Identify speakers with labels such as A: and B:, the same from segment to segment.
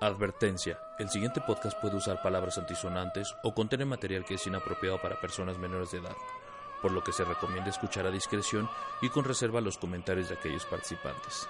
A: Advertencia. El siguiente podcast puede usar palabras antisonantes o contener material que es inapropiado para personas menores de edad, por lo que se recomienda escuchar a discreción y con reserva los comentarios de aquellos participantes.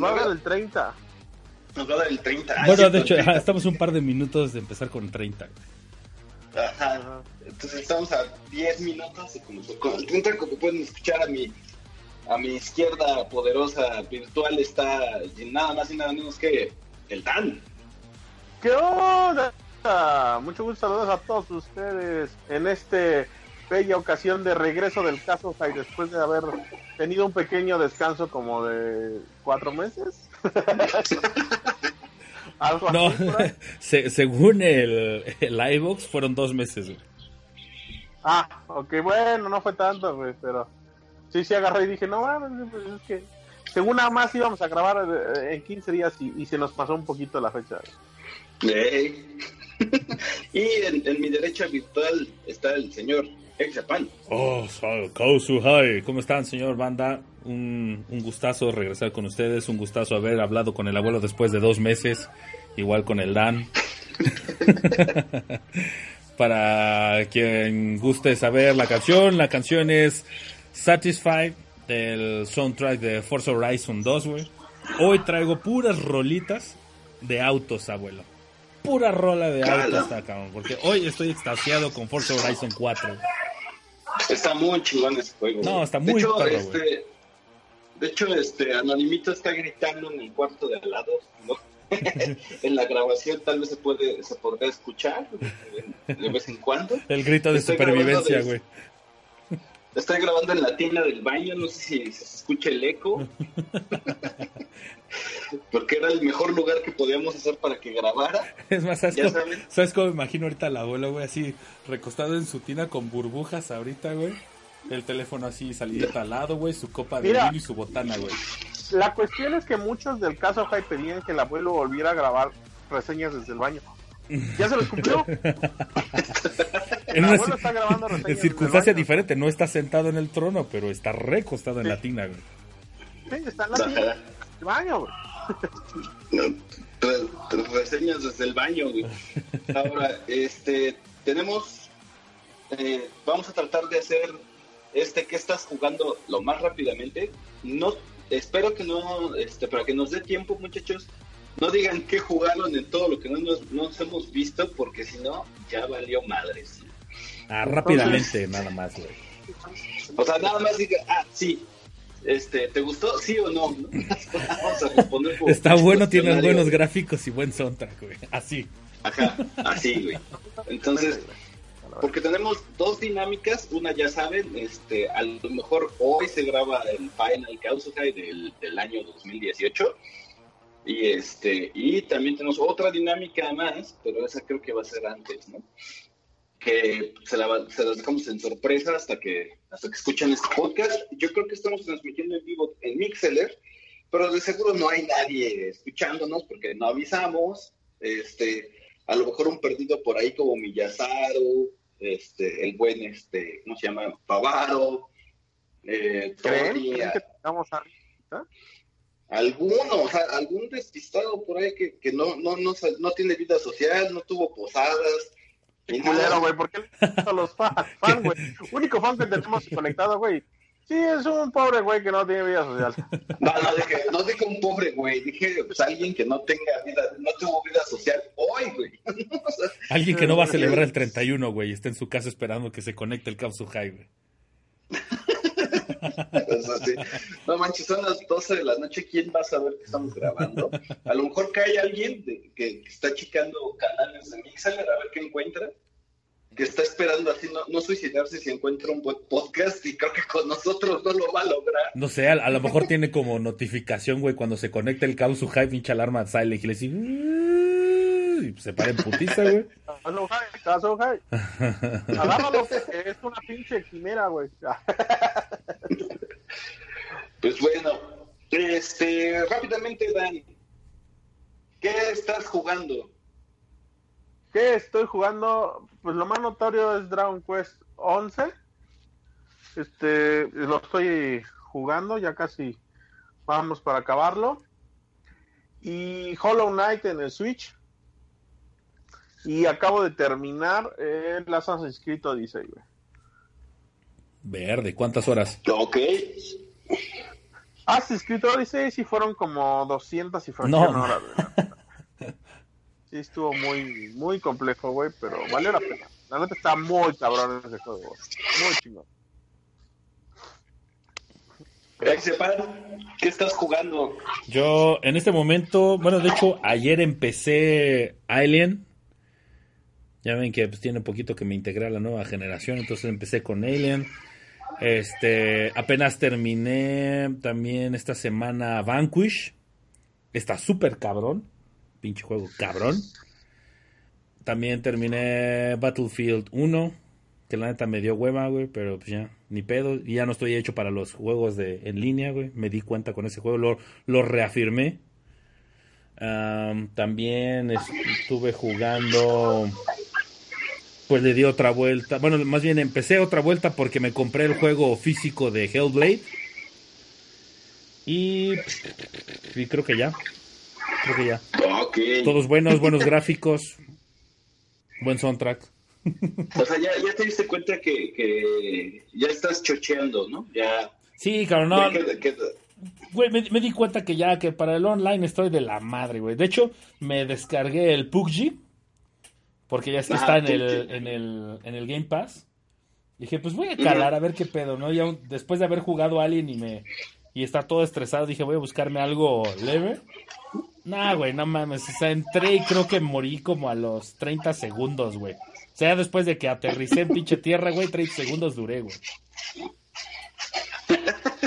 B: Nos va a
C: 29, dar el 30.
B: nos va a dar el 30. Ah,
A: Bueno,
B: sí,
A: de hecho,
B: el
A: ajá,
B: 30.
A: estamos un par de minutos de empezar con 30.
B: Ajá. Entonces estamos a 10 minutos y como con el 30, como pueden escuchar a mi, a mi izquierda poderosa virtual está nada más y nada menos que el Dan.
C: ¿Qué onda? Mucho gusto, saludos a todos ustedes en este bella ocasión de regreso del caso High después de haber tenido un pequeño descanso como de cuatro meses. Algo
A: No,
C: así,
A: se- según el, el iVox fueron dos meses. güey.
C: Ah, ok, bueno, no fue tanto, güey, pero sí, sí agarré y dije, no, mames, pues es que según nada más íbamos a grabar eh, en 15 días y, y se nos pasó un poquito la fecha.
B: Ey. y en, en mi derecha virtual está el señor Ex Japan.
A: Oh, so- Kausu Hai. ¿Cómo están, señor Banda? Un, un gustazo regresar con ustedes, un gustazo haber hablado con el abuelo después de dos meses, igual con el Dan. Para quien guste saber la canción, la canción es Satisfied del soundtrack de Forza Horizon 2, güey. Hoy traigo puras rolitas de autos, abuelo. Pura rola de autos, está, cabrón, porque hoy estoy extasiado con Forza Horizon 4. güey.
B: Está muy chingón ese juego.
A: No, está
B: de
A: muy
B: hecho,
A: perro,
B: este, De hecho, este Anonimito está gritando en el cuarto de al lado, ¿no? en la grabación tal vez se puede se podrá escuchar de, de vez en cuando.
A: El grito de
B: Estoy
A: supervivencia, güey.
B: de- Estoy grabando en la tina del baño, no sé si se escucha el eco. Porque era el mejor lugar que podíamos hacer para que grabara.
A: Es más, ¿sabes
B: Ya
A: cómo. ¿sabes cómo me imagino ahorita al abuelo, güey? Así, recostado en su tina con burbujas ahorita, güey. El teléfono así salidito al lado, güey. Su copa de
C: Mira.
A: vino y su botana, güey.
C: La cuestión es que muchos del caso High pedían que el abuelo volviera a grabar reseñas desde el baño. Ya se los cumplió. El abuelo está grabando reseñas
A: en
C: desde
A: circunstancia
C: el baño.
A: diferente. No está sentado en el trono, pero está recostado en la tina, güey.
C: Sí, está en la tina Del baño, güey.
B: Re- re- reseñas desde el baño, güey. Ahora, este, tenemos, eh, vamos a tratar de hacer este que estás jugando lo más rápidamente. No, espero que no, este, para que nos dé tiempo, muchachos. No digan qué jugaron en todo lo que no nos, no nos hemos visto, porque si no, ya valió madres.
A: Ah, rápidamente, nada más, güey.
B: O sea, nada más diga, ah, sí. Este, ¿te gustó? ¿Sí o no? Vamos a responder por
A: Está bueno, tiene buenos gráficos y buen soundtrack, güey. Así.
B: Ajá, así, güey. Entonces. Porque tenemos dos dinámicas, una ya saben, este, a lo mejor hoy se graba el Final Causai del, del año 2018 y este y también tenemos otra dinámica más, pero esa creo que va a ser antes, ¿no? Que se la, se las dejamos en sorpresa hasta que hasta que escuchen este podcast. Yo creo que estamos transmitiendo en vivo en Mixeler, pero de seguro no hay nadie escuchándonos porque no avisamos. Este, a lo mejor un perdido por ahí como Miyazaru, este, el buen, este, ¿cómo se llama? Pavaro, eh,
C: ¿Creen?
B: Tony,
C: ¿Creen
B: a-
C: que tengamos a-
B: alguno, o sea, algún despistado por ahí que, que no, no, no, no tiene vida social, no tuvo posadas.
C: Culero, güey? ¿Por qué a los fan, fan, güey? Único fan que tenemos conectado, güey. Sí, es un pobre güey que no tiene vida social.
B: No, no dije, no dije un pobre güey, dije pues alguien que no tenga vida, no tuvo vida social hoy, güey. O sea,
A: Alguien que no va a celebrar el 31, güey, está en su casa esperando que se conecte el Capsu High, güey.
B: No manches, son las 12 de la noche, ¿quién va a saber que estamos grabando? A lo mejor hay alguien que, está checando canales de Mixer a ver qué encuentra, que está esperando así no, no suicidarse si encuentra un buen podcast y creo que con nosotros no lo va a lograr.
A: No sé, a, a lo mejor tiene como notificación, güey, cuando se conecta el Capsu High, pinche alarma silent y le dice... Y se para en putiza, güey.
C: Agárralo, que es una pinche quimera, güey.
B: Pues bueno, este, rápidamente, Dan, ¿qué estás jugando?
C: ¿Qué estoy jugando? Pues lo más notorio es Dragon Quest 11. Este, lo estoy jugando, ya casi vamos para acabarlo. Y Hollow Knight en el Switch. Y acabo de terminar el Assassin's Creed Odyssey, güey.
A: Verde, ¿cuántas horas?
B: Ok,
C: Assassin's Creed Odyssey sí fueron como 200 y fracción
A: No.
C: horas, güey. Sí estuvo muy, muy complejo, güey, pero valió la pena. La neta está muy cabrón ese juego, güey. Muy chingón.
B: Exepan, ¿qué estás jugando?
A: Yo en este momento, bueno, de hecho ayer empecé Alien. Ya ven que pues, tiene poquito que me integré a la nueva generación, entonces empecé con Alien. Este, apenas terminé también esta semana Vanquish. Está súper cabrón. Pinche juego cabrón. También terminé Battlefield 1. Que la neta me dio hueva, güey. Pero pues ya, ni pedo. Y ya no estoy hecho para los juegos de en línea, güey. Me di cuenta con ese juego. Lo, lo reafirmé. Am, también estuve jugando. Pues le di otra vuelta. Bueno, más bien empecé otra vuelta porque me compré el juego físico de Hellblade. Y, y creo que ya. Creo que ya.
B: Ok,
A: Todos buenos, buenos gráficos. Buen soundtrack.
B: o sea, ya, ya te diste cuenta que, que ya estás chocheando, ¿no? Ya,
A: Sí, cabrón, no.
B: que- que-
A: Güey, me, me di cuenta que ya que para el online estoy de la madre, güey. De hecho, me descargué el PUBG. Porque ya es que
B: Ah,
A: está en el, en, el, en el Game Pass. Dije, pues voy a calar a ver qué pedo, ¿no? Ya un- después de haber jugado Alien y me y está todo estresado, dije, voy a buscarme algo leve. Nah, güey, no mames. O sea, entré y creo que morí como a los 30 segundos, güey. O sea, después de que aterricé en pinche tierra, güey, 30 segundos duré, güey.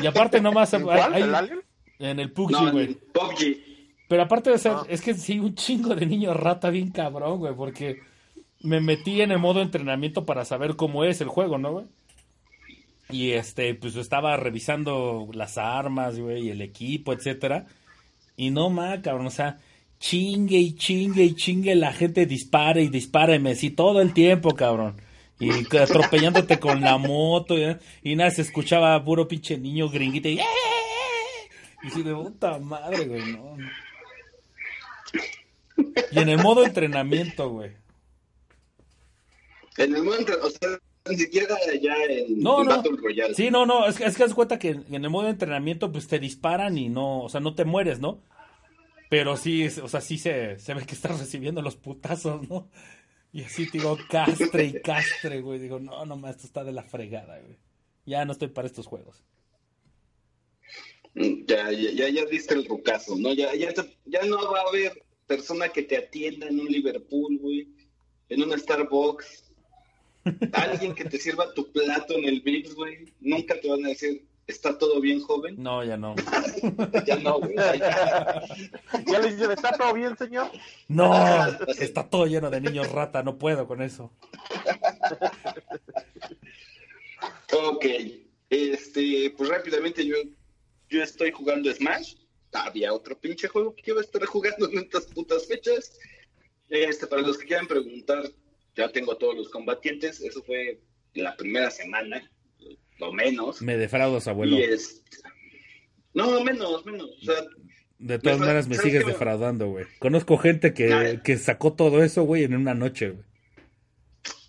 A: Y aparte nomás
C: ¿En cuál?
A: hay-
C: ¿El Alien?
A: en el PUBG,
B: no,
A: güey.
B: PUBG.
A: Pero aparte de ser,
C: Ah.
A: es que sí, un chingo de niños rata bien cabrón, güey, porque me metí en el modo entrenamiento para saber cómo es el juego, ¿no, güey? Y este, pues estaba revisando las armas, güey, y el equipo, etcétera. Y no más, cabrón, o sea, chingue y chingue y chingue, la gente dispara y dispara y me sí, todo el tiempo, cabrón. Y atropellándote con la moto, y, nada, se escuchaba puro pinche niño gringuito y, "Eh, eh, eh". de puta madre, güey, no. Y en el modo entrenamiento, güey.
B: En el momento, o sea, ni siquiera ya en,
A: No,
B: en
A: no.
B: Battle Royale.
A: Sí, no, no, es que, es que das cuenta que en el modo de entrenamiento pues te disparan y no, o sea, no te mueres, ¿no? Pero sí, o sea, sí se, se ve que estás recibiendo los putazos, ¿no? Y así te digo, castre y castre, güey. Digo, no, no, esto está de la fregada, güey. Ya no estoy para estos juegos.
B: Mm, Ya, ya, ya, ya diste el rucazo, ¿no? Ya, ya, ya no va a haber persona que te atienda en un Liverpool, güey, en una Starbucks. Alguien que te sirva tu plato en el Vips, güey, nunca te van a decir, ¿está todo bien, joven?
A: No, ya no.
B: Ya no, güey. ya.
C: Ya le dicen, ¿está todo bien, señor?
A: No, está todo lleno de niños rata, no puedo con eso.
B: Ok, este, pues rápidamente yo, yo estoy jugando Smash. Había otro pinche juego que iba a estar jugando en estas putas fechas. Este, para los que quieran preguntar, ya tengo todos los combatientes. Eso fue la primera semana, lo menos.
A: Me defraudas, abuelo.
B: Y es... No, menos, menos. O sea,
A: De todas maneras me
B: ¿sabes
A: sigues defraudando, güey. Conozco gente que,
B: Nah.
A: que sacó todo eso, güey, en una noche, güey.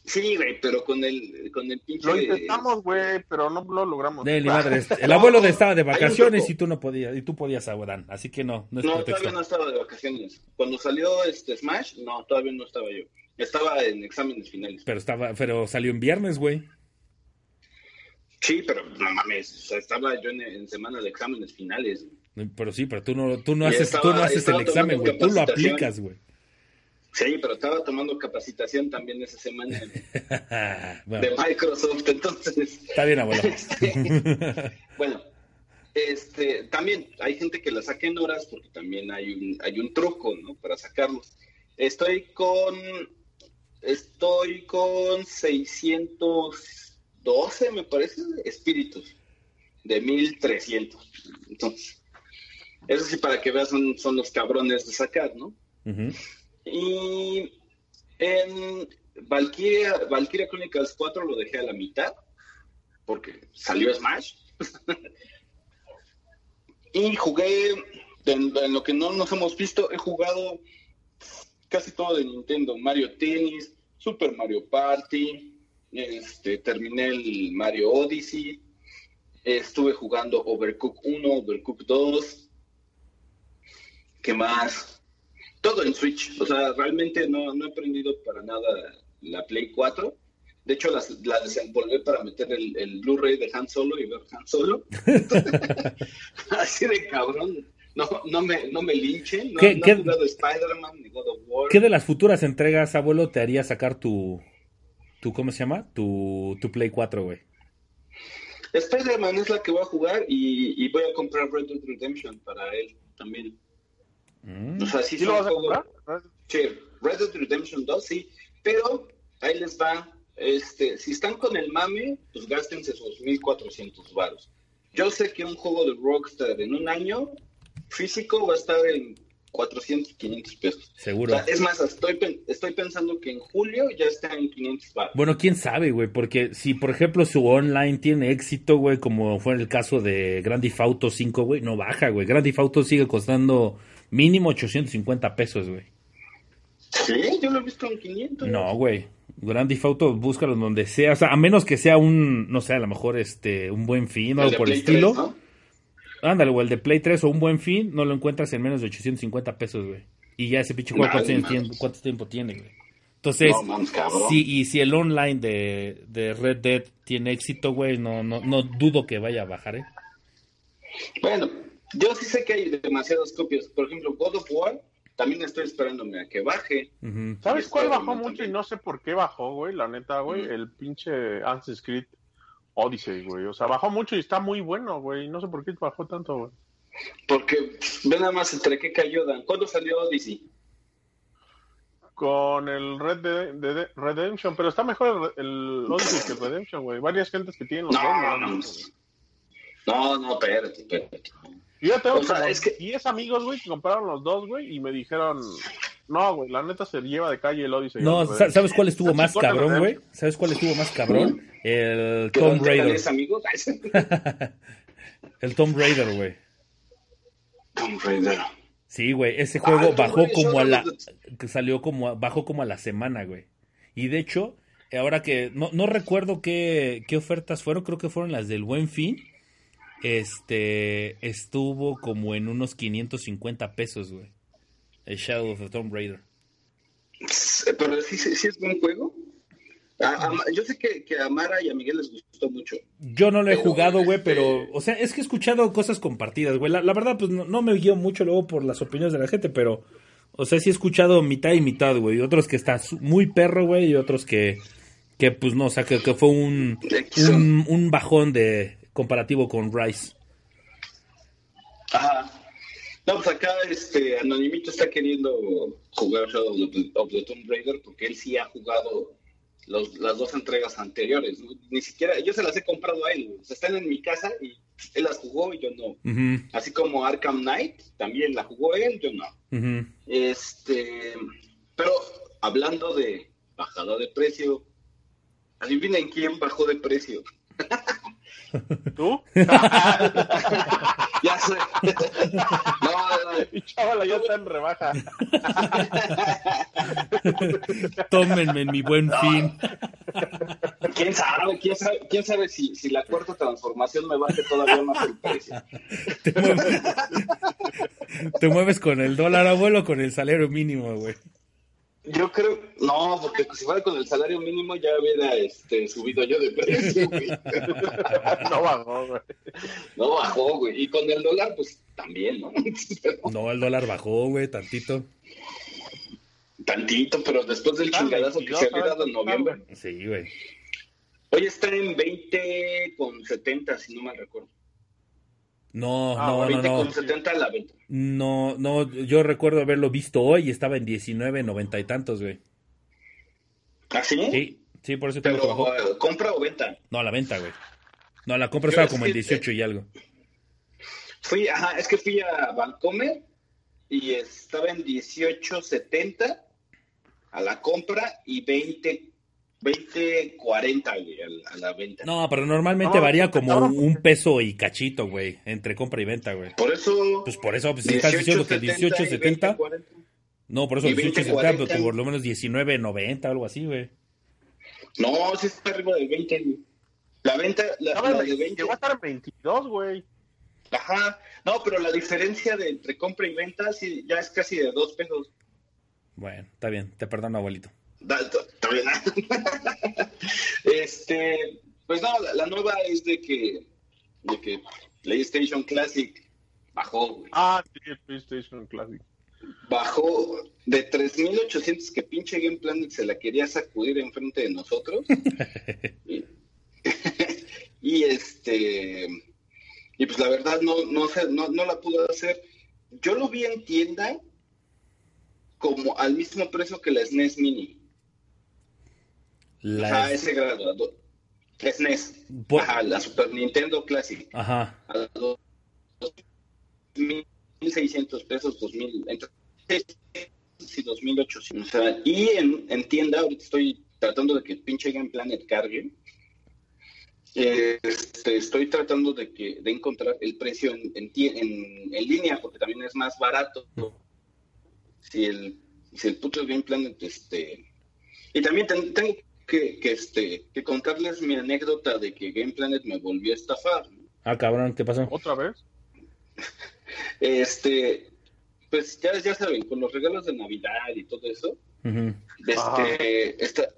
B: sí, güey, pero con el, con el pinche...
C: Lo intentamos, güey, pero no lo logramos.
A: De mi madre. El abuelo de estaba de vacaciones y tú no podías, y tú podías, Abuelán. Así que no, no es
B: No,
A: pretexto.
B: todavía no estaba de vacaciones. Cuando salió este Smash, no, todavía no estaba yo. Estaba en exámenes finales.
A: Pero estaba, pero salió en viernes, güey.
B: Sí, pero no mames, o sea, estaba yo en, en semana de exámenes finales.
A: Pero sí, pero tú no, tú no haces,
B: estaba-
A: tú no haces el examen, güey. Tú lo aplicas, güey.
B: Sí, pero estaba tomando capacitación también esa semana
A: bueno,
B: de Microsoft, entonces...
A: está bien, abuelo.
B: este, bueno, este, también hay gente que la saca en horas porque también hay un, hay un truco, ¿no? Para sacarlos. Estoy con, estoy con 612, me parece, espíritus de 1300. Entonces, eso sí, para que veas, son, son los cabrones de sacar, ¿no? Y en Valkyria, Valkyria Chronicles 4 lo dejé a la mitad, porque salió Smash. y jugué, en, en lo que no nos hemos visto, he jugado casi todo de Nintendo. Mario Tennis, Super Mario Party, este, terminé el Mario Odyssey, estuve jugando Overcooked 1, Overcooked 2. ¿Qué más? Todo en Switch. O sea, realmente no, no he aprendido para nada la Play 4. De hecho, las- la desenvolvé para meter el, el Blu-ray de Han Solo y ver Han Solo. Así de cabrón. No, no, me, no me linchen. No,
A: ¿Qué-
B: no
A: qué-
B: he jugado Spider-Man ni God of War.
A: ¿Qué de las futuras entregas, abuelo, te haría sacar tu, tu ¿cómo se llama? Tu, tu Play 4, güey.
B: Spider-Man es la que voy a jugar y, y voy a comprar Red Dead Redemption para él también.
A: Mm.
B: O sea, sí,
C: ¿Sí lo
B: son
C: vas a comprar?
B: Sí, Red Dead Redemption 2, sí. Pero ahí les va. Este, si están con el mame, pues gástense sus 1400 varos. Yo sé que un juego de Rockstar en un año físico va a estar en 400, 500 pesos. O
A: Seguro.
B: sea, es más, estoy, estoy pensando que en julio ya está en 500 varos.
A: Bueno, quién sabe, güey, porque si, por ejemplo, su online tiene éxito, güey, como fue en el caso de Grand Theft Auto 5, güey, no baja, güey. Grand Theft Auto sigue costando mínimo 850 pesos, güey.
B: Sí, yo lo he visto en 500.
A: No, güey. Grand Theft Auto, búscalo donde sea. O sea, a menos que sea un, no sé, a lo mejor este, un buen fin o algo por el
B: Play 3,
A: estilo.
B: ¿no?
A: Ándale, o el de Play 3 o un buen fin, no lo encuentras en menos de 850 pesos, güey. Y ya ese pinche juego, ¿cuánto, tiempo tiene, güey? Entonces,
B: No
A: sí, y si el online de, de Red Dead tiene éxito, güey, no, no, no dudo que vaya a bajar, ¿eh?
B: Bueno, yo sí sé que hay demasiadas copias. Por ejemplo, God of War, también estoy esperándome a que baje.
C: ¿Sabes cuál bajó mucho
B: también.
C: y no sé por qué bajó, güey? La neta, güey, el pinche Assassin's Creed Odyssey, güey. O sea, bajó mucho y está muy bueno, güey. No sé por qué bajó tanto, güey.
B: Porque ve nada más entre qué cayó Dan. ¿Cuándo salió Odyssey?
C: Con el Red de, de- de- Redemption, pero está mejor el, el Odyssey que el Redemption, güey. Varias gentes que tienen los dos,
B: No,
C: ¿no?
B: no, no, no, espérate, espérate.
C: Yo tengo
B: O sea,
C: como
B: es que-
C: 10 amigos, güey, que compraron los dos, güey, y me dijeron, no, güey, la neta se lleva de calle el Odyssey.
A: No,
C: güey.
A: ¿sabes cuál estuvo más cabrón, güey? ¿Sabes cuál estuvo más cabrón? El
B: ¿Que
A: Tomb Raider.
B: amigos?
A: El Tomb Raider, güey.
B: Tomb Raider.
A: Sí, güey, ese
B: Ah,
A: juego
B: Tomb
A: bajó
B: Raider,
A: como a la que salió como a- bajó como a la semana, güey. Y de hecho, ahora que no, no recuerdo qué, qué ofertas fueron, creo que fueron las del Buen Fin. Este estuvo como en unos 550 pesos, güey. El Shadow of the Tomb Raider.
B: Pero sí, sí, sí es buen juego. A- a- yo sé que, que a Mara y a Miguel les gustó mucho.
A: Yo no lo he
B: Pero,
A: jugado, güey,
B: este-
A: pero, o sea, es que he escuchado cosas compartidas, güey. La, la verdad, pues no, no me guío mucho luego por las opiniones de la gente, pero, o sea, sí he escuchado mitad y mitad, güey. Y otros que está muy perro, güey, y otros que, Que pues no, o sea, que, que fue un, un, un bajón de comparativo con Rise.
B: Ajá. No, pues acá este Anonimito está queriendo jugar Shadow of the, of the Tomb Raider porque él sí ha jugado los- las dos entregas anteriores. ¿no? Ni siquiera, yo se las he comprado a él. O sea, están en mi casa y él las jugó y yo no. Así como Arkham Knight, también la jugó él, yo no. Este, pero hablando de bajada de precio, adivinen quién bajó de precio.
C: ¿Tú?
B: Ya sé. no, no,
C: chavala, ya está en rebaja.
A: Tómenme en mi buen fin.
B: ¿Quién sabe? ¿Quién sabe, quién sabe si, si la cuarta transformación me baje todavía más el precio?
A: Te mueves, te mueves con el dólar, abuelo, o con el salario mínimo, güey.
B: Yo creo, no, porque si fuera con el salario mínimo ya hubiera este, subido yo de precio, güey.
C: No bajó, güey.
B: No bajó, güey. Y con el dólar, pues también, ¿no?
A: No, el dólar bajó, güey, tantito.
B: tantito, pero después del chingadazo que
C: 22,
B: se había dado en noviembre.
A: Sí, güey.
B: Hoy está en 20 con 70, si no mal recuerdo.
A: No,
C: Ah,
A: no, no,
B: 20
A: no.
B: con 70 a la venta.
A: No, no, yo recuerdo haberlo visto hoy y estaba en 19, 90 y tantos, güey.
B: ¿Ah, sí?
A: Sí, sí, por eso
B: Pero,
A: bajó.
B: eh, ¿compra o venta?
A: No, a la venta, güey. No, la compra
B: Yo
A: estaba
B: es
A: como en
B: que-
A: 18 y algo.
B: Fui, ajá, es que fui a Vancomer y estaba en 18.70 a la compra y 20, 20.40 güey, a, la- a la venta.
A: No, pero normalmente
C: No,
A: varía
C: no,
A: como
C: no.
A: un peso y cachito, güey, entre compra y venta, güey.
B: Por eso.
A: Pues por eso, pues si estás diciendo que 18, 70,
B: 20.40.
A: no, por eso
B: y
A: 18,
B: 20,
A: 70, pero
B: 40.
A: por lo menos 19, 90, algo así, güey.
B: No, sí está arriba del 20. güey. La venta, la,
C: en
B: la de
C: 20,
B: 20.
C: Llegó a estar en 22, güey.
B: Ajá. No, pero la diferencia de entre compra y venta sí, ya es casi de dos pesos.
A: Bueno, está bien, te perdono, abuelito.
B: Este, pues no, la, la nueva es de que, de que PlayStation Classic bajó, güey.
C: Ah, sí, PlayStation Classic.
B: Bajó de 3800 que pinche Game Planet se la quería sacudir enfrente de nosotros. y, y este, y pues la verdad no, no, sé, no, no la pudo hacer. Yo lo vi en tienda como al mismo precio que la SNES Mini.
A: La
B: Ajá, ese grado. do- SNES.
A: Por-
B: Ajá, la Super Nintendo Classic.
A: Ajá.
B: A dos- 2.600 pesos, 2.000, entre y 2.800. O sea, y en, en tienda, ahorita estoy tratando de que el pinche Game Planet cargue. Este, estoy tratando de que de encontrar el precio en, en- en línea, porque también es más barato. Si el, si el puto Game Planet, este... Y también ten- tengo que, que, este, que contarles mi anécdota de que Game Planet me volvió a estafar. ¿no?
A: Ah, cabrón, ¿qué pasó?
C: ¿Otra vez?
B: Este, pues ya, ya saben, con los regalos de Navidad y todo eso, este, está,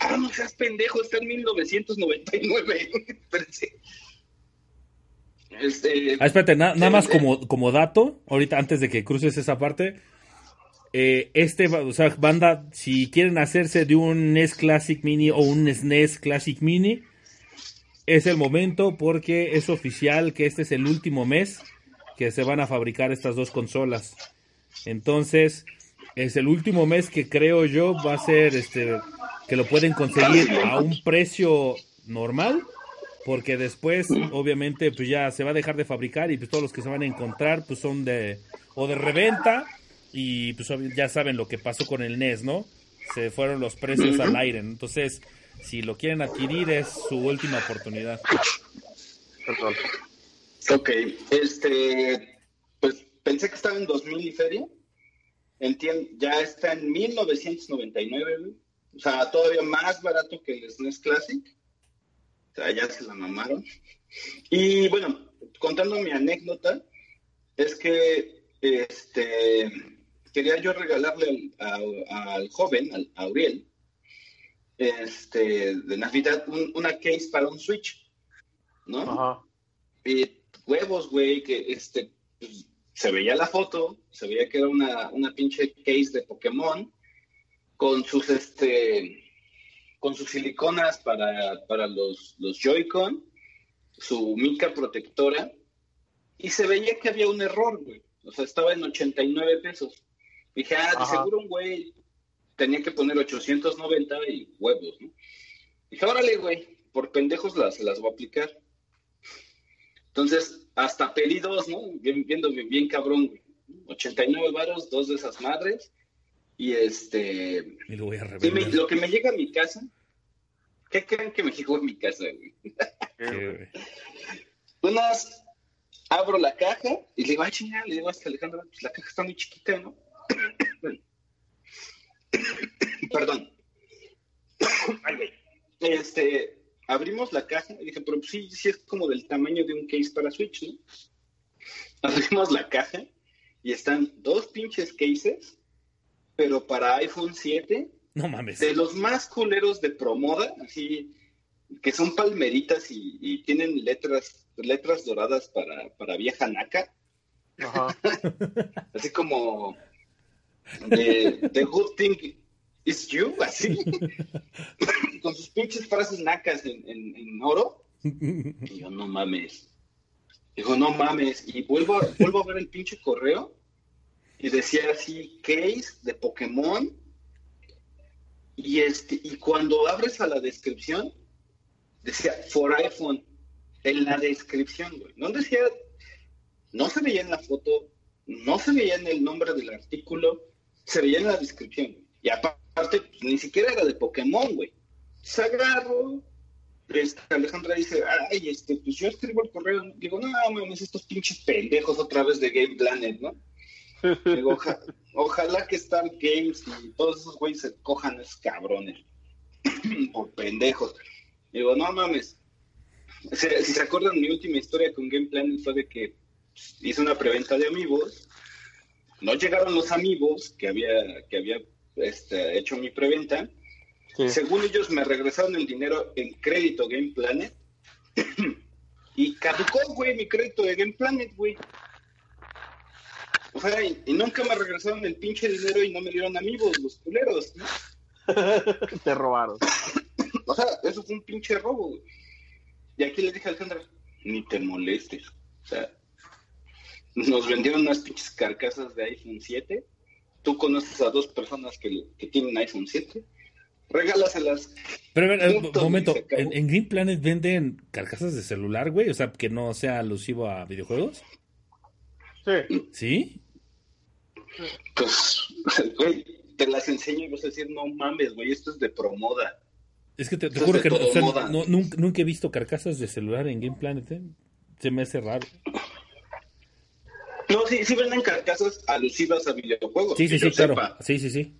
B: ah, no seas pendejo, está en 1999. Espérense. Este,
A: Ah, espérate, na- nada
B: Sí,
A: más
B: sí.
A: como, como dato, ahorita antes de que cruces esa parte, eh, este, o sea, banda, si quieren hacerse de un NES Classic Mini o un SNES Classic Mini, es el momento porque es oficial que este es el último mes que se van a fabricar estas dos consolas. Entonces, es el último mes que creo yo va a ser este que lo pueden conseguir a un precio normal porque después obviamente pues ya se va a dejar de fabricar y pues todos los que se van a encontrar pues son de o de reventa y pues ya saben lo que pasó con el NES, ¿no? Se fueron los precios al aire. Entonces, si lo quieren adquirir es su última oportunidad.
C: Perdón.
B: ok, este, pues pensé que estaba en 2000 y feria. Entiendo, ya está en 1999, güey. o sea, todavía más barato que el SNES Classic. O sea, ya se la mamaron. Y bueno, contando mi anécdota, es que este quería yo regalarle al, a- al joven, al, a Uriel, este, de Navidad, un- una case para un Switch, ¿no?
C: Ajá.
B: Y huevos, güey, que este, pues, se veía la foto, se veía que era una, una pinche case de Pokémon, con sus, este, con sus siliconas para, para los, los Joy-Con, su mica protectora, y se veía que había un error, güey. O sea, estaba en 89 pesos. Dije, ah, de
C: Ajá.
B: seguro un güey tenía que poner 890 y huevos, ¿no? Dije, órale, güey, por pendejos las, las voy a aplicar. Entonces, hasta pedí dos, ¿no? Bien, viendo bien, bien cabrón, güey. 89 varos, dos de esas madres. Y este,
A: Y lo voy a
B: me- lo que me llega a mi casa, ¿qué creen que me llegó a mi casa, güey? Unas, abro la caja y le digo, ay, chingada, le digo a este Alejandro, pues la caja está muy chiquita, ¿no? Perdón. Este, abrimos la caja y dije, pero sí, sí es como del tamaño de un case para Switch, ¿no? Abrimos la caja y están dos pinches cases, pero para iPhone 7
A: No mames.
B: de los más culeros de Promoda, así que son palmeritas y, y tienen letras letras doradas para, para vieja naca,
C: Ajá.
B: así como de The Good Thing is You, así, con sus pinches frases nacas en, en- en oro. Y yo, no mames. Digo, no mames. Y vuelvo a, vuelvo a ver el pinche correo y decía así, case de Pokémon. Y, este, y cuando abres a la descripción, decía, for iPhone, en la descripción, güey. No decía, no se veía en la foto, no se veía en el nombre del artículo, se veía en la descripción. güey. Y aparte, pues, ni siquiera era de Pokémon, güey. Se agarro, este, Alejandra dice, ay, este, pues yo escribo el correo. Digo, no, mames, estos pinches pendejos otra vez de Game Planet, ¿no? Digo, "Oja- ojalá que Star Games y todos esos güeyes se cojan esos cabrones por pendejos. Digo, no mames. Si, si se acuerdan, mi última historia con Game Planet fue de que pues, hice una preventa de amigos. No llegaron los amigos que había, que había este, hecho mi preventa.
C: Sí.
B: Según ellos me regresaron el dinero en crédito Game Planet. y caducó, güey, mi crédito de Game Planet, güey. O sea, y, y nunca me regresaron el pinche dinero y no me dieron amigos, los culeros, ¿no?
C: Te robaron.
B: O sea, eso fue un pinche robo, güey. Y aquí le dije a Alejandra, ni te molestes. O sea, nos vendieron unas pinches carcasas de iPhone 7. Tú conoces a dos personas que, que tienen iPhone 7. Regálaselas.
A: Pero a ver, un momento. ¿en, en Green Planet venden carcasas de celular, güey? O sea, que no sea alusivo a videojuegos.
C: Sí.
A: ¿Sí?
B: Pues, güey, te las enseño y vas a decir, no mames, güey, esto es de promoda.
A: Es que te, te juro que no,
B: todo
A: o sea,
B: moda.
A: no- nunca, nunca he visto carcasas de celular en Game Planet, ¿eh? Se me hace raro.
B: No, sí, sí venden carcasas alusivas a videojuegos.
A: Sí, sí, sí, claro.
B: sepa.
A: Sí, sí, sí.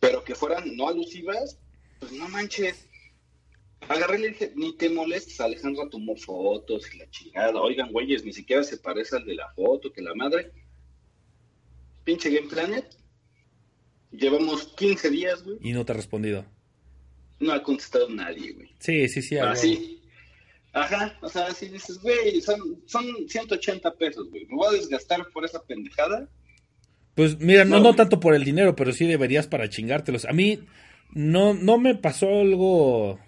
B: pero que fueran no alusivas, pues no manches. Agarré y le dije, ni te molestes, Alejandra tomó fotos y la chingada. Oigan, güeyes, ni siquiera se parece al de la foto, que la madre. Pinche Game Planet. Llevamos 15 días, güey.
A: Y no te ha respondido.
B: No ha contestado nadie, güey.
A: Sí, sí, sí. algo.
B: Así. Ajá, o sea, así dices, güey, son, son 180 pesos, güey. Me voy a desgastar por esa pendejada.
A: Pues mira, no,
B: No.
A: no tanto por el dinero, pero sí deberías para chingártelos. A mí no, no me pasó algo.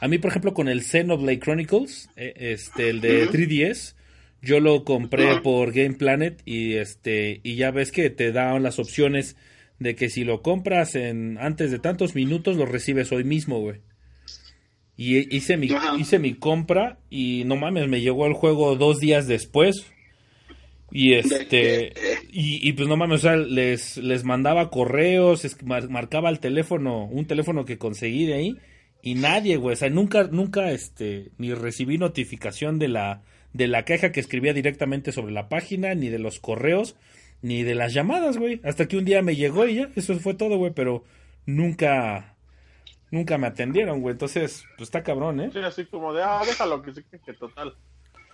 A: A mí, por ejemplo, con el Xenoblade Chronicles, eh, este, el de
B: Ujú.
A: 3DS, yo lo compré por Game Planet y este, y ya ves que te dan las opciones de que si lo compras en antes de tantos minutos lo recibes hoy mismo, güey. Y hice mi,
B: Ajá.
A: hice mi compra y no mames, me llegó el juego dos días después. Y este, y, y pues no mames, o sea, les, les mandaba correos, es- mar- marcaba el teléfono, un teléfono que conseguí de ahí, y nadie, güey, o sea, nunca, nunca, este, ni recibí notificación de la, de la caja que escribía directamente sobre la página, ni de los correos, ni de las llamadas, güey, hasta que un día me llegó y ya, eso fue todo, güey, pero nunca, nunca me atendieron, güey, entonces, pues está cabrón, ¿eh?
C: Sí, así como de, ah, déjalo que sí, que, que total.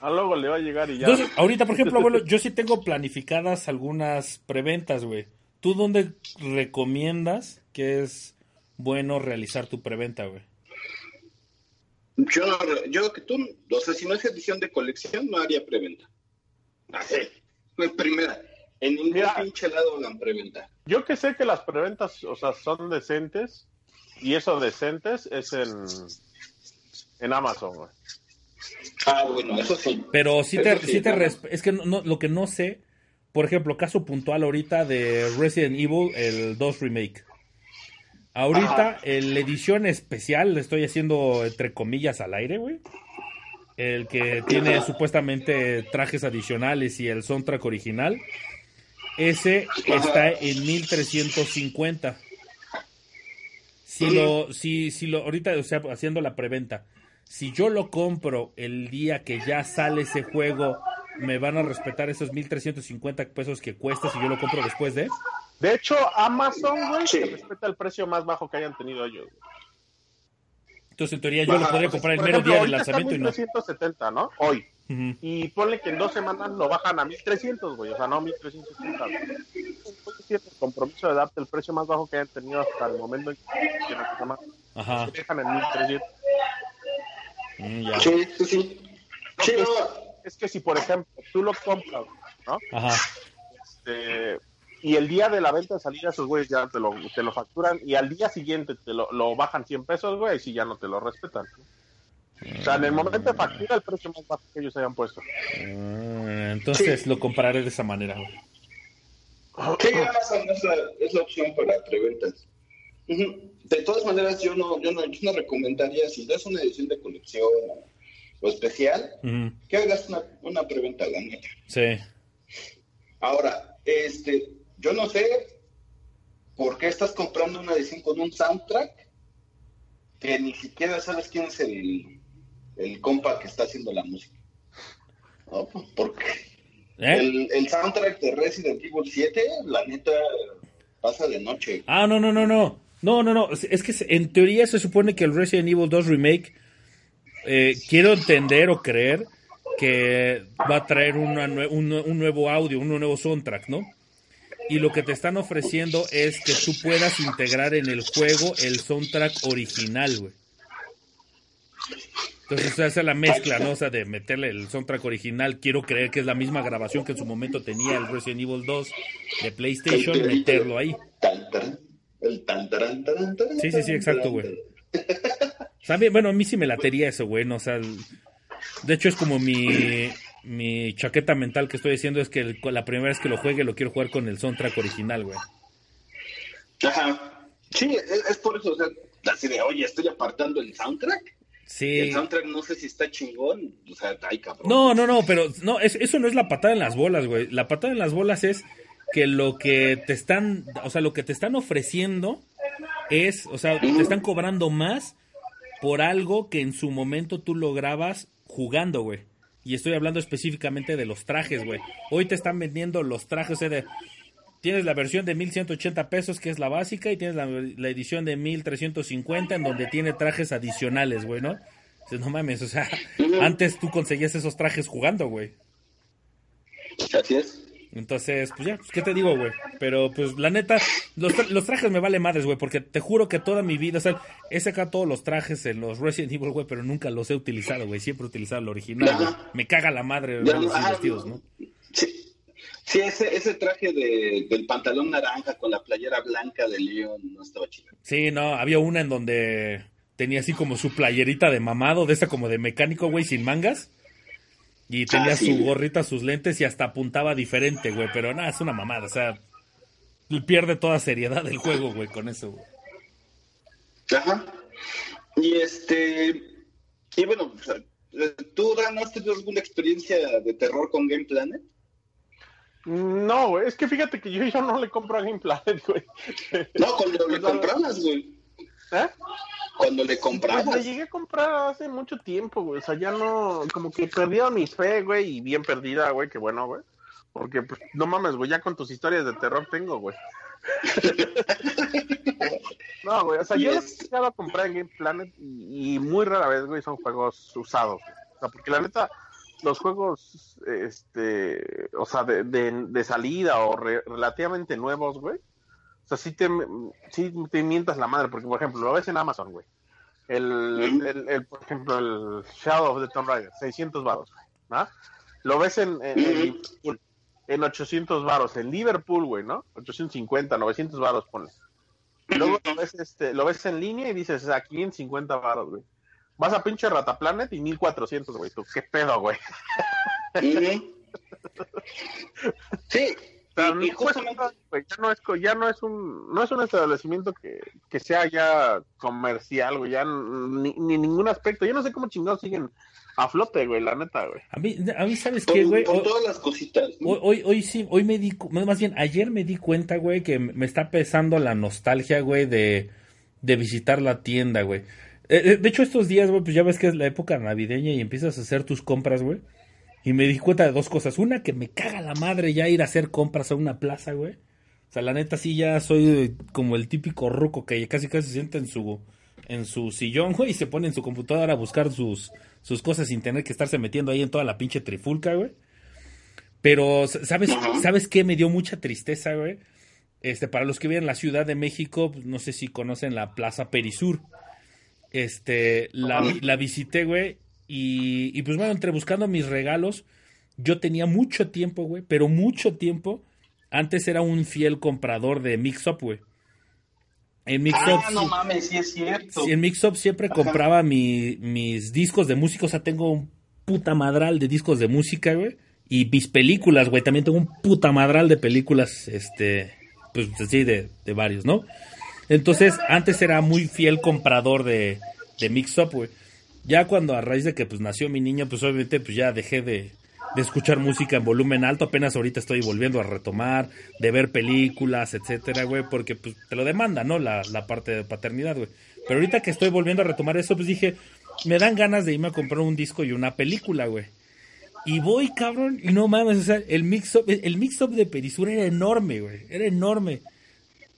C: A luego le va a llegar y ya.
A: Entonces, ahorita, por ejemplo, abuelo, yo sí tengo planificadas algunas preventas, güey. ¿Tú dónde recomiendas que es bueno realizar tu preventa, güey?
B: Yo, no- yo que tú, o sea, si no es edición de colección, no haría preventa. Así, en primera. En ningún
C: Mira.
B: pinche lado hagan preventa.
C: Yo que sé que las preventas, o sea, son decentes, y eso decentes es en, en Amazon, güey.
B: Ah, bueno, eso sí.
A: Pero sí te,
B: sí,
A: sí te es que no, no- lo que no sé, por ejemplo, caso puntual ahorita de Resident Evil, el 2 Remake. Ahorita, la edición especial, le estoy haciendo entre comillas al aire, güey. El que tiene
B: Ajá.
A: supuestamente trajes adicionales y el soundtrack original. Ese está en 1350. Si lo, si, si lo, ahorita, o sea, haciendo la preventa, si yo lo compro el día que ya sale ese juego, ¿me van a respetar esos 1350 pesos que cuesta si yo lo compro después de?
C: De hecho, Amazon, güey,
B: Sí.
C: respeta el precio más bajo que hayan tenido ellos.
A: Entonces, en teoría, yo lo podría comprar el mero
C: ejemplo,
A: día del lanzamiento y no.
C: 1370, ¿no? Hoy. Y ponle que en dos semanas lo bajan a 1300, güey. O sea, no 1360. güey. Sí, el compromiso de darte el precio más bajo que hayan tenido hasta el momento en que se
A: Ajá.
C: dejan en 1300.
A: Mm, ya.
B: Sí, sí, sí. Sí, no,
C: Es que si, por ejemplo, tú lo compras, ¿no?
A: Ajá.
C: Este, y el día de la venta de salida, esos güeyes ya te lo, te lo facturan y al día siguiente te lo, lo bajan 100 pesos, güey, y si ya no te lo respetan. O sea, en el momento de factura, el precio más bajo que ellos hayan puesto.
A: Mm, Entonces lo compararé de esa manera. güey.
B: Sí, Amazon es la, es la opción para preventas. De todas maneras, yo no, yo no, yo no recomendaría, si das una edición de colección o, especial, que hagas una, una preventa, la neta.
A: Sí.
B: Ahora, este, yo no sé por qué estás comprando una edición con un soundtrack que ni siquiera sabes quién es el, el compa que está haciendo la música. No, pues, porque
A: ¿Eh?
B: el, el soundtrack de Resident Evil 7, la neta, pasa de noche.
A: Ah, no, no, no, no. No, no, no. Es- que en teoría se supone que el Resident Evil 2 Remake, eh, quiero entender o creer que va a traer una un, un nuevo audio, un nuevo soundtrack, ¿no? Y lo que te están ofreciendo es que tú puedas integrar en el juego el soundtrack original, güey. Entonces se hace la mezcla, ¿no? O sea, de meterle el soundtrack original. Quiero creer que es la misma grabación que en su momento tenía el Resident Evil 2 de PlayStation, meterlo ahí.
B: El tan, taran, taran, taran,
A: Sí, sí, sí, exacto, güey. También, bueno, a mí sí me latería eso, güey. ¿no? O sea, el- de hecho es como mi, mi chaqueta mental que estoy haciendo es que el- la primera vez que lo juegue lo quiero jugar con el soundtrack original, güey.
B: Ajá. Sí, es, es por eso, o sea, así de, oye, estoy apartando el soundtrack.
A: Sí.
B: El soundtrack no sé si está chingón, o sea, ay, cabrón.
A: No, no, no, pero no, es- eso no es la patada en las bolas, güey. La patada en las bolas es que lo que te están, o sea, lo que te están ofreciendo es, o sea, te están cobrando más por algo que en su momento tú lograbas jugando, güey. Y estoy hablando específicamente de los trajes, güey. Hoy te están vendiendo los trajes, o sea, de, tienes la versión de 1180 pesos, que es la básica, y tienes la, la edición de 1350, en donde tiene trajes adicionales, güey, ¿no? Dices, no mames, o sea, antes tú conseguías esos trajes jugando, güey.
B: Así es.
A: Entonces, pues ya, pues, ¿qué te digo, güey? Pero, pues, la neta, los, tra- los trajes me vale madres, güey, porque te juro que toda mi vida, o sea, he sacado todos los trajes en los Resident Evil, güey, pero nunca los he utilizado, güey. Siempre he utilizado el original, güey. Me caga la madre
B: Ya,
A: verlos así
B: ah,
A: vestidos, ¿no?
B: Sí, ese, ese traje de, del pantalón naranja con la playera blanca de León no estaba chido.
A: Sí, no, había una en donde tenía así como su playerita de mamado, de esa como de mecánico, güey, sin mangas. Y tenía
B: Ah, sí,
A: su gorrita, sus lentes y hasta apuntaba diferente, güey. Pero nada, es una mamada, o sea, pierde toda seriedad el juego, güey, con eso, güey.
B: Ajá. Y este. Y bueno, ¿tú, Dan, has tenido alguna experiencia de terror con Game Planet?
C: No, güey, es que fíjate que yo, yo no le compro a Game Planet, güey.
B: No, cuando le comprabas, güey.
C: ¿Eh?
B: Cuando le
C: Pues
B: comprabas.
C: le llegué a comprar hace mucho tiempo, güey. O sea, ya no, como que perdieron mi fe, güey, y bien perdida, güey, qué bueno, güey. Porque, pues, no mames, güey, ya con tus historias de terror tengo, güey. no, güey, o sea, yo
B: Yes.
C: llegado a comprar en Game Planet y, y muy rara vez, güey, son juegos usados. güey. O sea, porque la neta, los juegos, este, o sea, de, de, de salida o re- relativamente nuevos, güey. O sea, sí te, sí te mientas la madre, porque, por ejemplo, lo ves en Amazon, güey. El, el, el, por ejemplo, el Shadow of the Tomb Raider, 600 varos, güey, ¿no? Lo ves en, en, en Liverpool, en 800 varos, en Liverpool, güey, ¿no? 850, 900 varos, ponle. Luego lo ves, este, lo ves en línea y dices, a 550 baros, güey. Vas a pinche Rataplanet y 1400, güey. Tú, ¿qué pedo, güey?
B: Sí,
C: O sea,
B: y, justamente,
C: ya no es, co- ya no es un, no es un establecimiento que, que sea ya comercial, güey, ya ni, ni ningún aspecto. Yo no sé cómo chingados siguen a flote, güey, la neta, güey.
A: A mí, a mí ¿sabes qué, güey?
B: con todas las cositas. ¿no?
A: Hoy, hoy, hoy sí, hoy me di, cu- más bien ayer me di cuenta, güey, que me está pesando la nostalgia, güey, de, de visitar la tienda, güey. Eh, eh, de hecho, estos días, güey, pues ya ves que es la época navideña y empiezas a hacer tus compras, güey. Y me di cuenta de dos cosas. Una, que me caga la madre ya ir a hacer compras a una plaza, güey. O sea, la neta sí ya soy eh, como el típico ruco que casi casi se sienta en su, en su sillón, güey, y se pone en su computadora a buscar sus, sus cosas sin tener que estarse metiendo ahí en toda la pinche trifulca, güey. Pero, ¿sabes. ¿sabes qué? Me dio mucha tristeza, güey. Este, para los que viven en la Ciudad de México, pues, no sé si conocen la Plaza Perisur. Este, la, la visité, güey. Y, y pues bueno, entre buscando mis regalos, yo tenía mucho tiempo, güey, pero mucho tiempo. Antes era un fiel comprador de Mix Up, güey. En Mix Up,
B: Ah, no mames, sí es cierto.
A: En Mixup siempre
B: Ajá.
A: compraba mi- mis discos de música. O sea, tengo un puta madral de discos de música, güey. Y mis películas, güey. También tengo un puta madral de películas, este, pues sí, de, de varios, ¿no? Entonces, antes era muy fiel comprador de, de Mixup, güey. Ya cuando a raíz de que pues nació mi niño, pues obviamente pues ya dejé de, de escuchar música en volumen alto. Apenas ahorita estoy volviendo a retomar, de ver películas, etcétera, güey, porque pues te lo demanda, ¿no? La, la parte de paternidad, güey. Pero ahorita que estoy volviendo a retomar eso, pues dije, me dan ganas de irme a comprar un disco y una película, güey. Y voy, cabrón, y no mames, o sea, el mix-up, el mix-up de Perisur era enorme, güey, era enorme.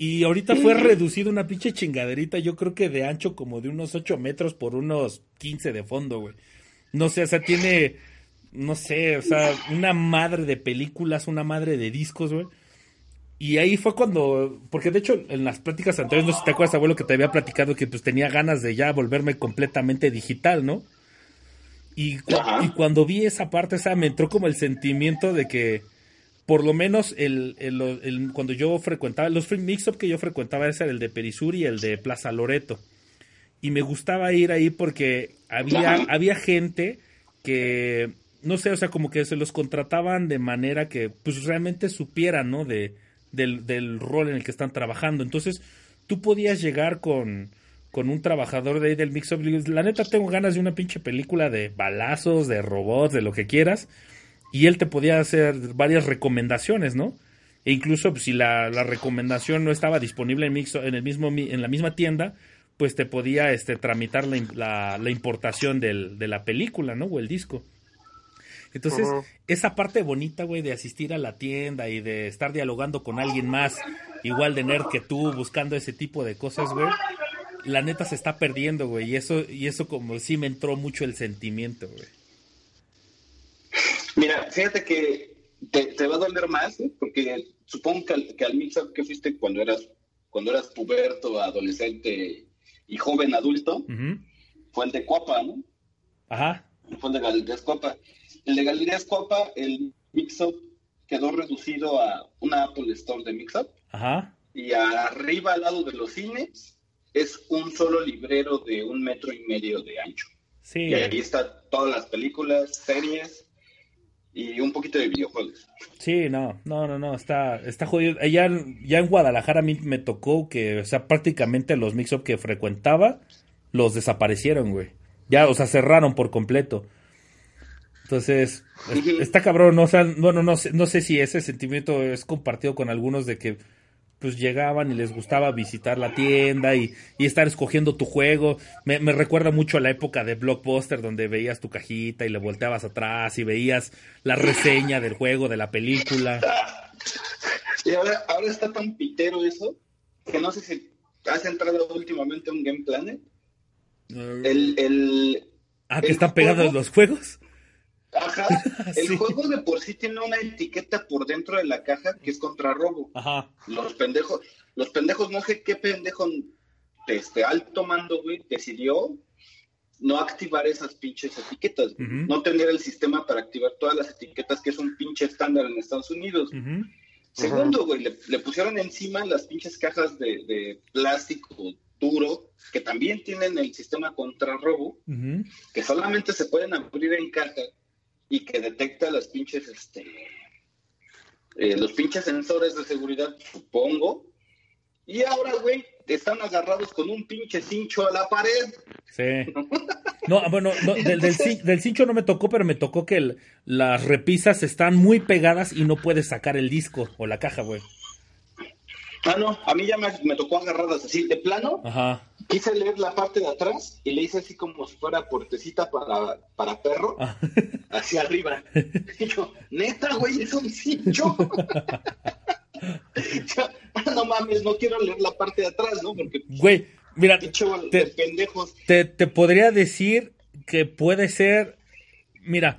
A: Y ahorita fue reducido una pinche chingaderita, yo creo que de ancho como de unos 8 metros por unos 15 de fondo, güey. No sé, o sea, tiene, no sé, o sea, una madre de películas, una madre de discos, güey. Y ahí fue cuando, porque de hecho en las pláticas anteriores, no sé si te acuerdas, abuelo, que te había platicado que pues tenía ganas de ya volverme completamente digital, ¿no? Y, cu- y cuando vi esa parte, o sea, me entró como el sentimiento de que, por lo menos, el, el- el- cuando yo frecuentaba, los free mix-up que yo frecuentaba ese era el de Perisur y el de Plaza Loreto. Y me gustaba ir ahí porque había, había gente que, no sé, o sea, como que se los contrataban de manera que, pues, realmente supieran, ¿no? De, del, del rol en el que están trabajando. Entonces, tú podías llegar con, con un trabajador de ahí del mix-up. le dices, La neta, tengo ganas de una pinche película de balazos, de robots, de lo que quieras. Y él te podía hacer varias recomendaciones, ¿no? E incluso pues, si la, la recomendación no estaba disponible en, Mixo- en, el mismo, mi- en la misma tienda, pues te podía este, tramitar la, la- la importación del- de la película, ¿no? O el disco. Entonces, esa parte bonita, güey, de asistir a la tienda y de estar dialogando con alguien más igual de nerd que tú, buscando ese tipo de cosas, güey, la neta se está perdiendo, güey. Y eso, y eso como sí me entró mucho el sentimiento, güey.
B: Mira, fíjate que te, te va a doler más, ¿eh? porque supongo que al, que al mix-up que fuiste cuando eras, cuando eras puberto, adolescente y joven adulto,
A: Ujú.
B: fue el de Copa, ¿no?
A: Ajá.
B: Fue el de Galerías Copa. El de Galerías Copa, el mix-up quedó reducido a una Apple Store de mix-up
A: Ajá.
B: y arriba al lado de los cines es un solo librero de un metro y medio de ancho.
A: Sí.
B: Y ahí está todas las películas, series y un poquito de videojuegos.
A: Sí, no, no, no, no, está, está jodido. Allá, ya en Guadalajara a mí me tocó que, o sea, prácticamente los mix-up que frecuentaba los desaparecieron, güey. Ya, o sea, cerraron por completo. Entonces, está cabrón, ¿no? O sea, bueno, no sé, no sé si ese sentimiento es compartido con algunos de que pues llegaban y les gustaba visitar la tienda y, y estar escogiendo tu juego. Me, me recuerda mucho a la época de Blockbuster donde veías tu cajita y le volteabas atrás y veías la reseña del juego, de la película.
B: Y ahora, ahora está tan pitero eso que no sé si has entrado últimamente a un Game Planet. El, el,
A: Ah, que
B: el
A: están pegados los juegos.
B: Ajá, el
A: Sí.
B: juego de por sí tiene una etiqueta por dentro de la caja que es contra robo.
A: Ajá.
B: Los pendejos, los pendejos, no sé qué pendejo este alto mando, güey, decidió no activar esas pinches etiquetas, güey. No tener el sistema para activar todas las etiquetas que es un pinche estándar en Estados Unidos. Segundo, güey, le, le pusieron encima las pinches cajas de, de plástico duro, que también tienen el sistema contrarrobo,
A: Ujú.
B: que solamente se pueden abrir en caja y que detecta las pinches, este, eh, los pinches sensores de seguridad, supongo. Y ahora, güey, están agarrados con un pinche cincho a la pared.
A: Sí. No, bueno, no, del, del, cin- del cincho no me tocó, pero me tocó que el- las repisas están muy pegadas y no puedes sacar el disco o la caja, güey.
B: Ah, no, a mí ya me, me tocó agarradas así, de plano.
A: Ajá.
B: Quise leer la parte de atrás y le hice así como si fuera puertecita para, para perro,
A: Ah.
B: hacia arriba. Y yo, neta, güey, es un cincho. "Ah, no mames, no quiero leer la parte de atrás, ¿no? Porque
A: Güey, mira,
B: bol-
A: te-
B: de pendejos.
A: te, te podría decir que puede ser. Mira,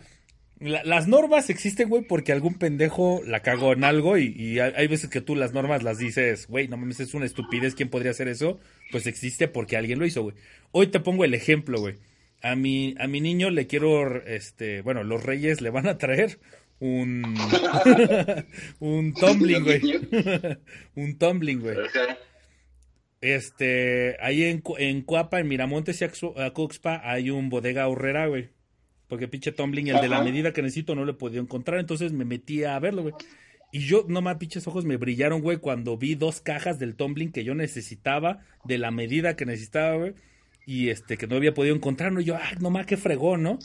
A: la- las normas existen, güey, porque algún pendejo la cagó en algo y, y hay, hay veces que tú las normas las dices, güey, no mames, es una estupidez, ¿quién podría hacer eso? Pues existe porque alguien lo hizo, güey. Hoy te pongo el ejemplo, güey. A mi, a mi niño le quiero, este, bueno, los reyes le van a traer un, un tumbling, güey. un tumbling, güey. Este, ahí en, en Cuapa, en Miramontes y Acuxpa, hay un bodega horrera, güey. Porque pinche tumbling, el de la medida que necesito, no lo he podido encontrar. Entonces me metí a verlo, güey. Y yo, no más, pinches ojos me brillaron, güey, cuando vi dos cajas del tumbling que yo necesitaba, de la medida que necesitaba, güey. Y este, que no había podido encontrar, ¿no? Y yo, ah, no más, qué fregón, ¿no?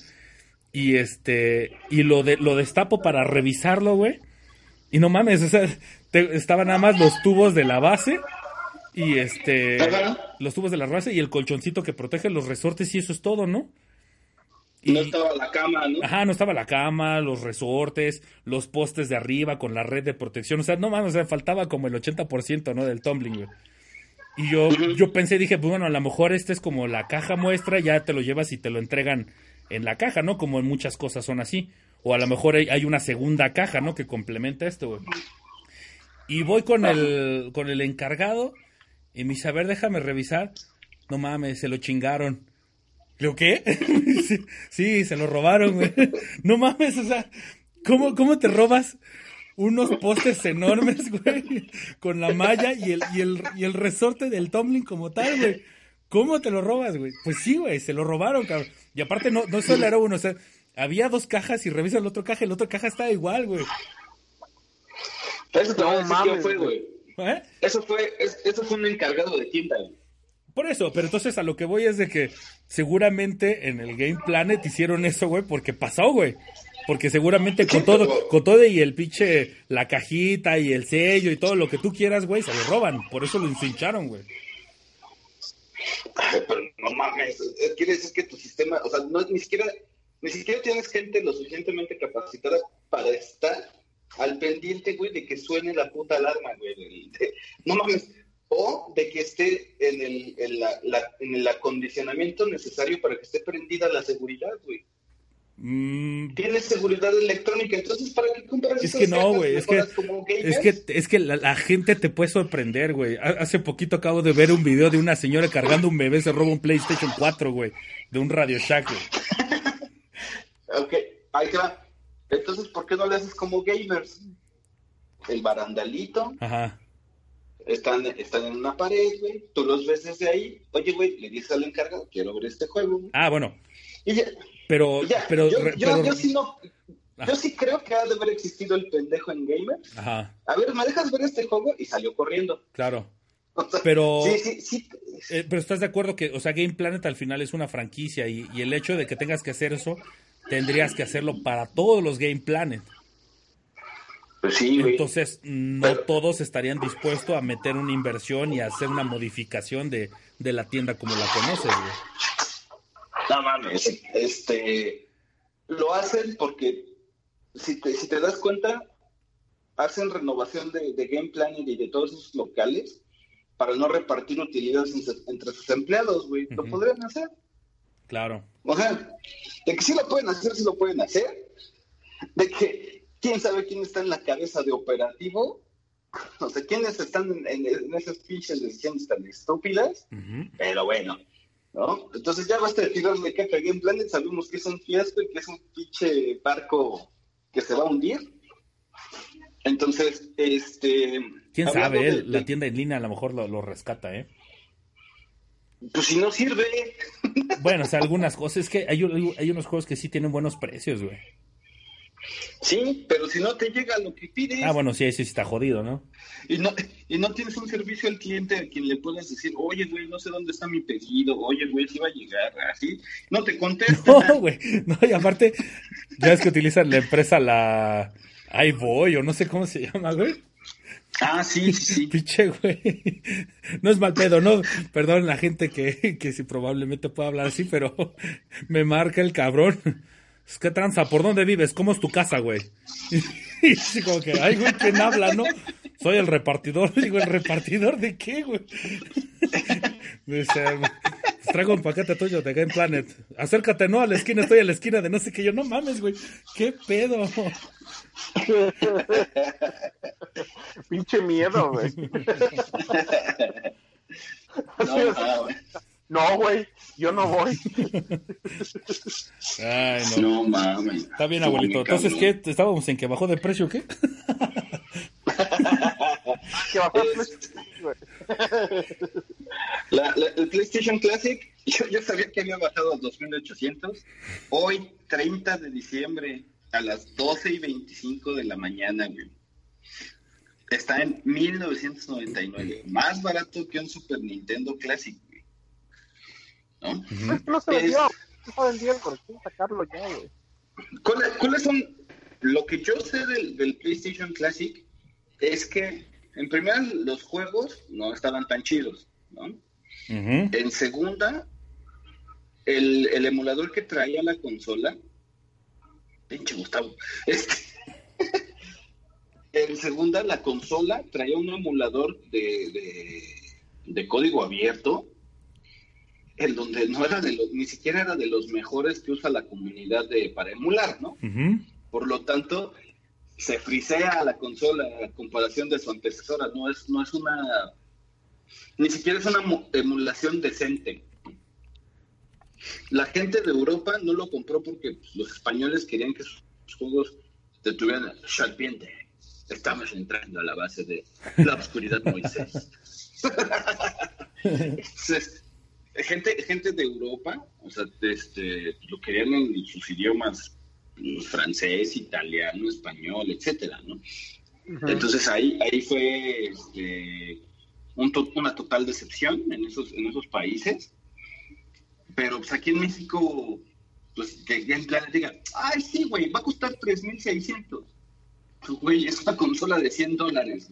A: Y este, y lo, de, lo destapo para revisarlo, güey. Y no mames, o sea, te- estaban nada más los tubos de la base y este, los tubos de la base y el colchoncito que protege los resortes y eso es todo, ¿no? Y,
B: No estaba la cama, ¿no?
A: Ajá, no estaba la cama, los resortes, los postes de arriba con la red de protección. O sea, no mames, o sea, faltaba como el 80%, ¿no? Del tumbling, güey. Y yo, yo pensé, dije, pues bueno, a lo mejor este es como la caja muestra, ya te lo llevas y te lo entregan en la caja, ¿no? Como en muchas cosas son así. O a lo mejor hay, hay una segunda caja, ¿no? Que complementa esto, güey. Y voy con el, con el encargado y me dice, a ver, déjame revisar. No mames, se lo chingaron. ¿Lo qué? sí, sí, se lo robaron, güey. No mames, o sea, ¿cómo, cómo te robas unos postes enormes, güey? Con la malla y el, y el, y el resorte del tumbling como tal, güey. ¿Cómo te lo robas, güey? Pues sí, güey, se lo robaron, cabrón. Y aparte no, no solo era uno, o sea, había dos cajas y revisa la otra caja y la otra caja estaba igual, güey.
B: Eso te voy a
C: No
B: quién
C: mames,
B: fue,
C: güey.
B: güey.
A: ¿Eh?
B: Eso fue, es- eso fue un encargado de tienda, güey.
A: Por eso, pero entonces a lo que voy es de que seguramente en el Game Planet hicieron eso, güey, porque pasó, güey. Porque seguramente con todo, con todo y el pinche, la cajita y el sello y todo lo que tú quieras, güey, se lo roban. Por eso lo encincharon, güey.
B: Pero no mames, quiere decir que tu sistema, o sea, no, ni siquiera, ni siquiera tienes gente lo suficientemente capacitada para estar al pendiente, güey, de que suene la puta alarma, güey. de- no mames. O de que esté en el, en, la, la- en el acondicionamiento necesario para que esté prendida la seguridad, güey.
A: Mm,
B: Tienes seguridad electrónica, entonces ¿para qué compras
A: Es que no, güey, es que, es que, es que la, la gente te puede sorprender, güey. Ha- Hace poquito acabo de ver un video de una señora cargando un bebé, se roba un PlayStation 4, güey, de un Radio Shack, güey.
B: Ok, ahí va. Entonces, ¿por qué no le haces como gamers? El barandalito,
A: Ajá.
B: Están, están en una pared, güey. Tú los ves desde ahí. Oye, güey, le dices al encargado, quiero ver este juego. güey.
A: Ah, bueno,
B: Y ya,
A: pero,
B: y ya.
A: pero,
B: yo, yo,
A: pero-
B: yo sí no.
A: Ah.
B: Yo sí creo que ha de haber existido el pendejo en gamers.
A: ajá,
B: A ver, ¿me dejas ver este juego? Y salió corriendo.
A: claro.
B: O sea,
A: Pero-
B: Sí, sí, sí.
A: Eh, pero estás de acuerdo que, o sea, Game Planet al final es una franquicia y, y el hecho de que tengas que hacer eso, tendrías que hacerlo para todos los Game Planet.
B: Pues sí, güey.
A: Entonces, no
B: Pero-
A: todos estarían dispuestos a meter una inversión y a hacer una modificación de, de la tienda como la conoces, güey.
B: No mames, este, lo hacen porque si te, si te das cuenta, hacen renovación de, de Game Planet y de todos esos locales para no repartir utilidades en- entre sus empleados, güey. Lo podrían hacer.
A: Claro.
B: O sea, de que sí lo pueden hacer, sí lo pueden hacer. De que quién sabe quién está en la cabeza de operativo. O sea, quiénes están en, en- en esas pinches decisiones tan estúpidas. Pero bueno, ¿no? Entonces ya basta de tirarle caca a Game Planet, sabemos que es un fiasco y que es un pinche barco que se va a hundir. Entonces, este...
A: ¿Quién sabe?
B: de-?
A: La tienda en línea a lo mejor lo, lo rescata, ¿eh?
B: Pues si no sirve.
A: Bueno, o sea, algunas cosas. Es que hay, hay unos juegos que sí tienen buenos precios, güey.
B: Sí, pero si no te llega lo que pides
A: Ah, bueno, sí, sí está jodido, ¿no?
B: y no y no tienes un servicio al cliente a quien le puedas decir, oye, güey, no sé dónde está mi pedido, oye, güey, si va a llegar, así, no te contesta.
A: No, güey. No, y aparte, ya es que utilizan la empresa la iVoy o no sé cómo se llama, güey.
B: Ah, sí, sí, sí.
A: Pinche, güey. No es mal pedo, no. Perdón la gente que, que sí probablemente pueda hablar así, pero me marca el cabrón. Es que tranza, ¿por dónde vives? ¿Cómo es tu casa, güey? Y así como que, ay, güey, ¿quién habla, no? Soy el repartidor. Digo, ¿el repartidor de qué, güey? Dice, "Pues traigo un paquete tuyo de Game Planet. Acércate, no, a la esquina, estoy a la esquina de no sé qué. Yo, no mames, güey. ¿Qué pedo?
C: Pinche miedo, güey.
B: No, ah, güey.
C: No, güey, yo no voy.
A: Ay, no.
B: no mames.
A: Está bien, abuelito. Entonces. ¿qué? ¿Estábamos en que bajó de precio qué?
C: Que bajó precio,
B: la- el PlayStation Classic, yo, yo sabía que había bajado a 2800. Hoy, 30 de diciembre, a las 12 y 25 de la mañana, güey. Está en 1999. Más barato que un Super Nintendo Classic, güey. ¿No?
C: No se
B: Es-
C: vendió. No se vendió, quieren sacarlo ya, güey.
B: ¿Cuáles, cuáles son? Lo que yo sé del, del PlayStation Classic es que, en primera, los juegos no estaban tan chidos, ¿no? En segunda, el, el emulador que traía la consola, pinche Gustavo, este, en segunda, la consola traía un emulador de, de, de código abierto, en donde no era de los, ni siquiera era de los mejores que usa la comunidad de, para emular, ¿no? Por lo tanto, se frisea la consola a comparación de su antecesora. No es, no es una. Ni siquiera es una emulación decente. La gente de Europa no lo compró porque pues, los españoles querían que sus juegos te tuvieran serpiente. Estamos entrando a la base de la oscuridad Moisés. Entonces, gente, gente de Europa, o sea, este, lo querían en sus idiomas pues, francés, italiano, español, etcétera, ¿no? Entonces ahí, ahí fue este, un to- una total decepción en esos, en esos países. Pero pues aquí en México, pues que Game Planet diga, ay sí, güey, va a costar 3.600. Pues, Güey, es una consola de 100 dólares.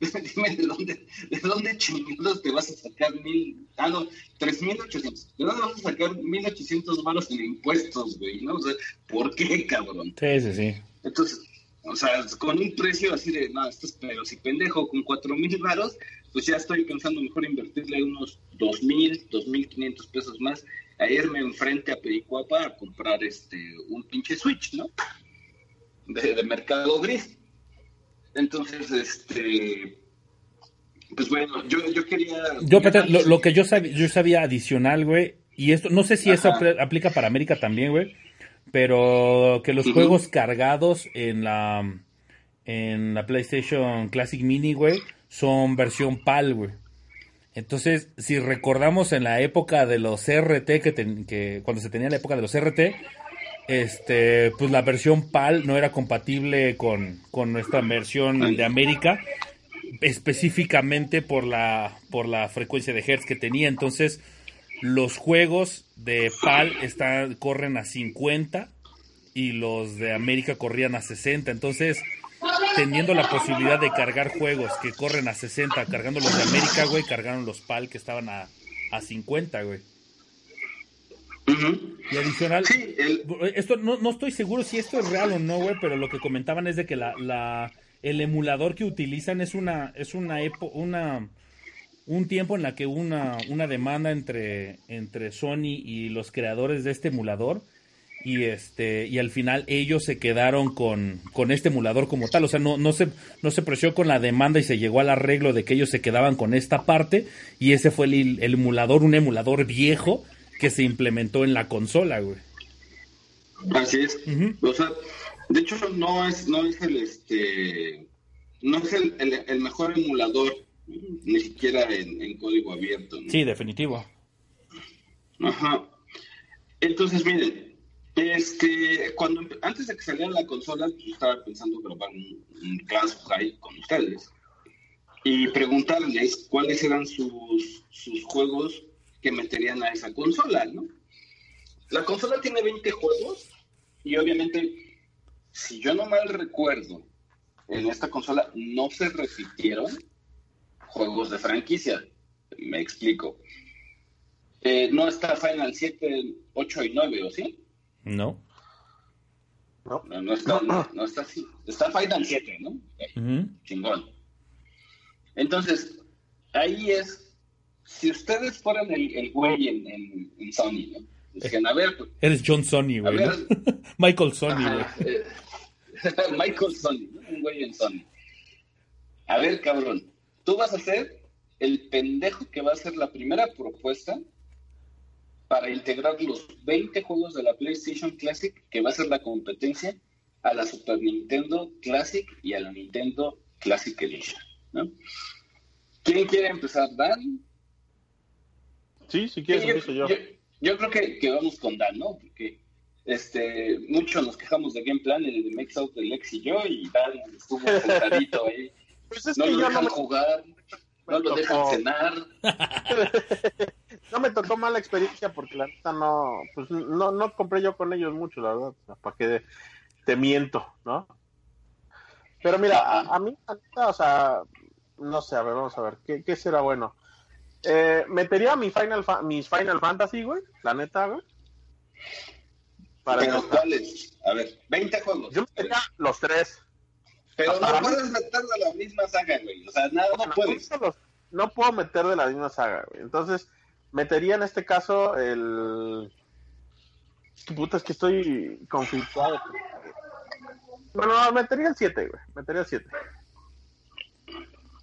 B: Dime de dónde, de dónde chingados te vas a sacar mil, ah no, 3.800. ¿De dónde vas a sacar 1.800 varos en impuestos, güey? ¿No? O sea, ¿por qué, cabrón?
A: Sí, sí, sí.
B: Entonces, o sea, con un precio así de, no, esto es pero si pendejo, con cuatro mil varos, pues ya estoy pensando mejor invertirle unos dos mil, dos mil quinientos pesos más a irme enfrente a Pericuapa a comprar este un pinche Switch, ¿no? De, de mercado gris. Entonces, este, pues bueno, yo, yo quería...
A: Yo, Peter, lo, lo que yo sabía, yo sabía adicional, güey, y esto, no sé si eso
B: Ajá.
A: apl- aplica para América también, güey, pero que los juegos cargados en la en la PlayStation Classic Mini, güey, son versión PAL, güey. Entonces, si recordamos en la época de los RT, que, ten- que cuando se tenía la época de los RT, este, pues la versión PAL no era compatible con, con nuestra versión de América, específicamente por la, por la frecuencia de hertz que tenía. Entonces, los juegos de PAL están, corren a 50 y los de América corrían a 60. Entonces, teniendo la posibilidad de cargar juegos que corren a 60, cargando los de América, güey, cargaron los PAL que estaban a, a 50, güey. Y adicional,
B: Sí, el,
A: esto no, no estoy seguro si esto es real o no, güey, pero lo que comentaban es de que la, la el emulador que utilizan es una es una epo, una un tiempo en la que hubo una una demanda entre entre Sony y los creadores de este emulador y este y al final ellos se quedaron con, con este emulador como tal, o sea, no no se no se preció con la demanda y se llegó al arreglo de que ellos se quedaban con esta parte y ese fue el, el emulador, un emulador viejo que se implementó en la consola, güey.
B: Así es. O sea, de hecho no es, no es el este no es el, el- el mejor emulador, ni siquiera en, en código abierto. ¿no?
A: Sí, definitivo.
B: Ajá. Entonces, miren, este, cuando antes de que saliera la consola, yo estaba pensando grabar un, un Clash Royale con ustedes y preguntarles cuáles eran sus, sus juegos que meterían a esa consola, ¿no? La consola tiene 20 juegos y obviamente, si yo no mal recuerdo, en esta consola no se repitieron juegos de franquicia. Me explico. Eh, no está Final 7, 8 y 9, ¿o sí?
A: No.
C: ¿no?
B: No, no está, no, no está así. Está Final 7, ¿no? Chingón. Entonces, ahí es, si ustedes fueran el, el güey en, en, en Sony, ¿no? Dicen, a ver, pues,
A: Eres John Sony, güey. ¿no? Michael Sony, güey.
B: Eh, Michael Sony, ¿no? un güey en Sony. A ver, cabrón, tú vas a ser el pendejo que va a hacer la primera propuesta para integrar los 20 juegos de la PlayStation Classic, que va a ser la competencia a la Super Nintendo Classic y a la Nintendo Classic Edition. ¿no? ¿Quién quiere empezar? ¿Dan?
C: Sí, si quieres
B: Sí,
C: empiezo yo.
B: yo, yo creo que, que vamos con Dan, ¿no? Porque este, muchos nos quejamos de Game Plan, el de Mix Out del Lex y yo, y Dan estuvo sentadito ahí.
C: Pues es
B: No
C: que
B: lo
C: yo no
B: dejan
C: me,
B: jugar, no lo dejan cenar.
C: no me tocó mala experiencia porque la neta no, pues no, no compré yo con ellos mucho, la verdad. O sea, ¿Para qué te miento, no? Pero mira, a, a mí, o sea, no sé, a ver, vamos a ver, ¿qué, qué será bueno? Eh, metería mi Final Fa- mis Final Fantasy, güey, la neta, güey. Para
B: Pero. ¿cuáles? A ver, 20 juegos.
C: Yo metería los tres.
B: Pero no
C: mí-
B: puedes meter de la misma saga, güey. O sea, nada, no
C: Bueno,
B: puedes.
C: los- no puedo meter de la misma saga, güey. Entonces, metería en este caso el. Puta, es que estoy conflictuado. Bueno, no, metería el 7, güey. Metería el 7,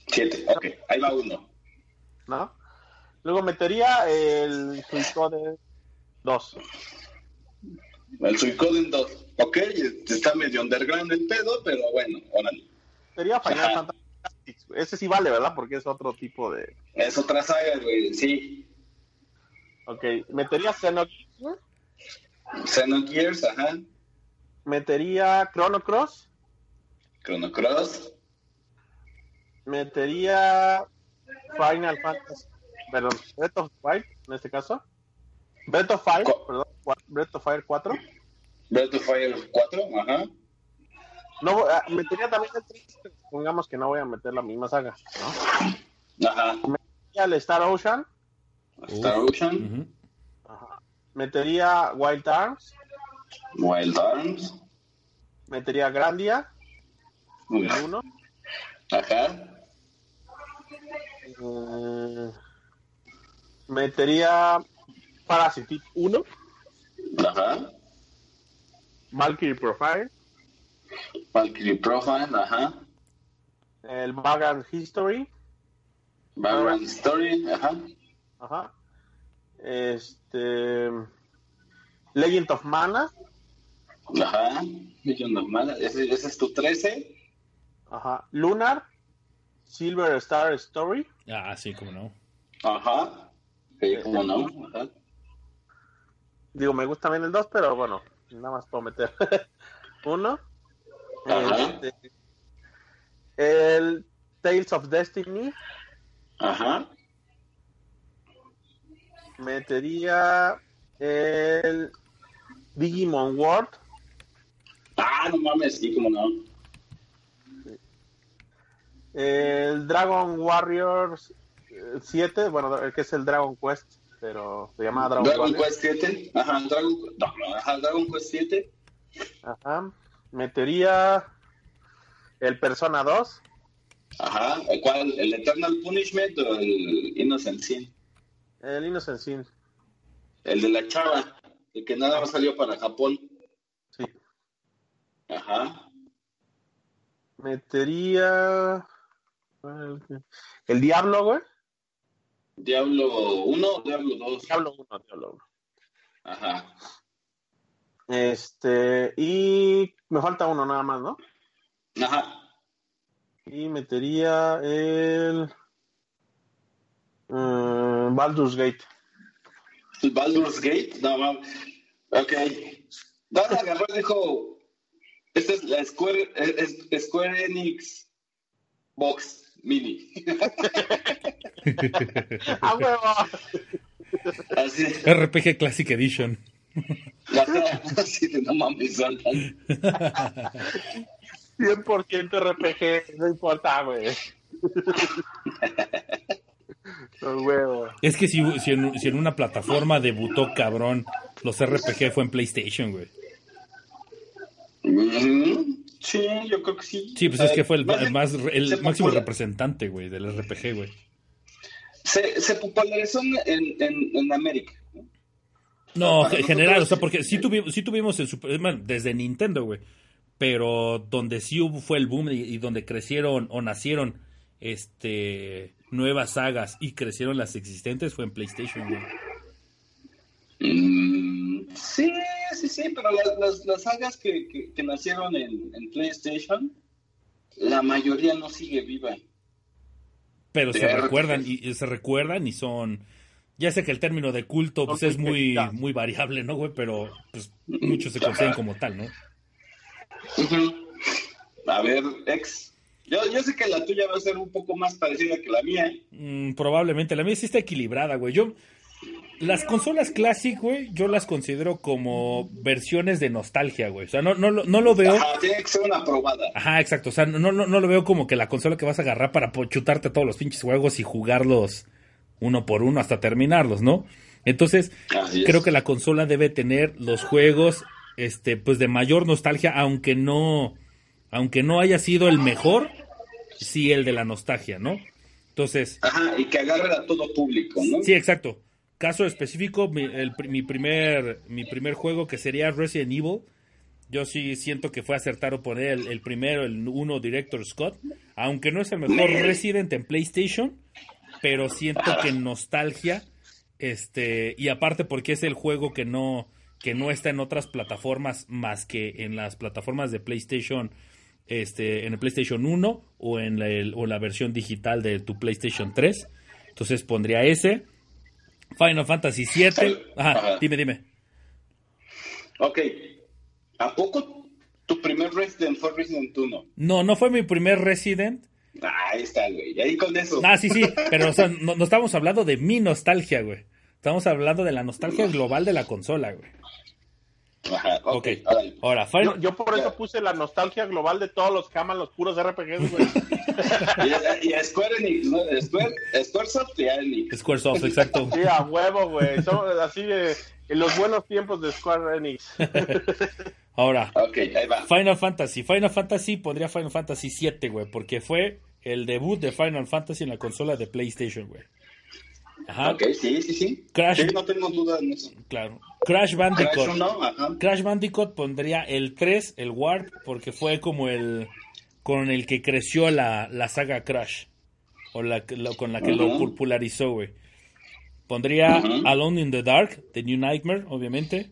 B: 7, ok. Ahí va uno.
C: ¿no? Luego metería el Suicode 2.
B: El Suicoden 2. Ok, está medio underground el pedo, pero bueno, órale.
C: Metería Final. Fantasy Tactics. Ese sí vale, ¿verdad? Porque es otro tipo de.
B: Es otra saga, güey. Sí.
C: Ok, metería Xenogears.
B: Xenogears, ajá.
C: Metería Chrono Cross.
B: Chrono Cross.
C: metería Final Fantasy, perdón, Breath of Fire, en este caso. Breath of Fire,
B: Co-
C: perdón, Breath of Fire 4.
B: Breath of Fire 4, ajá.
C: No, metería también el 3, pero supongamos que no voy a meter la misma saga, ¿no?
B: Ajá.
C: Metería el Star Ocean,
B: Star Ocean,
C: ajá. metería Wild Arms,
B: Wild Arms.
C: metería Grandia, 1.
B: Ajá.
C: eh, metería Parasite 1,
B: Ajá.
C: Valkyrie Profile,
B: Valkyrie Profile, ajá.
C: el Vagrant History,
B: Background Story, ajá.
C: Ajá. Este. Legend of Mana.
B: Ajá. Millón normal. Ese, ese es tu 13.
C: Ajá. Lunar. Silver Star Story.
A: Ah, sí, cómo no.
B: Ajá. Sí, cómo no. Ajá.
C: Digo, me gusta bien el 2, pero bueno, nada más puedo meter uno.
B: Ajá.
C: Este, el Tales of Destiny.
B: Ajá.
C: Metería el Digimon World.
B: Ah, no mames, sí, cómo no.
C: El Dragon Warriors 7. Bueno, el que es el Dragon Quest, pero se llama Dragon,
B: Dragon. Quest 7. Ajá, Dragon, no, ajá, Dragon Quest 7.
C: Ajá. Metería el Persona 2.
B: Ajá. ¿El cuál? ¿El Eternal Punishment o el Innocent Sin?
C: El Innocent Sin.
B: El de la chava. El que nada más salió para Japón.
C: Sí.
B: Ajá.
C: Metería. El, el Diablo, güey.
B: Diablo 1, Diablo 2.
C: Diablo 1, Diablo 1.
B: Ajá.
C: Este. Y me falta uno nada más, ¿no?
B: Ajá.
C: Y metería el. mm, Baldur's Gate.
B: Baldur's Gate, no mames. Ok. No, la agarró y dijo: Esta es la Square, es- es- Square Enix Box Mini.
C: ¡A huevo!
B: Así,
A: RPG Classic Edition.
B: así de no mames, son tan-
C: 100% RPG, no importa, güey. ¡A huevo!
A: Es que si, si, en, si en una plataforma debutó cabrón, los RPG fue en PlayStation, güey.
B: Ujú. Sí, yo creo que sí.
A: Sí, pues es que fue el,
B: Más
A: el más, el
B: se
A: máximo representante, güey, del RPG, güey.
B: Se, se popularizó en, en, en América. ¿no?
A: En general, o sea, porque sí tuvimos, sí tuvimos el Super, bueno, desde Nintendo, güey. Pero donde sí hubo, fue el boom y, y donde crecieron o nacieron este nuevas sagas y crecieron las existentes fue en PlayStation, güey.
B: Mm, sí, sí, sí, pero las, las, las sagas que, que, que nacieron en, en PlayStation, la mayoría no sigue viva.
A: Pero se recuerdan y, y se recuerdan y son ya sé que el término de culto pues es muy muy variable, ¿no, güey? Pero pues muchos se consideran como tal, ¿no?
B: A ver, ex. Yo, yo sé que la tuya va a ser un poco más parecida que la mía.
A: Mm, probablemente. La mía sí está equilibrada, güey. Yo. Las consolas Classic, güey, yo las considero como versiones de nostalgia, güey. O sea, no, no, lo- no lo veo.
B: Ajá, tiene que ser una probada.
A: Ajá, exacto. O sea, no, no, no lo veo como que la consola que vas a agarrar para chutarte todos los pinches juegos y jugarlos uno por uno hasta terminarlos, ¿no? Entonces, creo que la consola debe tener los juegos, este, pues de mayor nostalgia, aunque no, aunque no haya sido el mejor, sí el de la nostalgia, ¿no? Entonces,
B: Ajá, y que agarre a todo público, ¿no?
A: Sí, exacto. Caso específico, mi, el mi primer, mi primer juego que sería Resident Evil, yo sí siento que fue acertado poner el, el primero, el uno Director Scott, aunque no es el mejor Resident en PlayStation, pero siento que nostalgia, este, y aparte porque es el juego que no, que no está en otras plataformas más que en las plataformas de PlayStation, este, en el PlayStation 1 o en la, el- o la versión digital de tu PlayStation 3. Entonces pondría ese. Final Fantasy 7. Ajá,
B: Ajá.
A: dime, dime.
B: Ok. ¿A poco tu primer Resident fue Resident 1?
A: No, no fue mi primer Resident.
B: Ah, ahí está, güey. Ahí con eso.
A: Ah, sí, sí, pero o sea, no, no estamos hablando de mi nostalgia, güey. Estamos hablando de la nostalgia global de la consola, güey.
B: Ajá, ok.
A: Ahora.
C: Yo, yo por eso puse la nostalgia global de todos los aman los puros RPGs, güey.
B: Y, y Square Enix, ¿no? Square, Squaresoft y Enix.
A: Squaresoft, exacto.
C: Sí, a huevo, güey. Son así de en los buenos tiempos de Square Enix.
A: Ahora,
B: Ok, ahí va.
A: Final Fantasy. Final Fantasy pondría Final Fantasy 7, güey, porque fue el debut de Final Fantasy en la consola de PlayStation, güey. Ajá,
B: Ok, sí, sí, sí.
A: Crash.
B: Sí, no tengo duda en eso.
A: claro. Crash
B: Crash
A: Bandicoot.
B: 1, ajá.
A: Crash Bandicoot pondría el 3, el Warp, porque fue como el con el que creció la, la saga Crash. O la, con la que lo popularizó, güey. Pondría. Alone in the Dark, de New Nightmare, obviamente.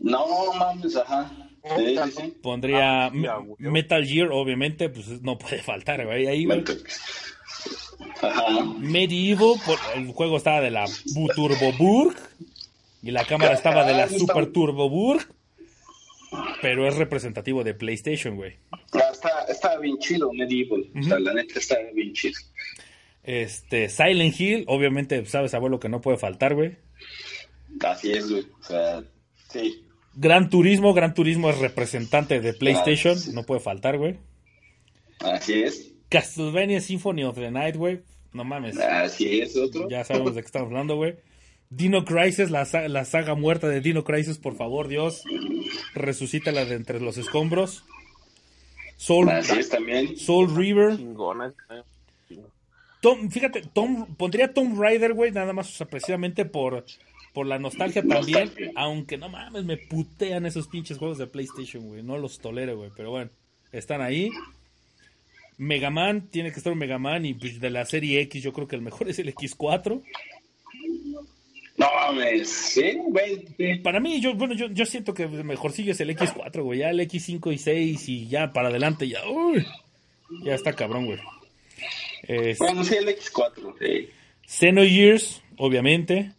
B: No mames, ajá. Sí, sí, sí.
A: Pondría
C: Ah, ya.
A: Metal Gear, obviamente, pues no puede faltar, güey. Ahí, güey.
B: Ajá.
A: Medieval, por- el juego estaba de la Bu- Turboburg y la cámara estaba de la Super Turboburg, pero es representativo de PlayStation, güey.
B: Está, está bien chido Medieval. O sea, la neta está bien chido.
A: Este, Silent Hill, obviamente, sabes, abuelo, que no puede faltar, güey.
B: Así es, güey. O sea, sí.
A: Gran Turismo, Gran Turismo es representante de PlayStation,
B: sí.
A: no puede faltar, güey.
B: Así es.
A: Castlevania Symphony of the Night, güey. No mames.
B: Así es, otro.
A: Ya sabemos de qué estamos hablando, güey. Dino Crisis, la, la saga muerta de Dino Crisis, por favor, Dios. Resucítala de entre los escombros. Soul,
B: Así es también.
A: Soul River.
C: Chingona.
A: Tom, fíjate, Tom, pondría Tomb Raider, güey, nada más, o sea, precisamente por, por la nostalgia también.
B: Nostalgia.
A: Aunque no mames, me putean esos pinches juegos de PlayStation, güey. No los tolero, güey. Pero bueno, están ahí. Mega Man, tiene que estar un Mega Man. Y pues, de la serie X, yo creo que el mejor es el X4.
B: No mames. Sí, güey.
A: Para mí, yo, bueno, yo, yo siento que el mejorcillo es el X4, güey. Ya el X5 y 6 y ya para adelante, ya. Uy, ya está cabrón, güey.
B: Bueno, sí, el X4. sí.
A: Xenogears, obviamente.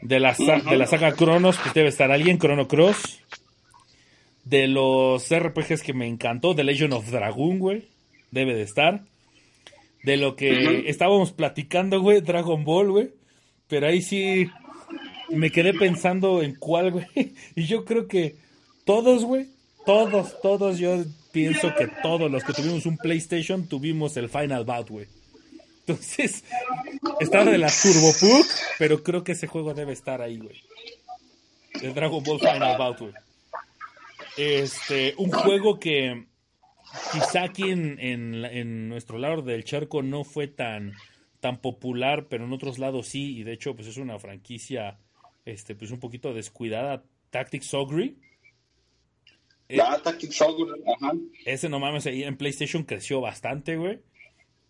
A: De la, sa- de la saga Chronos, pues debe estar alguien, Chrono Cross. De los RPGs que me encantó, The Legend of Dragoon, güey. Debe de estar. De lo que estábamos platicando, güey, Dragon Ball, güey. Pero ahí sí me quedé pensando en cuál, güey. Y yo creo que todos, güey. Todos, todos, yo pienso que todos los que tuvimos un PlayStation tuvimos el Final Bout, güey. Entonces, está de la Turbo Puck, pero creo que ese juego debe estar ahí, güey. El Dragon Ball Final Bout, güey. Este, un juego que quizá aquí en, en, la- en nuestro lado del charco no fue tan, tan popular, pero en otros lados sí, y de hecho, pues es una franquicia, este, pues un poquito descuidada, Tactics Ogre. Eh,
B: La Tactics Ogre, ajá.
A: ese no mames, ahí en PlayStation creció bastante, güey.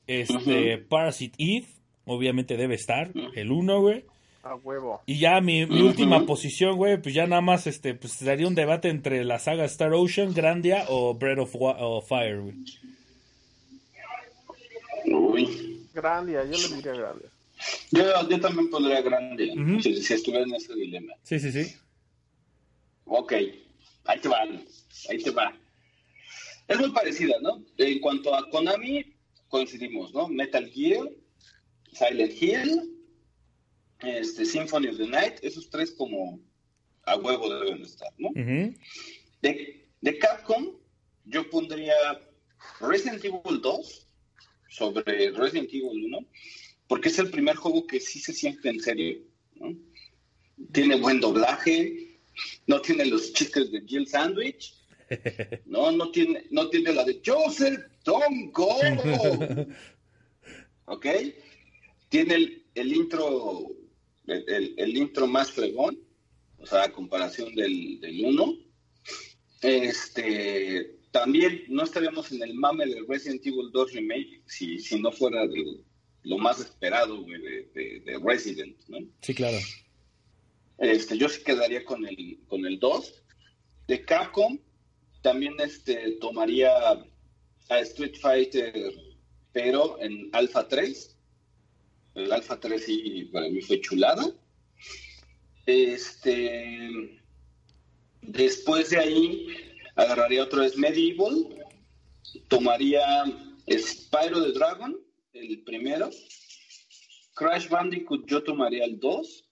A: Este, Parasite Eve, obviamente debe estar, el 1, güey.
C: A huevo.
A: Y ya mi, mi última posición, güey, pues ya nada más, este, pues sería un debate entre la saga Star Ocean, Grandia o Breath of, of Fire, güey.
B: Uy.
C: Grandia, yo le diría Grandia.
B: Yo, yo también pondría si, si estuviera en ese dilema.
A: Sí, sí, sí.
B: Ok, ahí te va, ahí te va. Es muy parecida, ¿no? En cuanto a Konami, coincidimos, ¿no? Metal Gear, Silent Hill, este, Symphony of the Night, esos tres como a huevo deben estar, ¿no? De, de Capcom, yo pondría Resident Evil 2 sobre Resident Evil 1, porque es el primer juego que sí se siente en serio. ¿no? Tiene buen doblaje, no tiene los chistes de Jill Sandwich, no, no tiene, no tiene la de Joseph Don't Go. ¿Ok? Tiene el, el intro, el, el- el intro más fregón, o sea, a comparación del, del 1. Este, también no estaríamos en el mame de Resident Evil 2 Remake si, si no fuera de lo más esperado güey, de, de- de Resident, ¿no?
A: Sí, claro.
B: Este, yo sí quedaría con el, con el 2. De Capcom, también este, tomaría a Street Fighter, pero en Alpha 3. El Alpha 3 sí, para mí fue chulada. Este, después de ahí, agarraría otro vez Medieval. Tomaría Spyro the Dragon, el primero. Crash Bandicoot, yo tomaría el 2.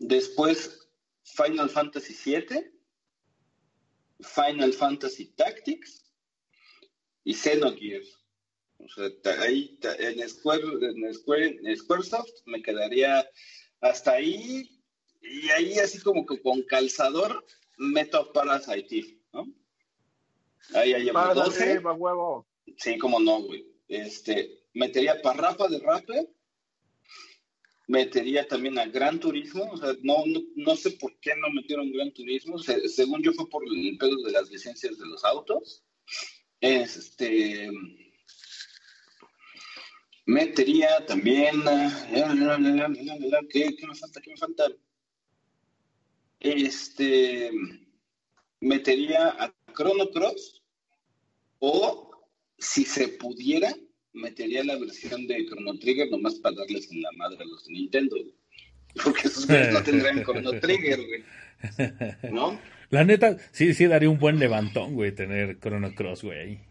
B: Después Final Fantasy VII, Final Fantasy Tactics y Xenogears. O sea, ahí en Square, en Square, en Squaresoft me quedaría hasta ahí y ahí así como que con calzador meto a Parasite Eve, ¿no? Ahí ya llevo
C: Pásate,
B: 12.
C: a huevo.
B: Sí, como no, güey. Este, metería Parrafa de Rapper, metería también a Gran Turismo, o sea, no, no, no sé por qué no metieron Gran Turismo, Se- según yo fue por el pedo de las licencias de los autos. Este, metería también, ah, ¿qué, qué me falta? ¿Qué me falta? Este, metería a Chrono Cross o si se pudiera, metería la versión de Chrono Trigger nomás para darles en la madre a los de Nintendo. Porque esos güeyes no tendrían Chrono Trigger, güey. ¿No?
A: La neta, sí, sí daría un buen levantón, güey, tener Chrono Cross, güey.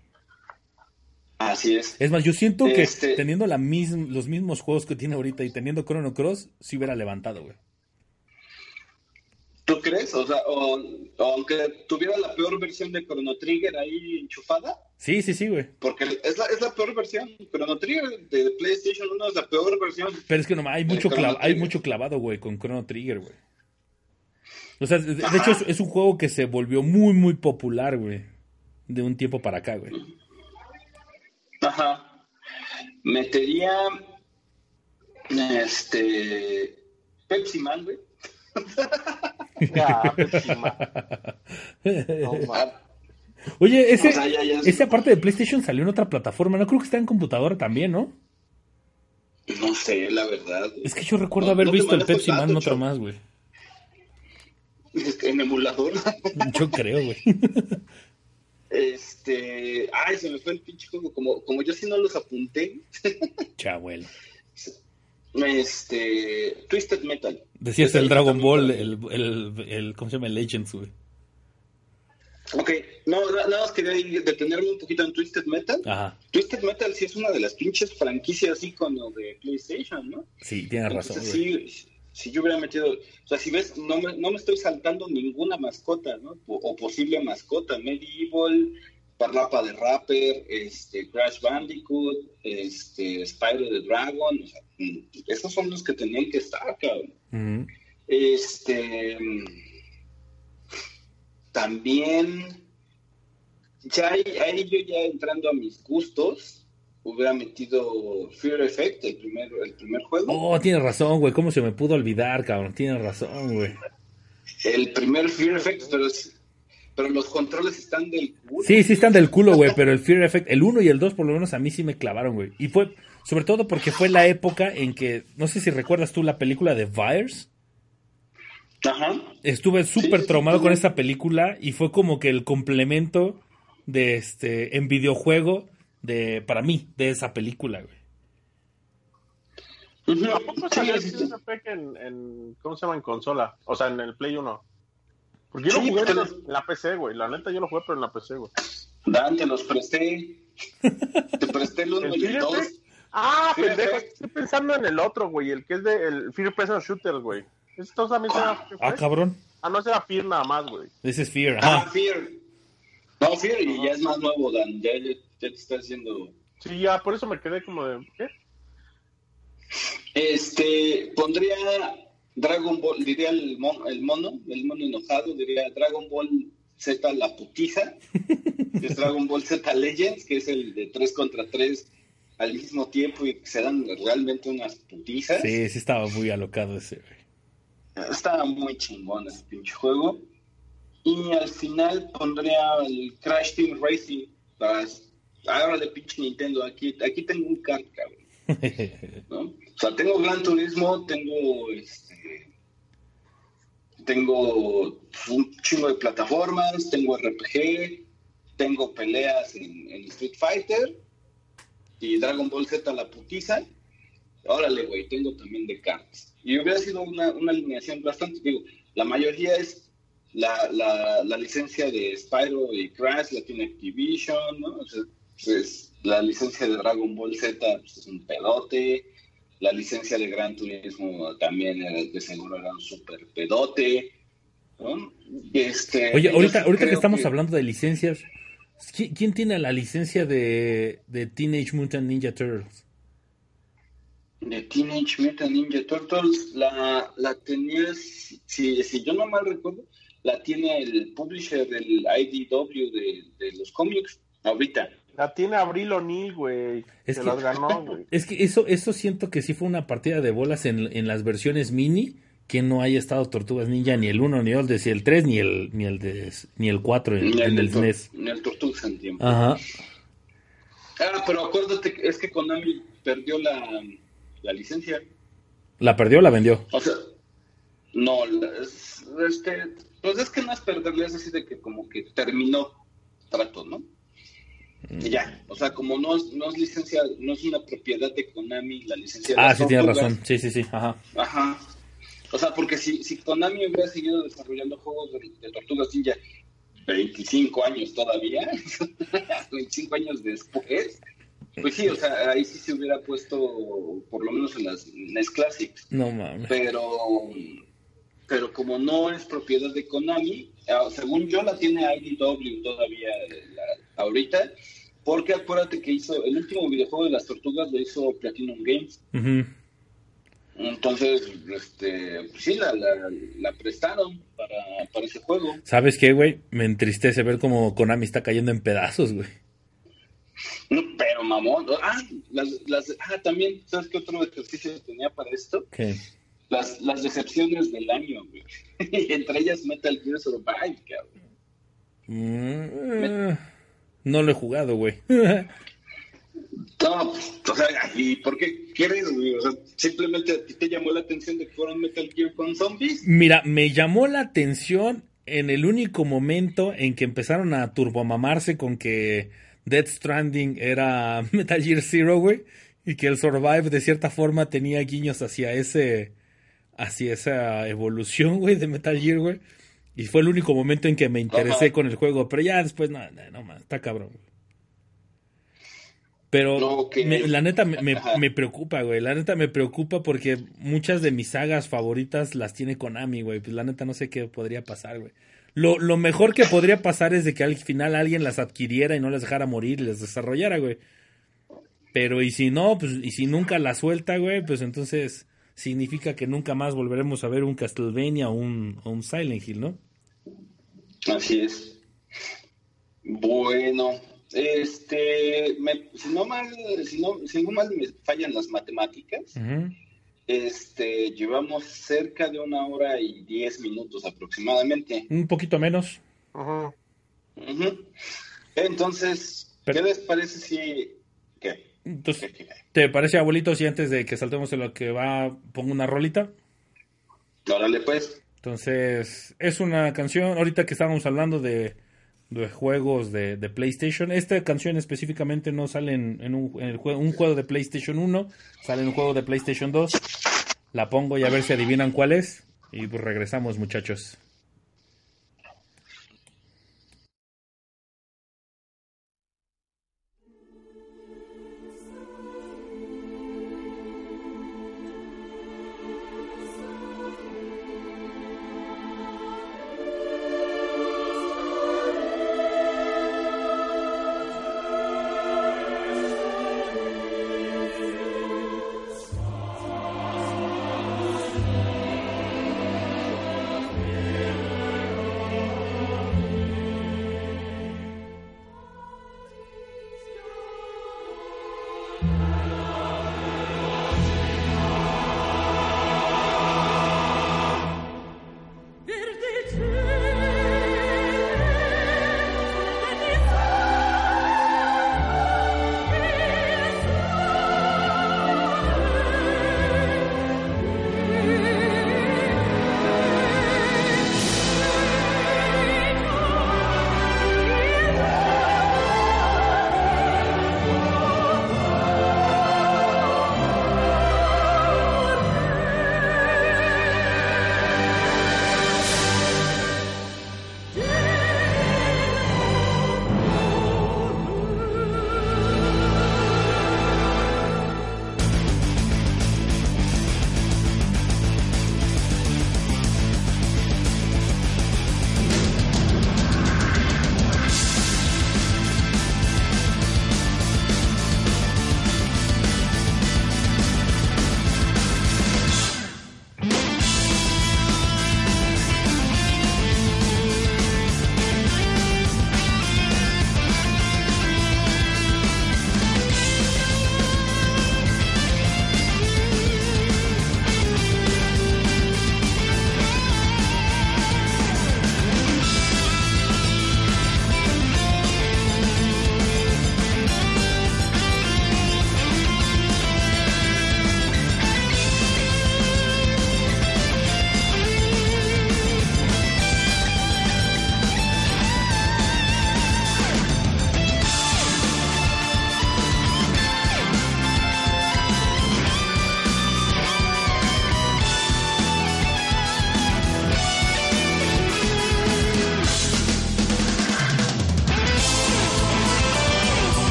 B: Así es.
A: Es más, yo siento que
B: Este-
A: teniendo la mism- los mismos juegos que tiene ahorita y teniendo Chrono Cross, sí hubiera levantado, güey.
B: ¿Tú crees? O sea, o, aunque tuviera la peor versión de Chrono Trigger ahí enchufada,
A: Sí, sí, sí, güey.
B: porque es la, es la peor versión. Chrono Trigger de PlayStation 1 es la peor versión.
A: Pero es que no, hay mucho, hay mucho clavado, güey, con Chrono Trigger, güey. O sea, de, hecho es, es un juego que se volvió muy, muy popular, güey. De un tiempo para acá, güey.
B: Ajá. Metería este Pepsi Man, güey.
C: Ya, Pepsi Man. No, man.
B: Ah,
A: Oye, ese,
B: O sea, ya- ya es-
A: ese aparte de PlayStation salió en otra plataforma. No creo que está en computadora también, ¿no?
B: no sé, la verdad.
A: Es que yo recuerdo
B: No-
A: haber
B: no
A: visto el Pepsi Man otra más, güey.
B: En emulador.
A: Yo creo, güey.
B: Este, ay, se me fue el pinche juego, como, como yo sí no los apunté,
A: Chabuelo.
B: este, Twisted Metal.
A: Decías el Dragon Ball, el, el, el ¿cómo se llama? El Legends, güey.
B: Ok, no, na- nada más quería detenerme un poquito en Twisted Metal.
A: Ajá.
B: Twisted Metal sí es una de las pinches franquicias ícono de PlayStation, ¿no?
A: Sí, tienes razón,
B: Entonces,
A: güey.
B: sí, si yo hubiera metido, o sea, si ves, no me, no me estoy saltando ninguna mascota, ¿no? O, o posible mascota, Medieval, Parlapa de Rapper, este, Crash Bandicoot, este, Spyro the Dragon, o sea, mm, esos son los que tenían que estar, cabrón. Este, también, ya ahí, ahí yo ya entrando a mis gustos, hubiera metido Fear Effect, el primer, el primer juego.
A: Oh, tienes razón, güey. ¿Cómo se me pudo olvidar, cabrón? Tienes razón, güey.
B: El primer Fear Effect, pero, es- pero los controles están del culo.
A: Sí, sí están del culo, güey, pero el Fear Effect, el 1 y el 2 por lo menos a mí sí me clavaron, güey. Y fue, sobre todo porque fue la época en que, no sé si recuerdas tú la película de Virus.
B: Ajá.
A: Estuve súper
B: sí,
A: traumado
B: sí.
A: con esa película y fue como que el complemento de este, en videojuego de, para mí, de esa película, güey.
C: ¿A poco
B: Sí,
C: salió
B: sí,
C: en, en, ¿cómo se llama? En consola. O sea, en el Play 1. Porque yo
B: Sí,
C: lo jugué
B: pero-
C: en la PC, güey. La neta yo lo jugué, pero en la PC, güey.
B: Dan, te los presté. Te presté el 1
C: ¿El
B: y el
C: Fear
B: 2.
C: Effect? Ah,
B: Fear
C: pendejo.
B: Effect.
C: Estoy pensando en el otro, güey. El que es de el Fear Person Shooter, güey. ¿Esto también se llama Fear
A: Ah, cabrón.
C: Ah, no, ese era Fear nada más, güey.
A: Ese es Fear,
B: Ah,
A: ajá.
B: Fear. No, Fear, y ya es más nuevo, Dan. Ya, ya, te está haciendo.
C: Sí, ya, por eso me quedé como de... ¿Qué?
B: Este, pondría Dragon Ball, diría el, mon- el mono, el mono enojado, diría Dragon Ball Z la putiza, que es Dragon Ball Z Legends, que es el de 3 contra 3 al mismo tiempo y que se dan realmente unas putizas.
A: Sí, sí estaba muy alocado ese, güey.
B: Estaba muy chingón ese pinche juego. Y al final pondría el Crash Team Racing. Para, ahora de pinche Nintendo, aquí, aquí tengo un kart, cabrón. ¿no? O sea, tengo Gran Turismo, tengo este, tengo un chingo de plataformas, tengo RPG, tengo peleas en, en Street Fighter y Dragon Ball Z la putiza. Órale, güey, tengo también de cartas. Y hubiera sido una, una alineación bastante, digo, la mayoría es la, la, la licencia de Spyro y Crash, la tiene Activision, ¿no? O sea, pues, la licencia de Dragon Ball Z pues, es un pedote, la licencia de Gran Turismo también era, de seguro era un super pedote, ¿no? Y Este,
A: Oye, ahorita, ahorita que estamos hablando de licencias, ¿quién, quién tiene la licencia de, de Teenage Mutant Ninja Turtles?
B: De Teenage Mutant Ninja Turtles, la, la tenía, si, si yo no mal recuerdo, la tiene el publisher del IDW de, de los cómics, ahorita.
C: La tiene Abril O'Neill, güey.
A: Es
C: Se
A: que-
C: las ganó, güey.
A: Es que eso, eso siento que sí fue una partida de bolas en, en las versiones mini, que no haya estado Tortugas Ninja ni el 1, ni el, de, el 3, ni el, ni el, de, ni el 4 en,
B: Ni
A: en
B: el,
A: el SNES.
B: ni el Tortugas en tiempo.
A: Ajá.
B: Ah, pero acuérdate, que es que Konami perdió la, la licencia.
A: ¿La perdió o la vendió?
B: O sea, no, es- este, pues es que no es perderle, es así de que como que terminó trato, ¿no? Y ya, o sea, como no es, no es licencia, no es una propiedad de Konami la licencia de
A: Ah, sí, tienes razón. Sí, sí, sí. Ajá.
B: Ajá. O sea, porque si, si Konami hubiera seguido desarrollando juegos de, de Tortugas Ninja 25 años todavía, 25 años después, pues sí, o sea, ahí sí se hubiera puesto, por lo menos en las NES Classics.
A: No mames.
B: Pero, pero como no es propiedad de Konami, ah, según yo la tiene IDW todavía la- ahorita, porque acuérdate que hizo el último videojuego de las tortugas lo hizo Platinum Games. Entonces, este, pues sí, la, la, la prestaron para, para ese juego.
A: ¿Sabes qué, güey? Me entristece ver cómo Konami está cayendo en pedazos, güey.
B: No, pero mamón, ah, las, las, ah, también, ¿sabes qué otro ejercicio tenía para esto?
A: ¿Qué?
B: Las, las decepciones del año, güey. Entre ellas Metal Gear Survive, cabrón.
A: Mm, eh, no lo he jugado, güey.
B: No, pues, o sea, ¿y por qué quieres, güey? O sea, simplemente a ti te llamó la atención de que fueron Metal Gear con zombies.
A: Mira, me llamó la atención en el único momento en que empezaron a turbomamarse con que Death Stranding era Metal Gear Zero, güey, y que el Survive de cierta forma tenía guiños hacia ese hacia esa evolución, güey, de Metal Gear, güey. Y fue el único momento en que me interesé
B: Ajá.
A: con el juego, pero ya después no, no, no man, está cabrón. Pero
B: Lo que-
A: me- la neta me, me- preocupa, güey. La neta me preocupa porque muchas de mis sagas favoritas las tiene Konami, güey. Pues la neta no sé qué podría pasar, güey. Lo, lo mejor que podría pasar es de que al final alguien las adquiriera y no las dejara morir y las desarrollara, güey. Pero y si no, pues, y si nunca la suelta, güey, pues entonces significa que nunca más volveremos a ver un Castlevania o un, o un Silent Hill, ¿no?
B: Así es. Bueno, este, me- si no mal, si no, si no mal me fallan las matemáticas, este, llevamos cerca de una hora y diez minutos aproximadamente.
A: Un poquito menos.
C: Ujú.
B: Ujú. Entonces,
A: Pero-
B: ¿qué les parece si, qué?
A: Entonces. ¿te parece, abuelito, si antes de que saltemos en lo que va, pongo una rolita?
B: Órale, pues.
A: Entonces, es una canción, ahorita que estábamos hablando de, juegos de, PlayStation, esta canción específicamente no sale en, un, juego, un juego de PlayStation 1, sale en un juego de PlayStation 2. La pongo y a ver si adivinan cuál es. Y pues regresamos, muchachos.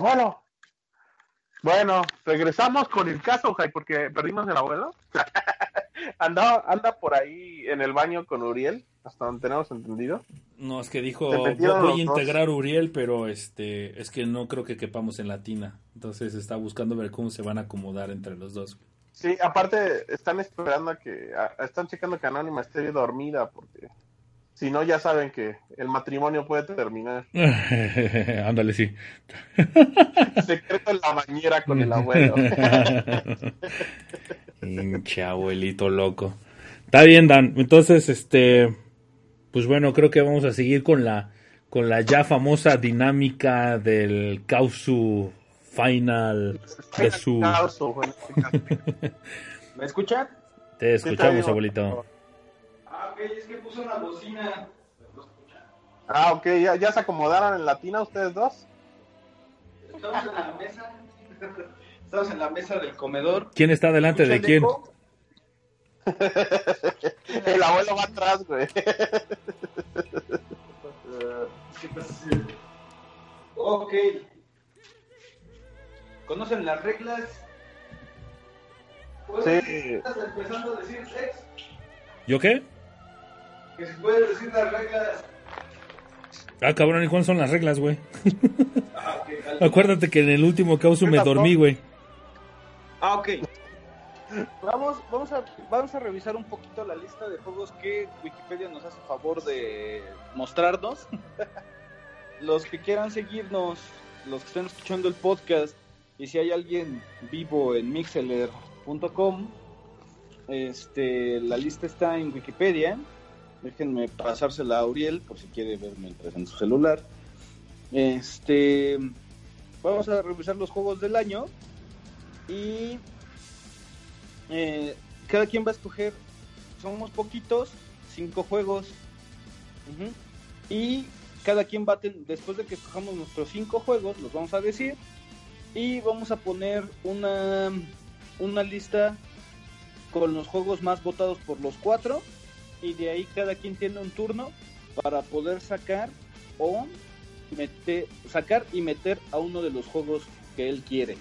C: Abuelo. Bueno, regresamos con el caso, Jai, porque perdimos el abuelo. anda, anda por ahí en el baño con Uriel, hasta donde tenemos entendido.
A: No, es que dijo, voy, a integrar a Uriel, pero este es que no creo que quepamos en latina. Entonces está buscando ver cómo se van a acomodar entre los dos.
C: Sí, aparte están esperando a que, a- están checando que Anónima esté dormida porque Si no, ya saben que el matrimonio puede terminar.
A: Ándale, sí.
C: Secreto en la bañera con el abuelo.
A: Hinche abuelito loco. Está bien, Dan. Entonces, este, pues bueno, creo que vamos a seguir con la, con la ya famosa dinámica del Causu Final de su.
D: ¿Me escuchan?
A: Te escuchamos, abuelito.
D: Ah, ok, es que puso una bocina.
C: Ah, ok, ¿ya, ya se acomodaron en la tina ustedes dos.
D: Estamos en la mesa. Estamos en la mesa del comedor.
A: ¿Quién está delante de quién?
D: eco?
C: El abuelo va atrás, güey.
D: ¿Qué pasa? Ok. ¿Conocen las reglas? ¿Puedes-
C: Sí.
D: ¿Estás empezando a decir sex?
A: ¿Yo qué?
D: Que si puedes decir las reglas.
A: Ah, cabrón, ¿y cuáles son las reglas, güey?
D: Ah.
A: Acuérdate que en el último Causu me dormí, güey.
D: Ah, ok. Vamos, vamos, a, vamos a revisar un poquito la lista de juegos que Wikipedia nos hace favor de mostrarnos. los que quieran seguirnos, los que estén escuchando el podcast, y si hay alguien vivo en mixeler.com, este, la lista está en Wikipedia. Déjenme pasársela a Uriel por si quiere ver mientras en su celular. Este, vamos a revisar los juegos del año y eh, cada quien va a escoger, somos poquitos, cinco juegos. Y cada quien va a ten- después de que escojamos nuestros cinco juegos, los vamos a decir. Y vamos a poner una, una lista con los juegos más votados por los cuatro. Y de ahí cada quien tiene un turno para poder sacar o meter, sacar y meter a uno de los juegos que él quiere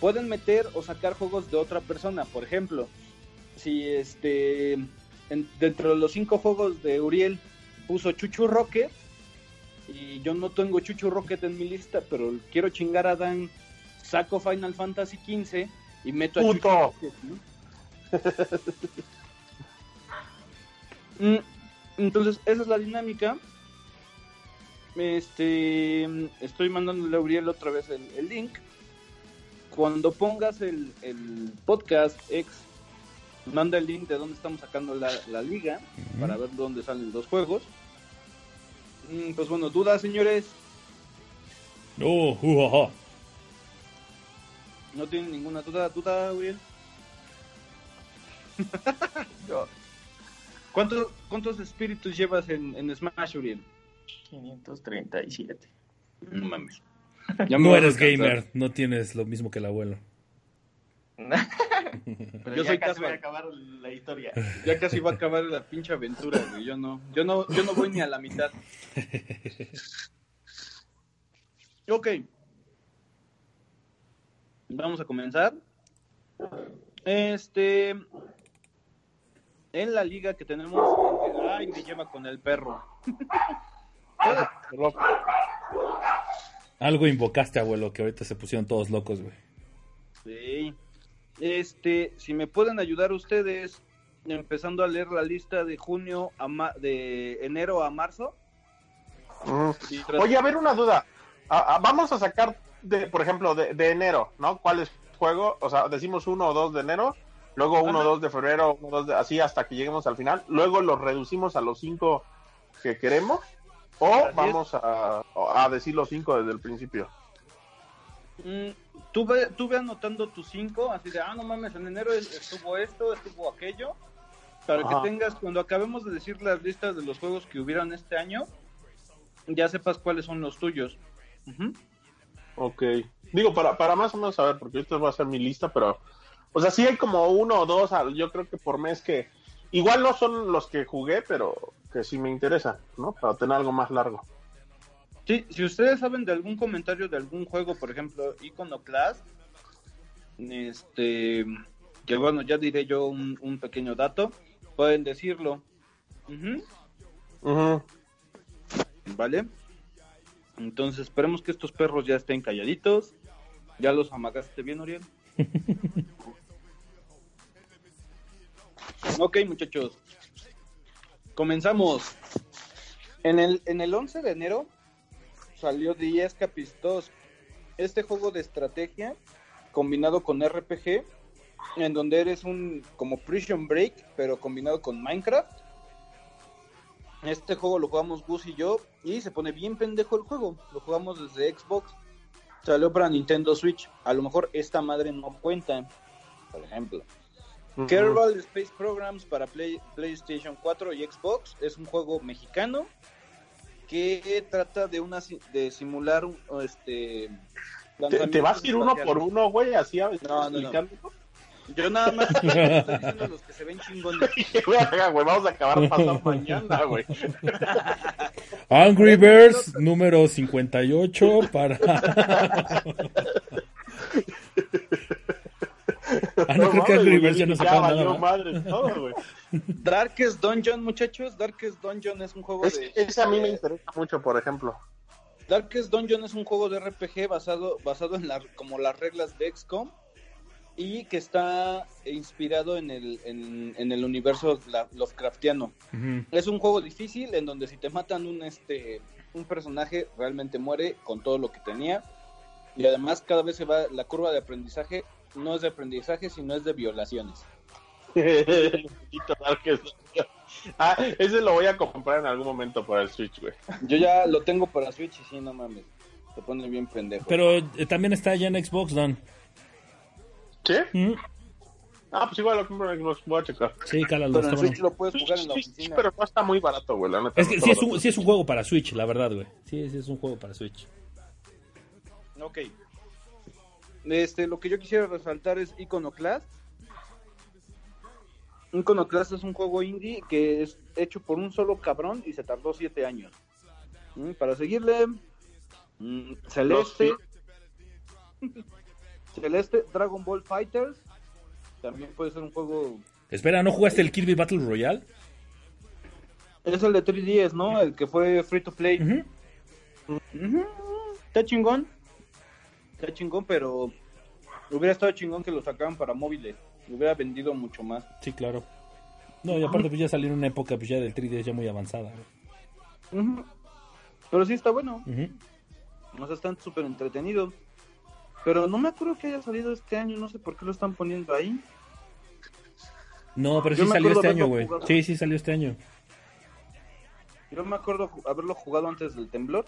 D: pueden meter o sacar juegos de otra persona. Por ejemplo, si este en- dentro de los cinco juegos de Uriel puso Chuchu Rocket y yo no tengo Chuchu Rocket en mi lista, pero quiero chingar a Dan, saco Final Fantasy XV y meto a
C: Puto.
D: Chuchu Rocket. ¿no? Mm, Entonces, esa es la dinámica. Este, estoy mandándole a Uriel otra vez el, el link cuando pongas el, el podcast ex, manda el link de dónde estamos sacando la, la liga para ver dónde salen los juegos. Mm, Pues bueno, dudas, señores.
A: Oh, uh, ajá.
D: No tienen ninguna duda. ¿Duda, Uriel? ¿Cuántos, ¿Cuántos espíritus llevas en, en Smash, Uriel?
E: 537.
D: No mames. Ya me
A: No eres gamer, no tienes lo mismo que el abuelo.
E: Pero
D: Yo
E: ya
D: soy
E: casi
D: casual.
E: voy a acabar la historia.
D: Ya casi va a acabar la pinche aventura, güey. Yo no, yo no, yo no voy ni a la mitad. Ok. Vamos a comenzar. Este. En la liga que tenemos. Ay, me lleva con el perro.
A: Algo invocaste, abuelo, que ahorita se pusieron todos locos, güey.
D: Sí. Este, si me pueden ayudar ustedes, empezando a leer la lista de junio a ma- de enero a marzo.
C: Mm.
D: Tras-
C: Oye, a ver, una duda. Vamos a sacar, de, por ejemplo, de, de enero, ¿no? ¿Cuál es juego? O sea, decimos uno o dos de enero, luego uno o
D: Ajá.
C: dos de febrero, uno o dos de, así hasta que lleguemos al final. Luego los reducimos a los cinco que queremos. O
D: Así
C: vamos a, a decir los cinco desde el principio.
D: Mm, tú, ve, tú ve anotando tus cinco, así de, ah, no mames, en enero es- estuvo esto, estuvo aquello, para
C: Ajá.
D: que tengas, cuando acabemos de decir las listas de los juegos que hubieron este año, ya sepas cuáles son los tuyos. Ujú.
C: Ok. Digo, para, para más o menos saber, porque esto va a ser mi lista, pero. O sea, sí hay como uno o dos, yo creo que por mes que. Igual no son los que jugué, pero que sí me interesan, ¿no? Para tener algo más largo.
D: Sí, si ustedes saben de algún comentario de algún juego, por ejemplo, Iconoclast, este, que bueno, ya diré yo un, un pequeño dato, pueden decirlo. Ujú.
C: Ujú.
D: ¿Vale? Entonces esperemos que estos perros ya estén calladitos. ¿Ya los amagaste bien, Uriel? ok, muchachos. Comenzamos. En el, en el 11 de enero salió The Escapist 2. Este juego de estrategia combinado con RPG, en donde eres un como Prison Break, pero combinado con Minecraft. Este juego lo jugamos Gus y yo, y se pone bien pendejo el juego. Lo jugamos desde Xbox. Salió para Nintendo Switch. A lo mejor esta madre no cuenta, por ejemplo. Kerbal Space Programs para Play- PlayStation 4 y Xbox es un juego mexicano que trata de una de simular un, este
C: ¿Te, te vas a ir uno por uno, güey? Así a
D: No, no? Yo nada más estoy diciendo los que se ven chingones.
C: Güey, vamos a acabar pasado mañana, güey.
A: Angry Birds número 58 para... Ah, no, creo que Birds ya no sacaron nada.
C: madre todo, güey.
D: Darkest Dungeon, muchachos, Darkest Dungeon es un juego
C: Es-
D: de
C: Ese a mí me interesa mucho, por ejemplo.
D: Darkest Dungeon es un juego de RPG basado basado en la, como las reglas de XCOM y que está inspirado en el en, en el universo la- Lovecraftiano.
A: Ujú.
D: Es un juego difícil en donde si te matan un este un personaje realmente muere con todo lo que tenía y además cada vez se va la curva de aprendizaje no es de aprendizaje sino es de violaciones.
C: Ah, ese lo voy a comprar en algún momento para el Switch, güey.
D: Yo ya lo tengo para Switch y sí no mames. Se pone bien pendejo.
A: Pero eh, también está ya en Xbox, Don.
C: ¿Sí?
A: Mm,
C: Ah, pues igual lo compro en Xbox, voy a checar.
A: Sí, cálalo,
D: Pero en
A: bueno.
D: Switch lo puedes jugar en la
C: Sí, sí,
D: oficina.
C: pero no está muy barato, güey, la neta.
A: Es que
C: no
A: sí es,
C: todo
A: un,
C: lo-
A: sí es un juego para Switch, la verdad, güey. Sí, sí es un juego para Switch.
D: Ok. Este, lo que yo quisiera resaltar es Iconoclast. Iconoclast es un juego indie que es hecho por un solo cabrón y se tardó siete años. Mm, Para seguirle, mm, Celeste. Celeste, Dragon Ball Fighters. También puede ser un juego.
A: Espera, ¿no jugaste el Kirby Battle Royale?
D: Es el de 3DS, ¿no? El que fue free to play.
A: Ujú,
D: Está chingón. Está chingón, pero hubiera estado chingón que lo sacaran para móviles. Hubiera vendido mucho más.
A: Sí, claro. No, y aparte pues ya salió en una época pues ya del 3DS ya muy avanzada.
D: Pero sí está bueno.
A: Ujú.
D: O sea, están súper entretenidos. Pero no me acuerdo que haya salido este año. No sé por qué lo están poniendo ahí.
A: No, pero
D: Yo
A: sí salió este año, güey. Sí, sí salió este año.
D: Yo me acuerdo haberlo jugado antes del temblor.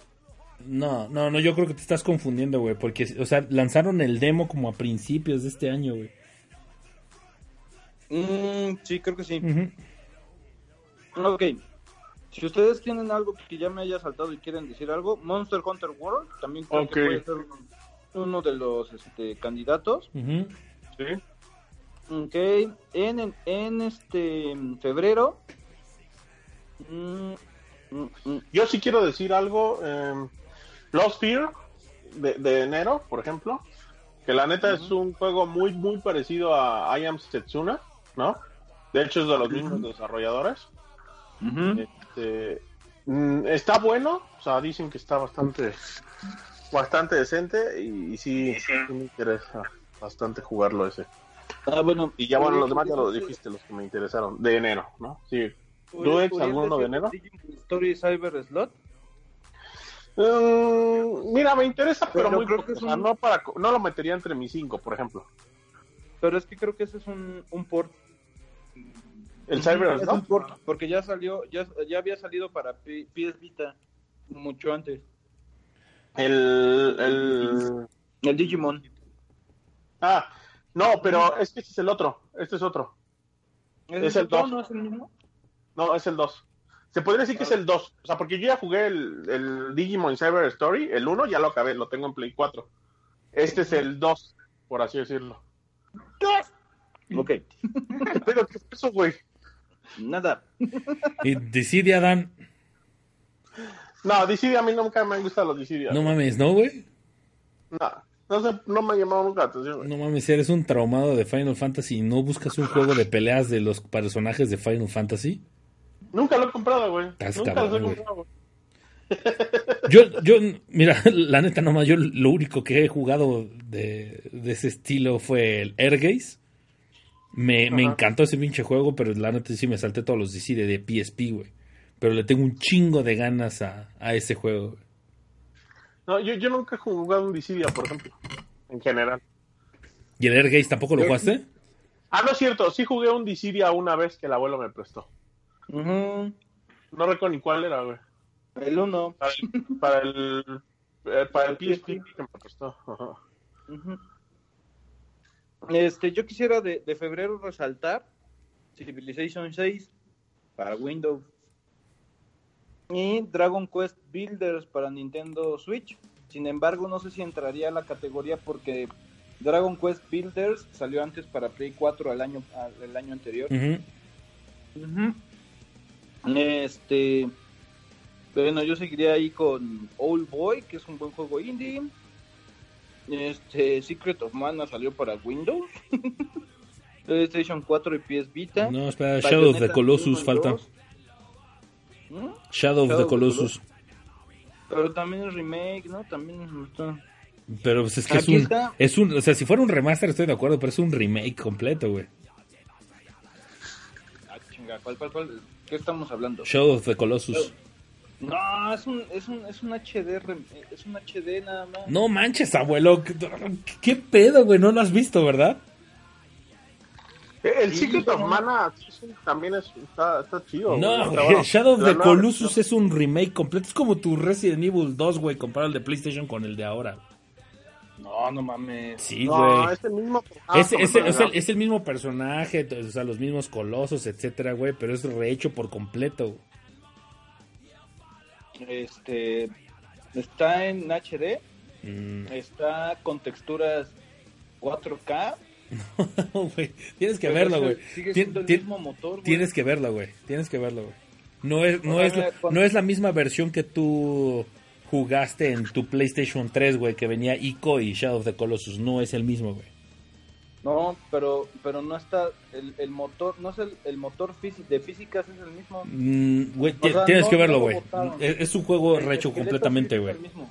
A: No, no, no, yo creo que te estás confundiendo, güey, porque, o sea, lanzaron el demo como a principios de este año, güey.
D: Mm, sí, creo que sí.
A: Ujú.
D: Ok. Si ustedes tienen algo que ya me haya saltado y quieren decir algo, Monster Hunter World también creo que puede ser uno- de los este, candidatos.
C: Sí.
D: Ok, en, en, en este en febrero. mm, mm, mm,
C: Yo sí quiero decir algo. eh, Lost Fear de, de enero, por ejemplo. Que la neta es un juego muy, muy parecido a I Am Setsuna, ¿no? De hecho, es de los mismos desarrolladores. Este, mm, está bueno, o sea, dicen que está bastante, bastante decente y, y sí, sí me interesa bastante jugarlo ese.
D: Ah, bueno.
C: Y ya bueno, los demás ya lo
D: Uriel-
C: dijiste, los que me interesaron, de enero, ¿no? Sí.
D: Uriel-
C: ¿Duex, alguno de enero?
D: Story Cyber Slot.
C: Mm, mira, me interesa, pero,
D: Pero
C: muy
D: creo
C: poco,
D: que es
C: o sea,
D: un-
C: no, para, co- no lo metería entre mis cinco, por ejemplo.
D: Pero es que creo que ese es un, un port.
C: El Cyber
D: Es
C: ¿no?
D: un port, porque ya salió, ya, ya había salido para P- PS Vita mucho antes.
C: El, el...
D: El Digimon.
C: Ah, no, pero es que este es el otro, este es otro. Es el
D: otro?
C: dos.
D: ¿No es el mismo?
C: No, es el 2. Se podría decir que es el 2. O sea, porque yo ya jugué el, el Digimon Cyber Story, el 1, ya lo acabé, lo tengo en Play 4. Este es el 2, por así decirlo.
D: Ok.
C: Pero, ¿qué es eso, güey?
D: Nada.
A: Y Dissidia, Dan.
C: No, Dissidia a mí nunca me han gustado los Dissidia.
A: No mames, ¿no, güey?
C: No, no, sé, no me ha llamado nunca la atención, güey.
A: No mames, eres un traumado de Final Fantasy y no buscas un juego de peleas de los personajes de Final Fantasy.
C: Nunca lo he comprado, güey. Nunca
A: cabrón,
C: los he comprado, güey.
A: Yo, yo, mira, la neta nomás, yo lo único que he jugado de, de ese estilo fue el Airgaze. Me, me encantó ese pinche juego, pero la neta sí me salté todos los DC de, de PSP, güey. Pero le tengo un chingo de ganas a, a ese juego. güey.
C: No, yo, yo nunca he jugado un Dissidia, por ejemplo. En general.
A: ¿Y el Airgaze tampoco lo jugaste?
C: Ah, no es cierto. Sí jugué un Dissidia una vez que el abuelo me prestó. No recuerdo ni cuál era, güey.
D: El 1.
C: Para el, para el, eh, para el PSP que me.
D: Ujú. Este, yo quisiera de, de febrero resaltar Civilization 6 para Windows y Dragon Quest Builders para Nintendo Switch. Sin embargo, no sé si entraría a la categoría porque Dragon Quest Builders salió antes para Play 4 al año, al- el año anterior. Este, bueno, yo seguiría ahí con Old Boy, que es un buen juego indie. Este, Secret of Mana salió para Windows, PlayStation 4 y PS Vita.
A: No, espera, Shadow of the Colossus
D: 1 y
A: falta.
D: 2. ¿Mm?
A: Shadow of the
D: of the
A: Colossus.
D: Pero también es remake, ¿no? También está.
A: Pero pues es que es un,
D: está.
A: es un. O sea, si fuera un remaster estoy de acuerdo, pero es un remake completo, güey.
D: Chinga, ¿cuál, cuál, cuál? ¿Qué estamos hablando?
A: Shadow of the Colossus.
D: No, es un, es un, es un HD, es un HD nada más.
A: No manches, abuelo. ¿Qué, qué pedo, güey? No lo has visto, ¿verdad?
C: El
D: Sí,
C: Secret of
D: no.
C: Mana también es, está, está chido.
A: No,
C: güey. bueno.
A: Shadow of the Colossus
C: versión.
A: es un remake completo. Es como tu Resident Evil 2, güey, comparado el de PlayStation con el de ahora.
D: No, no mames.
A: Sí,
C: No,
A: güey.
C: es el mismo. Ah,
A: Es, es-
C: como
A: es el,
C: que-
A: es el mismo personaje, o sea, los mismos colosos, etcétera, güey, pero es rehecho por completo.
D: Este, está en HD,
A: Mm,
D: está con texturas 4K.
A: güey, tienes que
D: pero
A: verlo, güey.
D: Sigue siendo el mismo motor, güey.
A: Tienes que verlo, güey. Tienes que verlo, güey. No es, no, es, no es la misma versión que tú jugaste en tu PlayStation 3, güey, que venía Ico y Shadow of the Colossus. No es el mismo, güey.
D: No, pero, pero no está, el, el motor, no es el, el motor de físicas es el mismo.
A: Mm, güey,
D: O
A: ti-
D: sea,
A: tienes
D: no-
A: que verlo, güey. es, es un juego
D: El esqueleto
A: completamente, güey.
D: el mismo.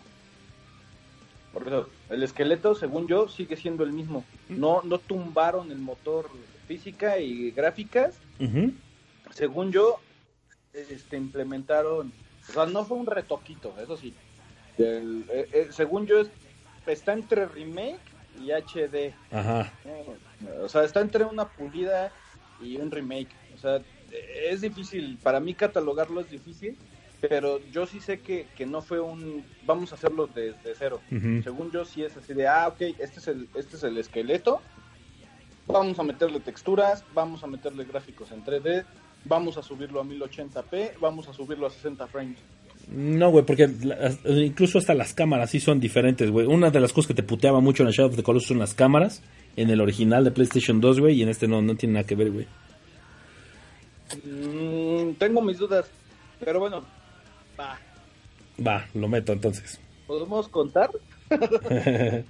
D: Por eso, el esqueleto, según yo, sigue siendo el mismo. No, no tumbaron el motor física y gráficas. Según yo, este, implementaron, o sea, no fue un retoquito, eso sí. El- eh, eh, según yo, es- está entre remake y HD.
A: Ajá.
D: Eh, O sea, está entre una pulida y un remake. O sea, es difícil, para mí catalogarlo es difícil, pero yo sí sé que, que no fue un, vamos a hacerlo desde cero. Según yo sí es así de, ah, ok, este es el, este es el esqueleto, vamos a meterle texturas, vamos a meterle gráficos en 3D, vamos a subirlo a 1080p, vamos a subirlo a 60 frames.
A: No, güey, porque la- incluso hasta las cámaras sí son diferentes, güey. Una de las cosas que te puteaba mucho en el Shadow of the Colossus son las cámaras. En el original de PlayStation 2, güey, y en este no, no tiene nada que ver, güey.
D: Mm, tengo mis dudas, pero bueno, va,
A: Va, lo meto entonces.
D: ¿podemos contar? E-,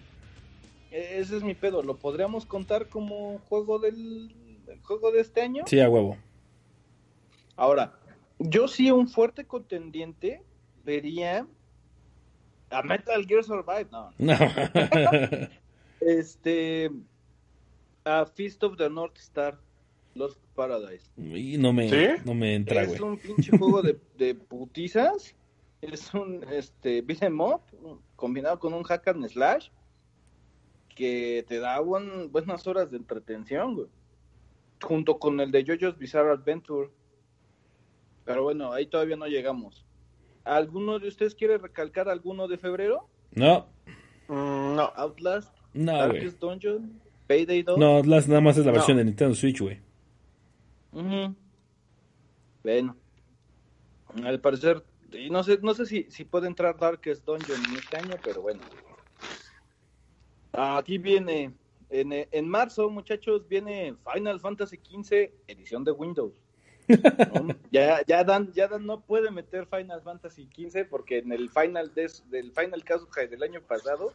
D: Ese es mi pedo, ¿lo podríamos contar como juego del, del juego de este año?
A: sí, a huevo.
D: Ahora, yo sí un fuerte contendiente vería a Metal Gear Survive, no,
A: No.
D: este a Feast of the North Star, Lost Paradise.
A: y no me,
C: ¿Sí?
A: no me entra,
D: es un pinche juego de, de putizas, es un este beat 'em up combinado con un hack and slash que te da buen- buenas horas de entretención, güey. Junto con el de JoJo's Bizarre Adventure. Pero bueno, ahí todavía no llegamos. ¿Alguno de ustedes quiere recalcar alguno de febrero?
A: No,
C: Mm, no.
D: Outlast,
A: no, güey.
D: Darkest Dungeon, Payday 2.
A: No, las- nada más es la
C: No.
A: versión de Nintendo Switch, güey.
D: Ujú. Bueno, al parecer, y no sé, no sé si, si puede entrar Darkest Dungeon en este año, pero bueno. Aquí viene, en, en marzo, muchachos, viene Final Fantasy XV, edición de Windows. ¿No? ya, ya, Dan, ya Dan no puede meter Final Fantasy XV porque en el Final des- del Final Kazuha del año pasado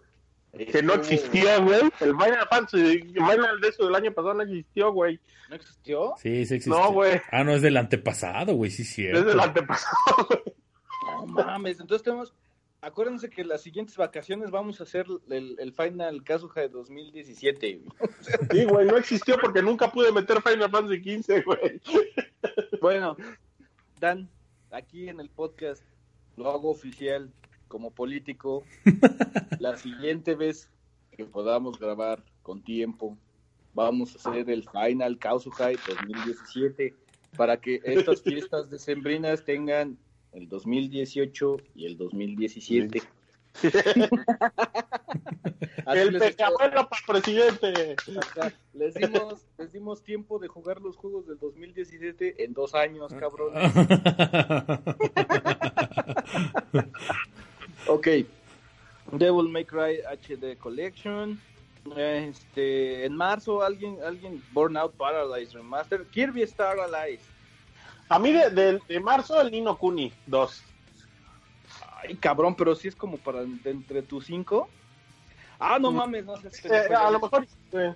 C: Que no existía, güey. El Final Fantasy, el Final de eso del año pasado no existió, güey.
D: ¿No existió?
A: Sí, sí existe.
C: No, güey.
A: Ah, no, es del antepasado, güey, sí, cierto.
C: Desde el antepasado, güey.
D: No mames, entonces tenemos. Acuérdense que las siguientes vacaciones vamos a hacer el, el Final Kazuha de 2017. güey.
C: Sí, güey, no existió porque nunca pude meter Final Fantasy XV, güey.
D: Bueno, Dan, aquí en el podcast lo hago oficial como político. La siguiente vez que podamos grabar con tiempo, vamos a hacer el Final Kausukai 2017 para que estas fiestas decembrinas tengan el 2018 y el 2017. Así
C: El pecabuelo para presidente.
D: les dimos, les dimos tiempo de jugar los juegos del 2017 en dos años, cabrón. Ok. Devil May Cry HD Collection. Este, en marzo alguien, alguien Burnout Paradise Remaster. Kirby Star Allies.
C: A mí de, de- de marzo el Nino Kuni 2.
D: Ay, cabrón, pero sí es como para de entre tus cinco. Ah, no mames, no sé.
C: Eh, a lo mejor eh,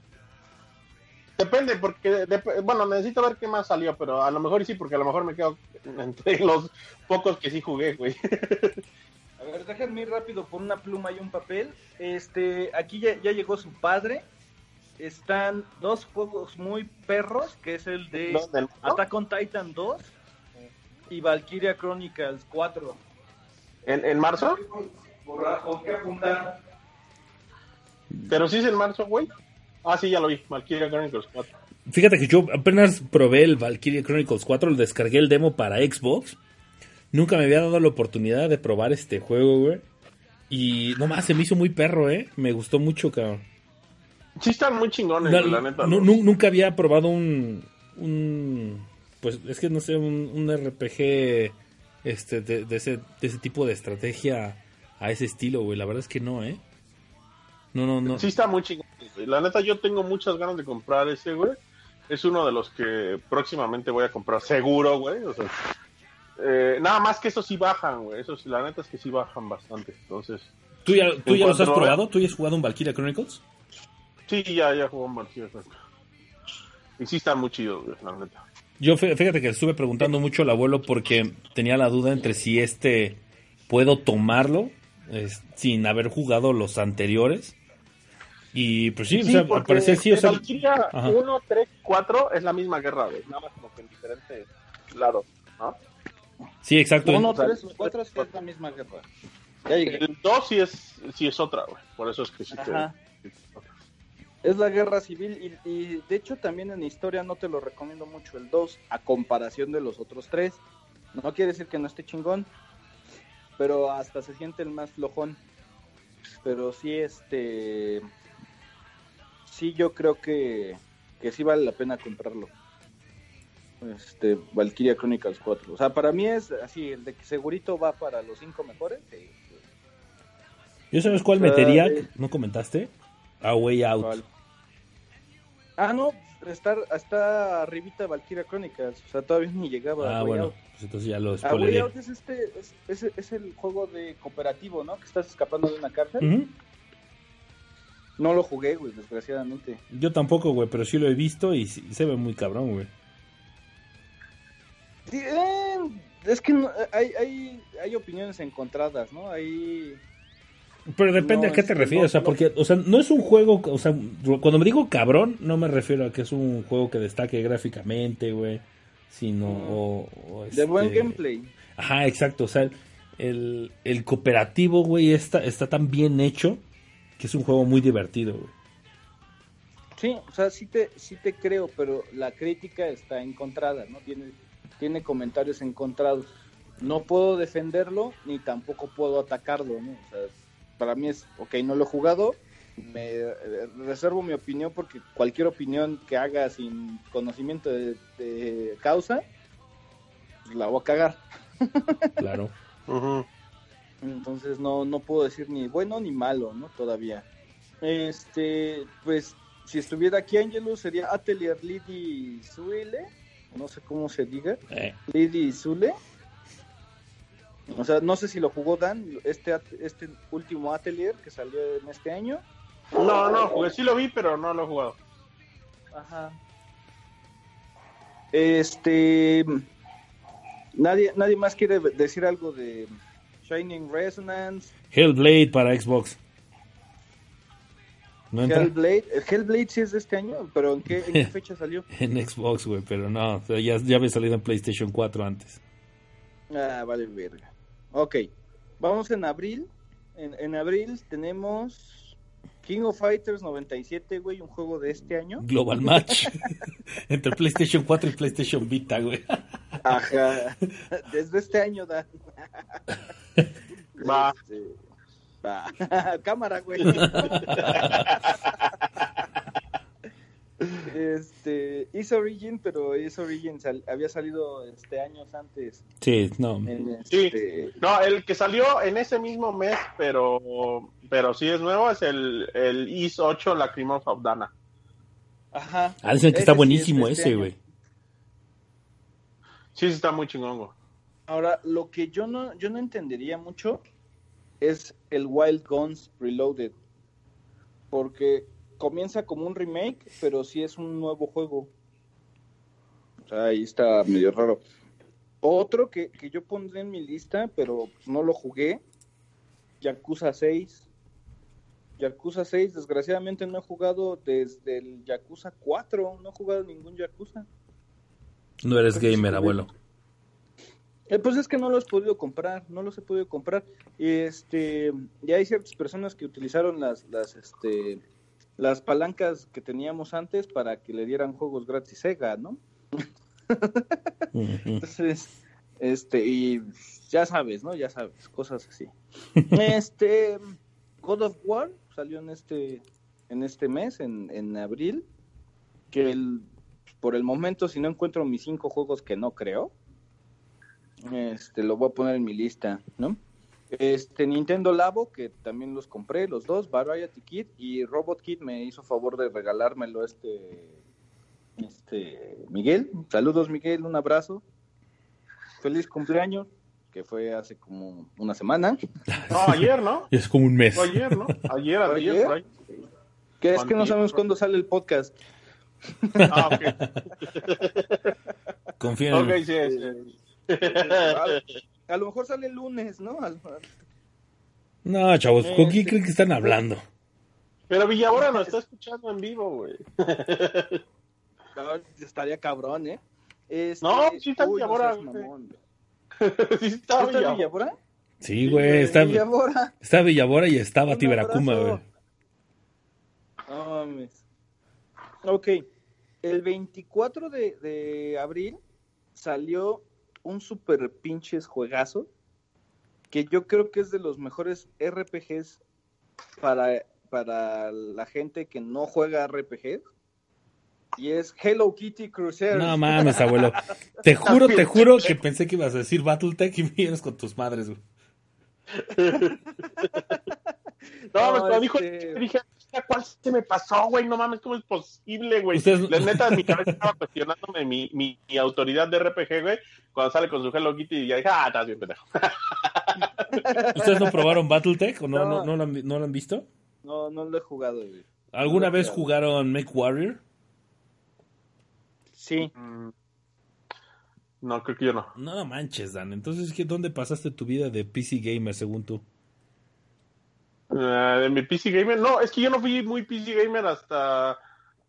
C: depende porque dep- bueno necesito ver qué más salió pero a lo mejor sí porque a lo mejor me quedo entre los pocos que sí jugué güey
D: A ver, déjenme ir rápido por una pluma y un papel. Este, aquí ya, ya llegó su padre. Están dos juegos muy perros, que es el de. Attack on Titan 2 y Valkyria Chronicles 4.
C: ¿En, en marzo
D: Borrajo, ¿qué apuntar?
C: pero sí es en marzo güey ah sí ya lo vi Valkyria Chronicles 4
A: Fíjate que yo apenas probé el Valkyria Chronicles 4, lo descargué el demo para Xbox. Nunca me había dado la oportunidad de probar este juego, güey. Y nomás se me hizo muy perro, ¿eh? Me gustó mucho, cabrón.
C: Sí están muy chingones la neta
A: nunca había probado un, un pues es que no sé un, un RPG este de, de ese de ese tipo de estrategia a ese estilo güey. La verdad es que no eh no no no.
C: Sí está muy chingón la neta yo tengo muchas ganas de comprar ese güey. Es uno de los que próximamente voy a comprar seguro güey o sea eh, nada más que esos sí bajan güey. Esos la neta es que sí bajan bastante entonces
A: tú ya tú ya los has probado tú ya has jugado un Valkyria Chronicles
C: Sí, ya, ya jugó en Valkyria. Y sí está muy chido, la neta.
A: yo fí- fíjate que estuve preguntando mucho al abuelo porque tenía la duda entre si este puedo tomarlo es- sin haber jugado los anteriores y pues sí, o sea, al
C: porque
A: parecer sí o sea
C: Valkyria
A: Ajá.
C: 1, 3, 4 es la misma guerra, güey. Nada más como que en diferentes lados, ¿no?
A: sí exacto
D: 1,
C: o sea,
D: 3, 4 es que es la misma guerra. Ya.
C: El 2 sí es, sí es otra, güey. Por eso es que sí te...
D: Es la guerra civil y, y de hecho también en historia no te lo recomiendo mucho el 2 a comparación de los otros tres. No quiere decir que no esté chingón, pero hasta se siente el más flojón. Pero sí, este... Sí, yo creo que, que sí vale la pena comprarlo. Este, Valkyria Chronicles 4. O sea, para mí es así, el de que segurito va para los cinco mejores. sí.
A: ¿Yo sabes cuál
D: O sea,
A: metería? ¿No comentaste? A Way Out.
D: ¿Cuál? Ah, no, está, está arribita Valkyria Chronicles, o sea, todavía ni llegaba
A: Ah,
D: a
A: bueno,
D: Out.
A: pues entonces ya lo
D: A Way. Out es este, es, es- es el juego de cooperativo, ¿no? Que estás escapando de una cárcel. No lo jugué, güey, desgraciadamente.
A: Yo tampoco, güey, pero sí lo he visto y sí- se ve muy cabrón, güey.
D: Sí, eh, es que no- hay, hay, hay opiniones encontradas, ¿no? Hay...
A: Pero depende
D: No,
A: a qué te
D: este,
A: refieres,
D: no,
A: o sea, porque, o sea, no es un juego, o sea, cuando me digo cabrón, no me refiero a que es un juego que destaque gráficamente, güey, sino, o, o
D: De buen
A: este-
D: gameplay.
A: Ajá, exacto, o sea, el, el cooperativo, güey, está, está tan bien hecho que es un juego muy divertido, güey.
D: Sí, o sea, sí te, sí te creo, pero la crítica está encontrada, ¿no? Tiene, tiene comentarios encontrados. No puedo defenderlo ni tampoco puedo atacarlo, ¿no? O sea, para mí es, ok, no lo he jugado, me eh, reservo mi opinión porque cualquier opinión que haga sin conocimiento de, de causa, pues la voy a cagar.
A: Claro.
D: Entonces no, no puedo decir ni bueno ni malo, ¿no? Todavía. Este, pues, si estuviera aquí Angelus sería Atelier Lidi Zuile, no sé cómo se diga,
A: Eh,
D: Lidi Zule. O sea, no sé si lo jugó Dan, este, este último Atelier que salió en este año.
C: No, no, jugué. Sí lo vi, pero no lo he jugado.
D: Ajá. Este, nadie, nadie más quiere decir algo de Shining Resonance,
A: Hellblade para Xbox. ¿No entra?
D: Hellblade. El Hellblade sí es de este año, pero ¿en qué, en qué fecha salió?
A: En Xbox, güey, pero no, o sea, ya, ya había salido en PlayStation 4 antes.
D: Ah, vale, verga. Ok, vamos en abril. En, en abril tenemos King of Fighters 97, güey, un juego de este año.
A: Global Match. Entre PlayStation 4 y PlayStation Vita, güey.
D: Ajá. Desde este año, Dan.
C: Va.
D: Este, va. Cámara, güey. Este, hizo Origin, pero hizo Origin sal- había salido este años antes.
A: Sí, no.
C: Sí.
D: este,
C: No, el que salió en ese mismo mes, pero pero sí es nuevo, es el, el IS 8 Lacrimosa of Dana.
D: Ajá.
A: Ah, dicen que
D: Ese
A: está
D: sí es
A: buenísimo
D: este
A: ese,
D: año.
A: güey.
C: Sí, sí está muy chingón, güey.
D: Ahora, lo que yo no, yo no entendería mucho es el Wild Guns Reloaded. Porque comienza como un remake, pero sí es un nuevo juego. O sea, ahí está medio raro. Otro que, que yo pondré en mi lista, pero no lo jugué, Yakuza 6. Yakuza 6, desgraciadamente no he jugado desde el Yakuza 4, no he jugado ningún Yakuza.
A: No eres
D: Pues,
A: gamer, abuelo.
D: Eh, pues es que no los he podido comprar, no los he podido comprar. Este, ya hay ciertas personas que utilizaron las, las, este, las palancas que teníamos antes para que le dieran juegos gratis Sega, ¿no? Entonces, este, y ya sabes, ¿no? Ya sabes, cosas así. Este, God of War salió en este, en este mes, en, en abril, que el, por el momento, si no encuentro mis cinco juegos que no creo, este, lo voy a poner en mi lista, ¿no? Este, Nintendo Labo, que también los compré, los dos, Variety Kit y Robot Kit me hizo favor de regalármelo este, este, Miguel. Saludos, Miguel, un abrazo. Feliz cumpleaños, que fue hace como una semana.
C: No, ayer, ¿no?
A: Es como un mes.
C: Ayer, ¿no? Ayer,
D: ¿Fue
C: ayer,
D: ayer?
C: por ahí.
D: Que es que no sabemos cuándo sale el podcast.
C: Ah, ok.
A: Confía en
C: Ok,
A: el-
C: sí, sí.
D: A, lo mejor sale el lunes, ¿no? Al-
A: No, chavos, ¿con quién
D: Este-
A: creen que están hablando?
C: Pero Villabora nos está escuchando en vivo, güey.
D: Estaría cabrón, ¿eh? Este,
C: No, sí está
D: uy,
C: Villabora,
D: mamón.
C: Sí está
D: ¿Está
C: Villabora.
D: Villabora?
A: Sí, güey, está,
D: Villabora.
A: está Villabora y está Veracuma,
D: abrazo.
A: güey.
D: No mames. Ok, el 24 de, de abril salió un super pinches juegazo que yo creo que es de los mejores RPGs para, para la gente que no juega RPG y es Hello Kitty Crusader.
A: No mames, abuelo. Te juro, te juro que pensé que ibas a decir Battletech y vienes con tus madres, güey.
C: No,
D: No,
C: pues cuando dijo,
D: este-
C: dije, "Hostia, ¿cuál se me pasó, güey? No mames, ¿cómo es posible, güey?
A: Ustedes-
C: La neta, en mi cabeza estaba cuestionándome mi, mi, mi autoridad de RPG, güey, cuando sale con su Hello Kitty y ya dije, ah, estás bien pendejo.
A: ¿Ustedes no probaron Battletech o no,
D: No.
A: no, no, lo, han, no lo han visto?
D: No, no lo he jugado, güey.
A: ¿Alguna
D: No
A: vez
D: jugado.
A: jugaron Make Warrior?
D: Sí.
C: Mm, No, creo que yo no.
A: No, no manches, Dan. Entonces, ¿qué, ¿dónde pasaste tu vida de PC gamer, según tú?
C: Eh, de mi PC Gamer, no, es que yo no fui muy PC Gamer hasta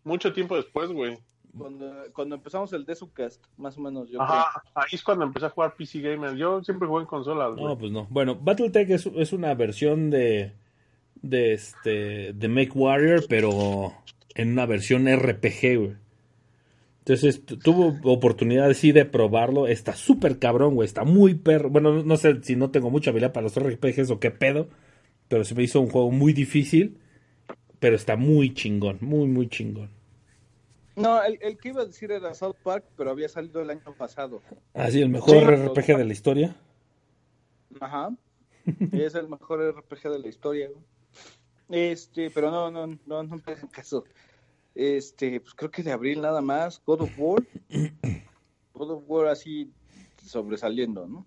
C: mucho tiempo después, güey.
D: Cuando, cuando empezamos el Desucast, más o menos, yo
C: Ajá, ahí es cuando empecé a jugar PC Gamer. Yo siempre jugué en consolas, güey.
A: No, pues no. Bueno, Battletech es, es una versión de, de este de Make Warrior, pero en una versión RPG, güey. Entonces tu- tuvo oportunidad sí de probarlo. Está súper cabrón, güey. Está muy perro. Bueno, no- no sé si no tengo mucha habilidad para los RPGs o qué pedo. Pero se me hizo un juego muy difícil. Pero está muy chingón. Muy, muy chingón.
D: No, el, el que iba a decir era South Park, pero había salido el año pasado.
A: Así, el mejor
D: Sí.
A: RPG de la historia.
D: Ajá. Es el mejor RPG de la historia. Este, pero no, no, no, no me caso. Este, pues creo que de abril nada más. God of War. God of War así sobresaliendo, ¿no?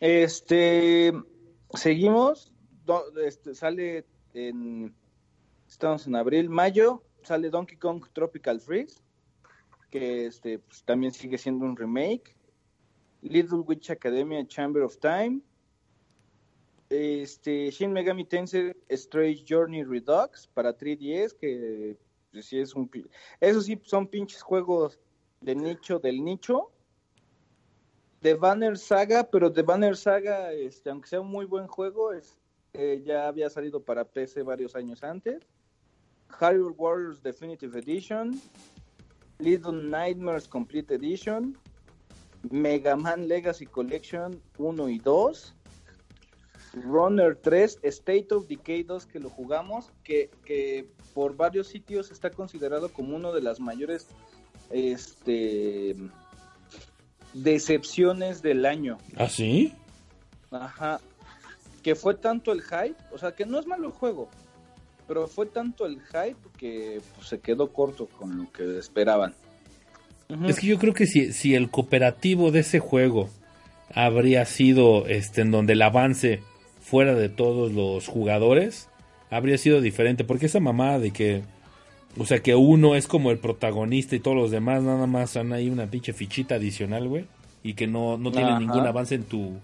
D: Este, seguimos. Este, sale en. Estamos en abril, mayo. Sale Donkey Kong Tropical Freeze. Que este, pues, también sigue siendo un remake. Little Witch Academia Chamber of Time. Este, Shin Megami Tensei Strange Journey Redux para 3DS, que pues, sí es un... Eso sí, son pinches juegos de nicho del nicho. The Banner Saga, pero The Banner Saga, este, aunque sea un muy buen juego, es, eh, ya había salido para PC varios años antes. Hyrule Warriors Definitive Edition, Little Nightmares Complete Edition, Mega Man Legacy Collection 1 y 2, Runner 3, State of Decay 2 que lo jugamos, que, que por varios sitios está considerado como uno de las mayores este decepciones del año.
A: ¿Ah, sí?
D: Ajá. Que fue tanto el hype, o sea, que no es malo el juego, pero fue tanto el hype que pues, se quedó corto con lo que esperaban.
A: Es que yo creo que si, si el cooperativo de ese juego habría sido este en donde el avance fuera de todos los jugadores, habría sido diferente. Porque esa mamada de que, o sea, que uno es como el protagonista y todos los demás nada más son ahí una pinche fichita adicional, güey. Y que no, no tiene
D: Ajá.
A: ningún avance en tu,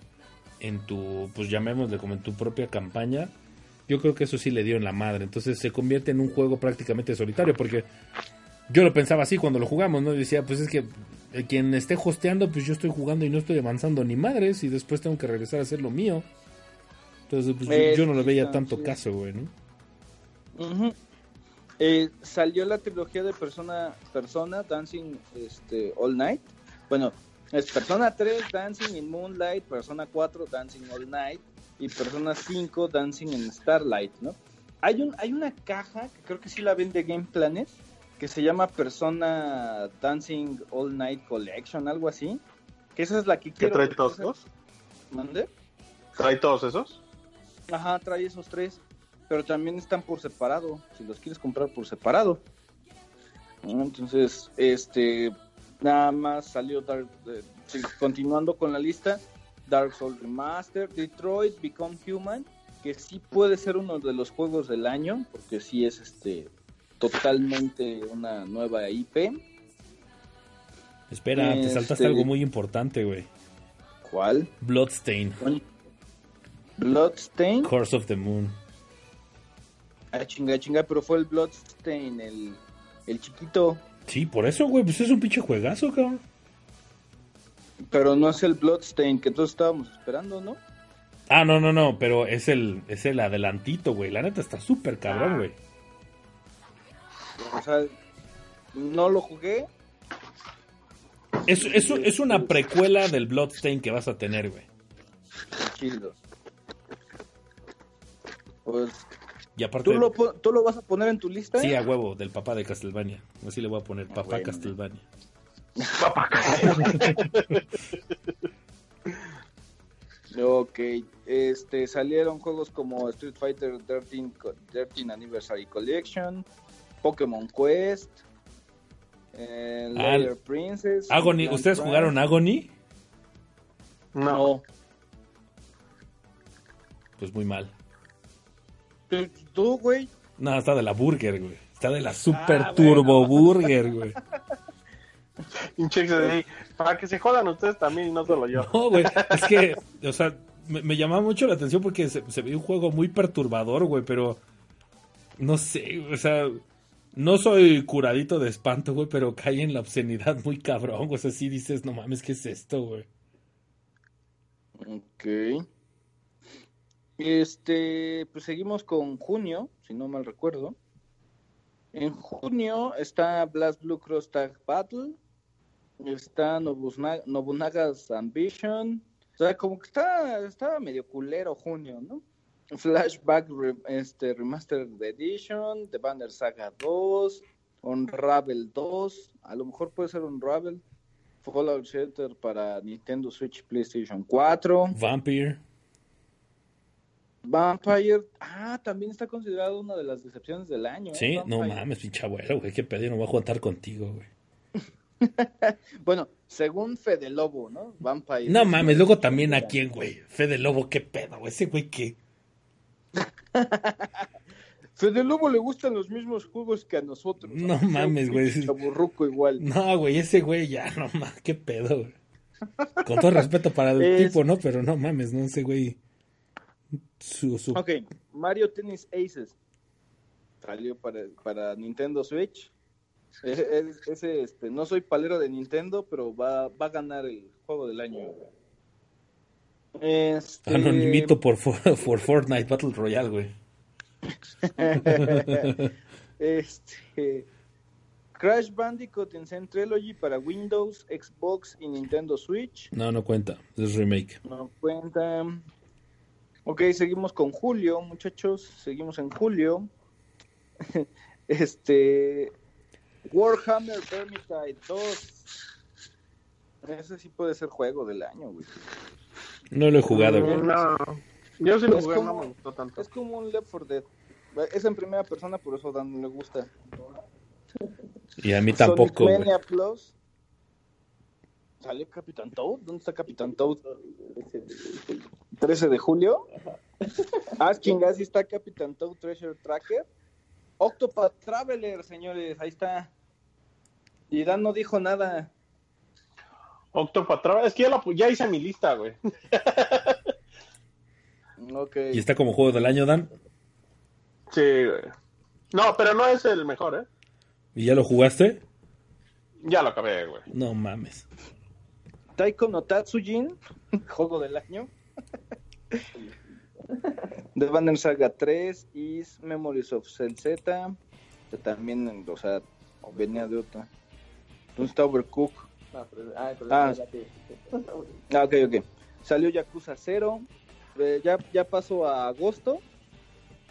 A: en tu, pues llamémosle como en tu propia campaña. Yo creo que eso sí le dio en la madre. Entonces se convierte en un juego prácticamente solitario. Porque yo lo pensaba así cuando lo jugamos, ¿no? Decía, pues es que eh, quien esté hosteando, pues yo estoy jugando y no estoy avanzando ni madres y después tengo que regresar a hacer lo mío. Entonces, pues yo, yo no le veía tanto caso, güey, ¿no?
D: Ujú. Eh, salió la trilogía de Persona, Persona Dancing este, All Night. Bueno, es Persona 3 Dancing in Moonlight, Persona 4 Dancing All Night y Persona 5 Dancing in Starlight, ¿no? Hay, un, hay una caja que creo que sí la vende Game Planet que se llama Persona Dancing All Night Collection, algo así. Que esa es la que
C: ¿Qué
D: quiero.
C: trae todos esos?
D: ¿Mande?
C: ¿Trae todos esos?
D: Ajá, trae esos tres. Pero también están por separado. Si los quieres comprar por separado. Entonces, este. Nada más salió Dark. eh, continuando con la lista: Dark Souls Remaster, Detroit Become Human. Que sí puede ser uno de los juegos del año. Porque sí es este. Totalmente una nueva IP.
A: Espera, te saltaste
D: Este-
A: algo muy importante, güey.
D: ¿Cuál?
A: Bloodstain,
D: Bloodstain.
A: Curse of the Moon.
D: Ah, chinga, chinga, pero fue el Bloodstain, el, el chiquito.
A: Sí, por eso, güey, pues es un pinche juegazo, cabrón.
D: Pero no es el Bloodstain que todos estábamos esperando, ¿no?
A: Ah, no, no, no, pero es el, es el adelantito, güey. La neta está súper cabrón, güey.
D: O sea, no lo jugué.
A: Es, es, es una precuela del Bloodstain que vas a tener, güey.
D: Pues,
A: Y aparte,
D: ¿tú lo, ¿tú lo vas a poner en tu lista?
A: sí, a huevo, del papá de Castlevania. Así le voy a poner, papá
D: Ah, bueno.
A: Castlevania.
D: Ok, este, salieron juegos como Street Fighter 13, co- 13 Anniversary Collection, Pokémon Quest, eh,
A: Ah,
D: Layer Princess.
A: Agony,
D: Land
A: ¿ustedes jugaron Agony?
C: No.
D: No.
A: Pues muy mal.
D: ¿Tú- ¿Tú, güey?
A: No, está de la Burger, güey. Está de la Super
D: Ah,
A: Turbo Burger, güey.
C: Para que se jodan ustedes también y no solo yo.
A: No, güey. Es que, o sea, me, me llamaba mucho la atención porque se, se veía un juego muy perturbador, güey, pero no sé, o sea, no soy curadito de espanto, güey, pero cae en la obscenidad muy cabrón, güey. O sea, sí dices, no mames, ¿qué es esto, güey?
D: Ok. Este, pues seguimos con junio, si no mal recuerdo. En junio está Blast Blue Cross Tag Battle, está Nobusna- Nobunaga's Ambition, o sea, como que está, estaba medio culero junio, ¿no? Flashback este, Remastered Edition, The Banner Saga 2, Unravel 2, a lo mejor puede ser Unravel, Fallout Shelter para Nintendo Switch PlayStation 4,
A: Vampire.
D: Vampire, ah, también está considerado una de las decepciones del año. ¿eh?
A: Sí, no mames, pinche abuelo, güey. Qué pedo, no voy a contar contigo, güey.
D: Bueno, según Fede Lobo, ¿no? Vampire.
A: No mames, luego también a quién, güey. Fede Lobo, qué pedo, güey. Ese güey qué.
D: Fede Lobo le gustan los mismos juegos que a nosotros.
A: No mames, güey.
D: chaburruco igual.
A: No, güey, ese güey ya, no mames, qué pedo, güey. Con todo respeto para el
D: Es-
A: tipo, ¿no? Pero no mames, no, ese güey. Su, su...
D: Ok, Mario Tennis Aces. Salió para, para Nintendo Switch. Ese, ese- ese, este, no soy palero de Nintendo, pero va, va a ganar el juego del año. Este,
A: Anonimito por, for, por Fortnite Battle Royale, güey.
D: este, Crash Bandicoot Insane Trilogy para Windows, Xbox y Nintendo Switch.
A: No, no cuenta. Es remake.
D: No cuenta. Ok, seguimos con Julio, muchachos. Seguimos en Julio. Este. Warhammer Vermintide 2. Ese sí puede ser juego del año, güey.
A: No lo he jugado, güey.
C: No, yo sí lo
D: Es
C: jugué,
D: como-
C: no me gustó tanto.
D: Es como un Left 4 Dead. Es en primera persona, por eso Dan no le gusta.
A: Y a mí tampoco,
D: Sonic. Mania Plus. ¿Salió Capitán Toad? ¿Dónde está Capitán Toad? 13 de julio. Ah, chingas, está Capitán Toad Treasure Tracker. Octopath Traveler, señores, ahí está. Y Dan no dijo nada.
C: Octopath Traveler, es que ya, la ya hice mi lista, güey.
D: Ok.
A: ¿Y está como juego del año, Dan?
C: Sí, güey. No, pero no es el mejor, ¿eh?
A: ¿Y ya lo jugaste?
C: Ya lo acabé, güey.
A: No mames.
D: Taiko no Tatsujin, juego del año. The Banner Saga 3, Is Memories of Cell Z, que también, o sea, venía de otra. ¿Dónde está Overcook?
E: No, pero- ah, pero
D: Ah.
E: es que-
D: Ah, ok, ok. Salió Yakuza 0, eh, ya, ya pasó a agosto.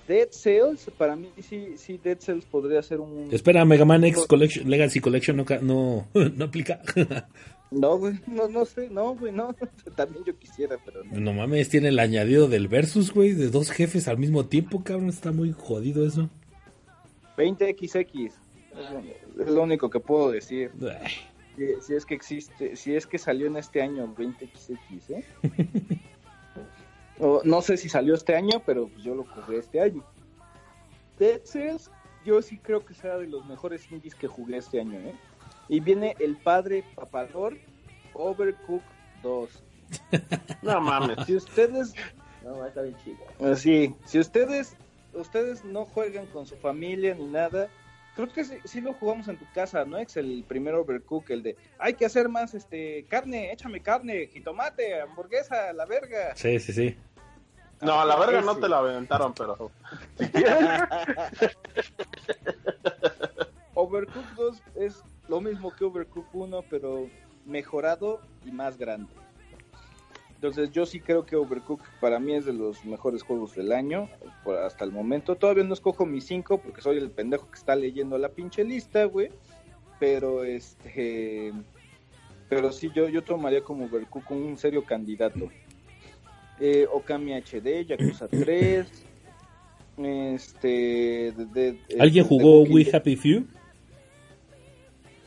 D: Dead Cells, para mí sí, sí, Dead Cells podría ser un...
A: Espera, Mega Man X Collection, Legacy Collection no, ca- no, no aplica.
D: No, güey, no, no sé, no, güey, no. También yo quisiera, pero no.
A: no mames, tiene el añadido del Versus, güey, de dos jefes al mismo tiempo, cabrón. Está muy jodido eso.
D: 20XX, es lo único que puedo decir. Si, si es que existe, si es que salió en este año 20XX, ¿eh? O, no sé si salió este año, pero yo lo jugué este año. Dead Cells, yo sí creo que será de los mejores indies que jugué este año, ¿eh? Y viene el padre papador Overcooked 2.
C: No mames.
D: Si ustedes
E: No, va a estar bien chido.
D: Así, si ustedes ustedes no juegan con su familia ni nada, creo que sí, sí lo jugamos en tu casa, ¿no? Es el primer Overcook, el de hay que hacer más este carne, échame carne, jitomate, hamburguesa, la verga.
A: Sí, sí, sí.
C: No, a la verga no te la aventaron, pero.
D: Overcook 2 es lo mismo que Overcook 1, pero mejorado y más grande. Entonces yo sí creo que Overcook para mí es de los mejores juegos del año por- hasta el momento. Todavía no escojo mis 5 porque soy el pendejo que está leyendo la pinche lista, güey. Pero este... Pero sí, yo, yo tomaría como Overcook un serio candidato. Eh, Okami HD, Yakuza 3. Este... de- de-
A: ¿Alguien
D: de
A: jugó We. Happy Few?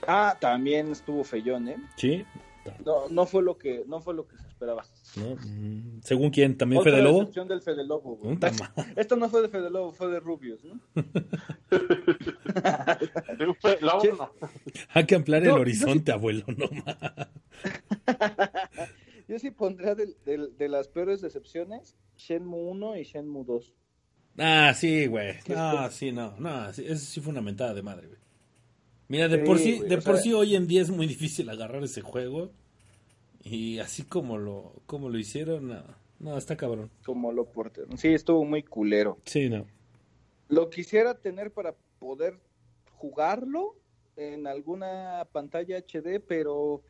D: Ah, también estuvo feyón, ¿eh?
A: Sí.
D: No, no fue lo que, no fue lo que se esperaba.
A: ¿No? Mm, ¿Según quién? ¿También
D: Otra
A: Fede Lobo?
D: decepción del Fede Lobo, Esto no fue de Fede Lobo, fue de Rubius, ¿no?
A: Hay que ampliar el
D: No,
A: horizonte, abuelo, no ma-
D: Yo sí pondría de, las peores decepciones Shenmue 1 y Shenmue 2.
A: Ah, sí, güey. Ah, sí, no. No, sí, eso sí fue una mentada de madre, güey. Mira, de
D: Sí,
A: por sí,
D: güey,
A: de por
D: sea-
A: sí hoy en día es muy difícil agarrar ese juego. Y así como lo, como lo hicieron, no, no, está cabrón.
D: Como lo portaron. Sí, estuvo muy culero.
A: Sí, no.
D: Lo quisiera tener para poder jugarlo en alguna pantalla HD, pero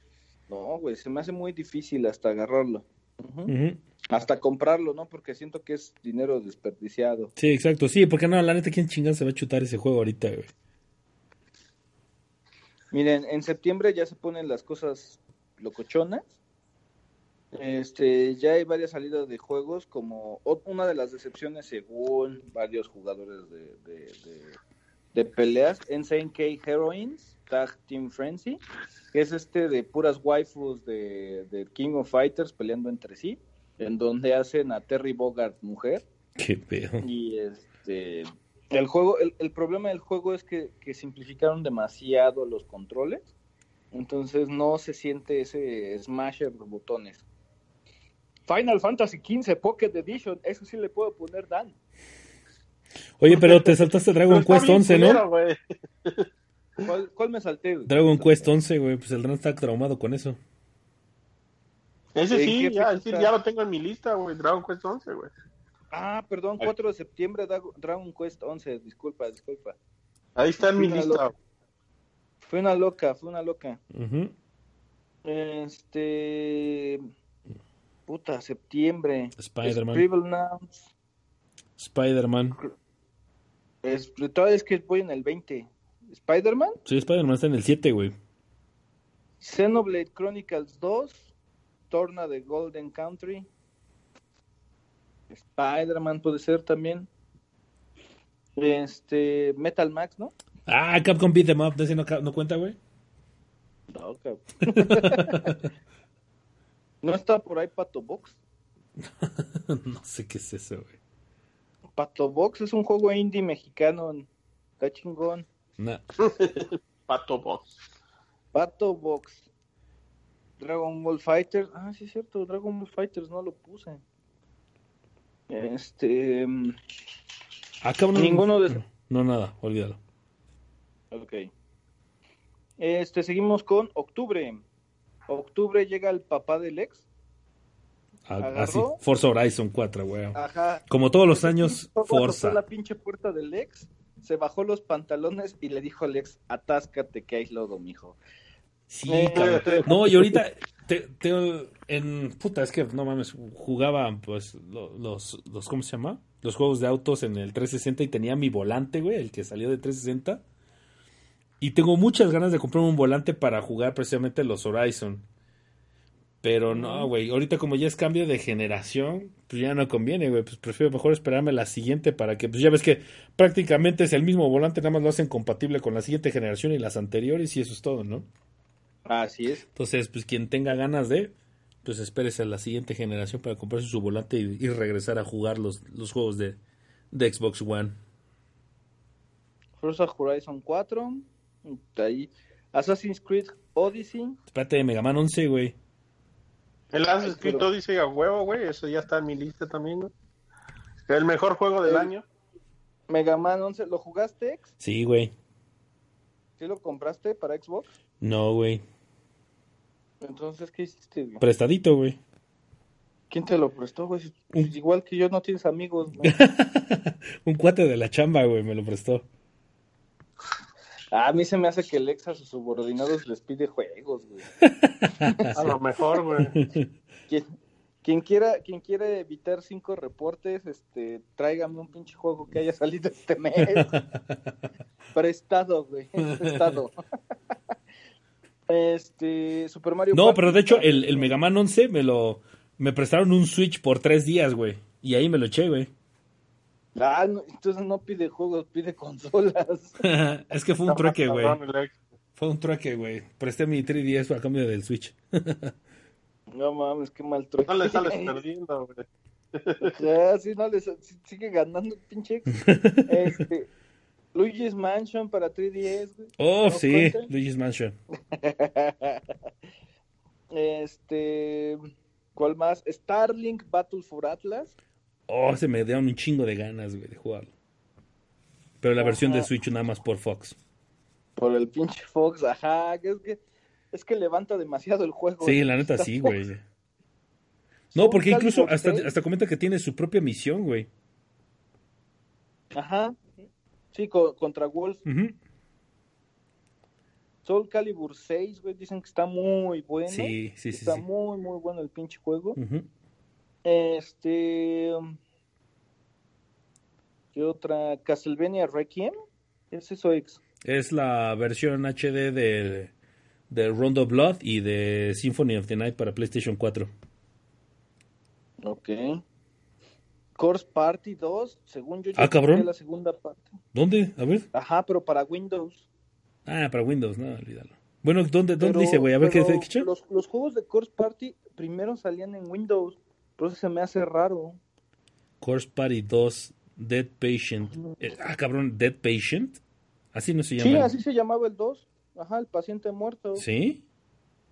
D: no, güey, se me hace muy difícil hasta agarrarlo. Hasta comprarlo, ¿no? Porque siento que es dinero desperdiciado.
A: Sí, exacto. Sí, porque no, la neta, ¿quién chingada se va a chutar ese juego ahorita, güey?
D: Miren, en septiembre ya se ponen las cosas locochonas. Este, ya hay varias salidas de juegos, como una de las decepciones según varios jugadores de, de, de- de peleas, Insane K Heroines, Tag Team Frenzy, que es este de puras waifus de, de King of Fighters peleando entre sí, en donde hacen a Terry Bogard mujer.
A: Qué pedo.
D: Y este el juego, el, el problema del juego es que, que simplificaron demasiado los controles. Entonces no se siente ese smasher de botones. Final Fantasy XV Pocket Edition, eso sí le puedo poner Dan.
A: Oye, pero te saltaste Dragon Quest
C: bien
A: 11,
C: culero,
A: ¿no?
C: güey.
D: ¿Cuál, cuál me salté? güey?
A: Dragon Quest 11, güey. Pues el Dran está traumado con eso.
C: Ese
D: ¿En
C: sí, ya, ya lo tengo en mi lista, güey. Dragon Quest 11, güey.
D: Ah, perdón, 4 de septiembre, Dra- Dragon Quest 11. Disculpa, disculpa.
C: Ahí está en mi lista.
D: Fue una loca, fue una loca. Este. Puta, septiembre.
A: Spider-Man. Spider-Man.
D: Es, todavía es que voy en el 20. Spider-Man.
A: Sí, Spider-Man está en el 7, güey.
D: Xenoblade Chronicles 2. Torna de Golden Country. Spider-Man puede ser también. Este. Metal Max, ¿no?
A: Ah, Capcom Beat Em Up. ¿Ese no, no cuenta, güey?
D: No, cabrón. ¿No está por ahí Pato Box?
A: no sé qué es eso, güey.
D: Pato Box es un juego indie mexicano. Está chingón.
A: Nah.
C: Pato Box.
D: Pato Box. Dragon Ball Fighters. Ah, sí es cierto, Dragon Ball Fighters no lo puse. Este. mm,
A: Ah.
D: Ninguno de-
A: No, nada, olvídalo.
D: Ok. Este, seguimos con octubre. Octubre llega el papá del ex.
A: Ah,
D: ¿Agarró?
A: Así, Forza Horizon 4, güey.
D: Ajá.
A: Como todos los años, Forza.
D: la pinche puerta del ex, se bajó los pantalones y le dijo al ex, atáscate que hay lodo, mijo.
A: Sí,
D: Eh,
A: cabrón. No, y ahorita, te, te- en, puta, es que no mames, jugaba, pues, lo- los, los, ¿cómo se llama? Los juegos de autos en el 360 y tenía mi volante, güey, el que salió de 360. Y tengo muchas ganas de comprarme un volante para jugar precisamente los Horizon. Pero no, güey, ahorita como ya es cambio de generación, pues ya no conviene, güey, pues prefiero mejor esperarme la siguiente para que, pues ya ves que prácticamente es el mismo volante, nada más lo hacen compatible con la siguiente generación y las anteriores y eso es todo, ¿no?
D: Así es.
A: Entonces, pues quien tenga ganas de, pues espérese a la siguiente generación para comprarse su volante y, y regresar a jugar los, los juegos de, de Xbox One.
D: Forza Horizon 4. de Ahí. Assassin's Creed Odyssey.
A: Espérate, Mega Man 11, güey.
C: El has escrito dice a huevo, güey. Eso ya está en mi lista también, güey. El mejor juego del
D: El-
C: año.
D: Mega Man 11. ¿Lo jugaste, ex?
A: Sí, güey.
D: ¿Sí lo compraste para Xbox?
A: No, güey.
D: Entonces, ¿qué hiciste, güey?
A: Prestadito, güey.
D: ¿Quién te lo prestó, güey?
A: Un-
D: Igual que yo, no tienes amigos, güey.
A: Un cuate de la chamba, güey, me lo prestó.
D: A mí se me hace que el ex a sus subordinados les pide juegos, güey.
C: A lo mejor, güey.
D: Quien, quien quiera, quien quiera evitar cinco reportes, este, tráigame un pinche juego que haya salido este mes. Prestado, güey. Prestado. Este, Super Mario
A: No, pero de hecho, el, el Mega Man 11 me lo. Me prestaron un Switch por tres días, güey. Y ahí me lo eché, güey.
D: Ah, no, entonces no pide juegos, pide consolas.
A: es que fue un trueque, güey. Fue un trueque, güey. Presté mi 3DS a cambio del Switch.
D: No mames, qué mal trueque.
C: No le sales perdiendo, güey.
D: Ya, sí, no, le sí, sigue ganando el pinche ex. Este, Luigi's Mansion para 3DS, güey.
A: Oh,
D: ¿No
A: sí,
D: cuenta?
A: Luigi's Mansion.
D: Este, ¿cuál más? Starlink Battle for Atlas.
A: Oh, se me dieron un chingo de ganas, güey, de jugarlo. Pero la versión de. Switch nada más por Fox.
D: Por el pinche Fox, ajá, es que es que levanta demasiado el juego.
A: Sí, la neta sí,
D: Fox.
A: güey. No, porque incluso hasta,
D: 6.
A: hasta comenta que tiene su propia misión, güey.
D: Ajá. Sí, co- contra Wolf.
A: Ujú.
D: Soul Calibur 6, güey, dicen que está muy bueno.
A: Sí, sí, sí.
D: Está
A: sí.
D: muy, muy bueno el pinche juego.
A: Ujú.
D: Este. ¿Qué otra? Castlevania Requiem. ¿Es eso, ex?
A: Es la versión HD de, de Rondo Blood y de Symphony of the Night para PlayStation 4.
D: Ok. Course Party 2, según yo, ya
A: Ah, cabrón.
D: la segunda parte.
A: ¿Dónde? A ver.
D: Ajá, pero para Windows.
A: Ah, para Windows, no, olvídalo. Bueno, ¿dónde, dónde
D: Pero-
A: dice, güey? A ver qué dice.
D: Los, los juegos de Course Party primero salían en Windows. Por eso se me hace raro.
A: Course Party 2, Dead Patient. Eh, ah, cabrón, Dead Patient. Así no se llama.
D: Sí, así se llamaba el 2. Ajá, el paciente muerto.
A: ¿Sí?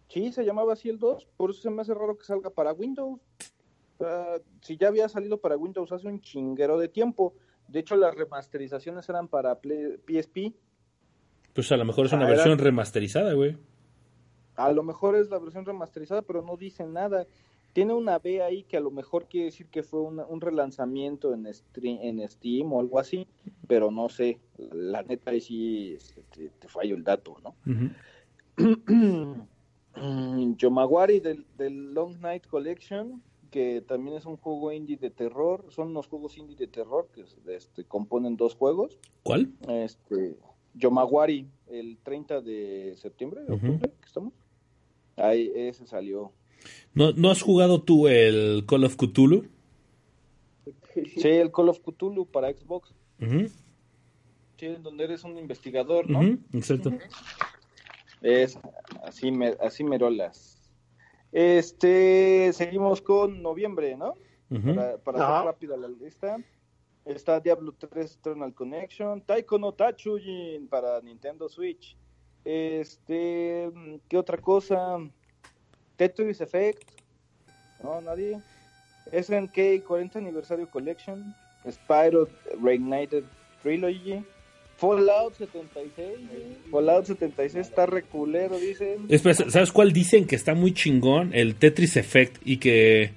D: Sí, se llamaba así el 2. Por eso se me hace raro que salga para Windows. Ah, si ya había salido para Windows hace un chinguero de tiempo. De hecho, las remasterizaciones eran para Play- PSP.
A: Pues a lo mejor es una
D: Ah, era-
A: versión remasterizada, güey.
D: A lo mejor es la versión remasterizada, pero no dice nada. Tiene una B ahí que a lo mejor quiere decir que fue una- un relanzamiento en, stre- en Steam o algo así, pero no sé. La neta ahí sí este, te, te fallo el dato, ¿no?
A: Ujú.
D: Yomawari del, del Long Night Collection, que también es un juego indie de terror. Son unos juegos indie de terror que este, componen dos juegos.
A: ¿Cuál?
D: Este, Yomawari, el 30 de septiembre, octubre, que estamos. Ahí ese salió.
A: ¿No, ¿No has jugado tú el Call of Cthulhu?
D: Sí, el Call of Cthulhu para Xbox.
A: Ujú,
D: Sí, en donde eres un investigador, ¿no?
A: exacto.
D: Es así, me, así merolas. Este, seguimos con noviembre, ¿no? Para, para hacer rápida la lista. Está Diablo 3 Eternal Connection, Taiko no Tatsujin para Nintendo Switch. Este, ¿qué otra cosa? Tetris Effect. No, nadie. SNK 40 Aniversario Collection, Spyro Reignited Trilogy, Fallout 76. Fallout 76 está reculero, dicen.
A: Espera, ¿sabes cuál dicen que está muy chingón? El Tetris Effect y que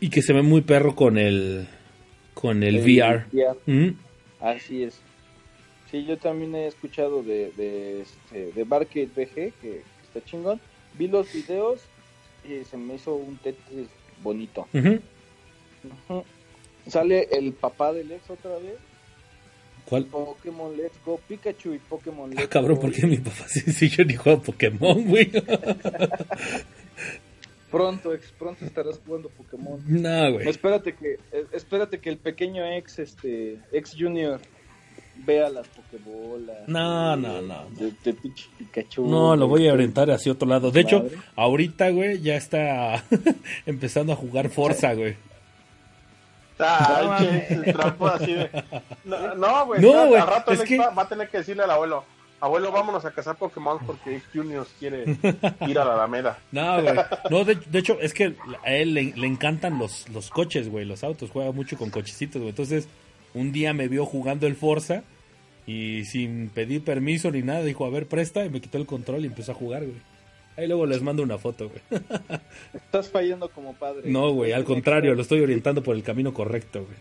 A: y que se ve muy perro con el con el, VR.
D: VR.
A: Ujú.
D: Así es. Sí, yo también he escuchado de, de, este, de Barcade BG, que, que está chingón. Vi los videos y se me hizo un Tetris bonito. Sale el papá del ex otra vez.
A: ¿Cuál?
D: Pokémon Let's Go Pikachu y Pokémon Let's
A: Ah, cabrón,
D: Go.
A: ¿por qué mi papá sí, sí, yo ni juego Pokémon, güey?
D: Pronto, ex, pronto estarás jugando Pokémon.
A: no, güey.
D: Espérate que, eh, espérate que el pequeño ex, este, ex Junior vea las Pokébolas.
A: No, no, no.
D: De, de Pikachu.
A: No, lo voy a orientar hacia otro lado. De hecho,
D: Madre.
A: ahorita, güey, ya está empezando a jugar Forza, güey.
C: Che, el trampo así de. No, güey.
A: No,
C: Al rato
A: es
C: Alex
A: que-
C: va, va a tener que decirle al abuelo: Abuelo, vámonos a cazar Pokémon porque Juniors quiere ir a la Alameda.
A: No, güey. No, de, de hecho, es que a él le, le encantan los, los coches, güey, los autos. Juega mucho con cochecitos, güey. Entonces, un día me vio jugando el Forza y sin pedir permiso ni nada, dijo, a ver, presta, y me quitó el control y empezó a jugar, güey. Ahí luego les mando una foto, güey.
D: Estás fallando como padre.
A: No, güey, al contrario, lo estoy orientando por el camino correcto, güey.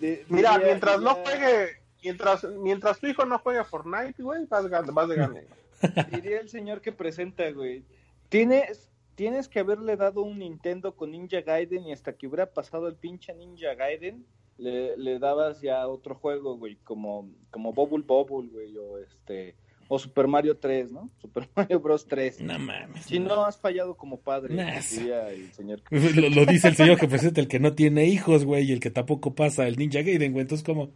D: De-
C: Mira, mientras no juegue. Mientras, mientras tu hijo no juegue Fortnite, güey, vas, gan- vas de gane.
D: Diría el señor que presenta, güey. Tienes, tienes que haberle dado un Nintendo con Ninja Gaiden y hasta que hubiera pasado el pinche Ninja Gaiden, le, le dabas ya otro juego, güey, como, como Bubble Bobble, güey, o este, o Super Mario 3, ¿no? Super Mario Bros 3.
A: No mames.
D: Si no has fallado como padre,
A: Nah,
D: diría el señor.
A: Lo, lo dice el señor que presenta el que no tiene hijos, güey, y el que tampoco pasa el Ninja Gaiden, güey. Entonces, ¿cómo?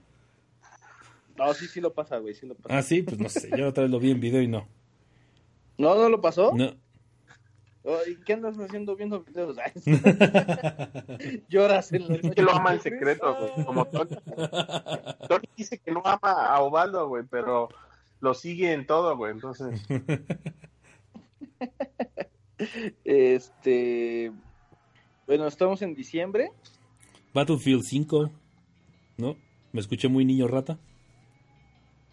D: No, sí, sí lo pasa, güey, sí lo pasa.
A: Ah, sí, pues no sé. Yo otra vez lo vi en video y no.
D: ¿No, no lo pasó?
A: No.
D: Ay, ¿Qué andas haciendo viendo videos? Lloras en la
C: que lo ama en secreto, güey. Como Tony. Tony dice que no ama a Ovaldo, güey, pero lo sigue en todo, güey. Entonces,
D: Este. Bueno, estamos en diciembre.
A: Battlefield 5, ¿no? Me escuché muy niño rata.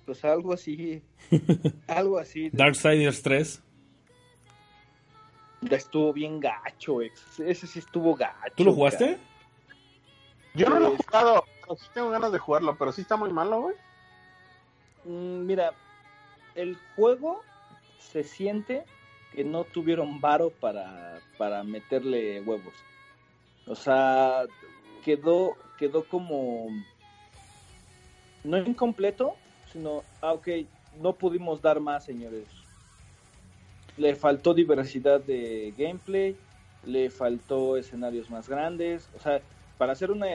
D: Pues algo así. algo así.
A: Darksiders 3.
D: Ya estuvo bien gacho, ex. Ese sí estuvo gacho.
A: ¿Tú lo jugaste?
C: yo no lo he jugado, pero sí tengo ganas de jugarlo, pero sí está muy malo, güey.
D: Mm, mira, el juego se siente que no tuvieron varo para, para meterle huevos. O sea, quedó, quedó como no incompleto, sino, ah, ok, no pudimos dar más, señores. Le faltó diversidad de gameplay, le faltó escenarios más grandes, o sea, para hacer una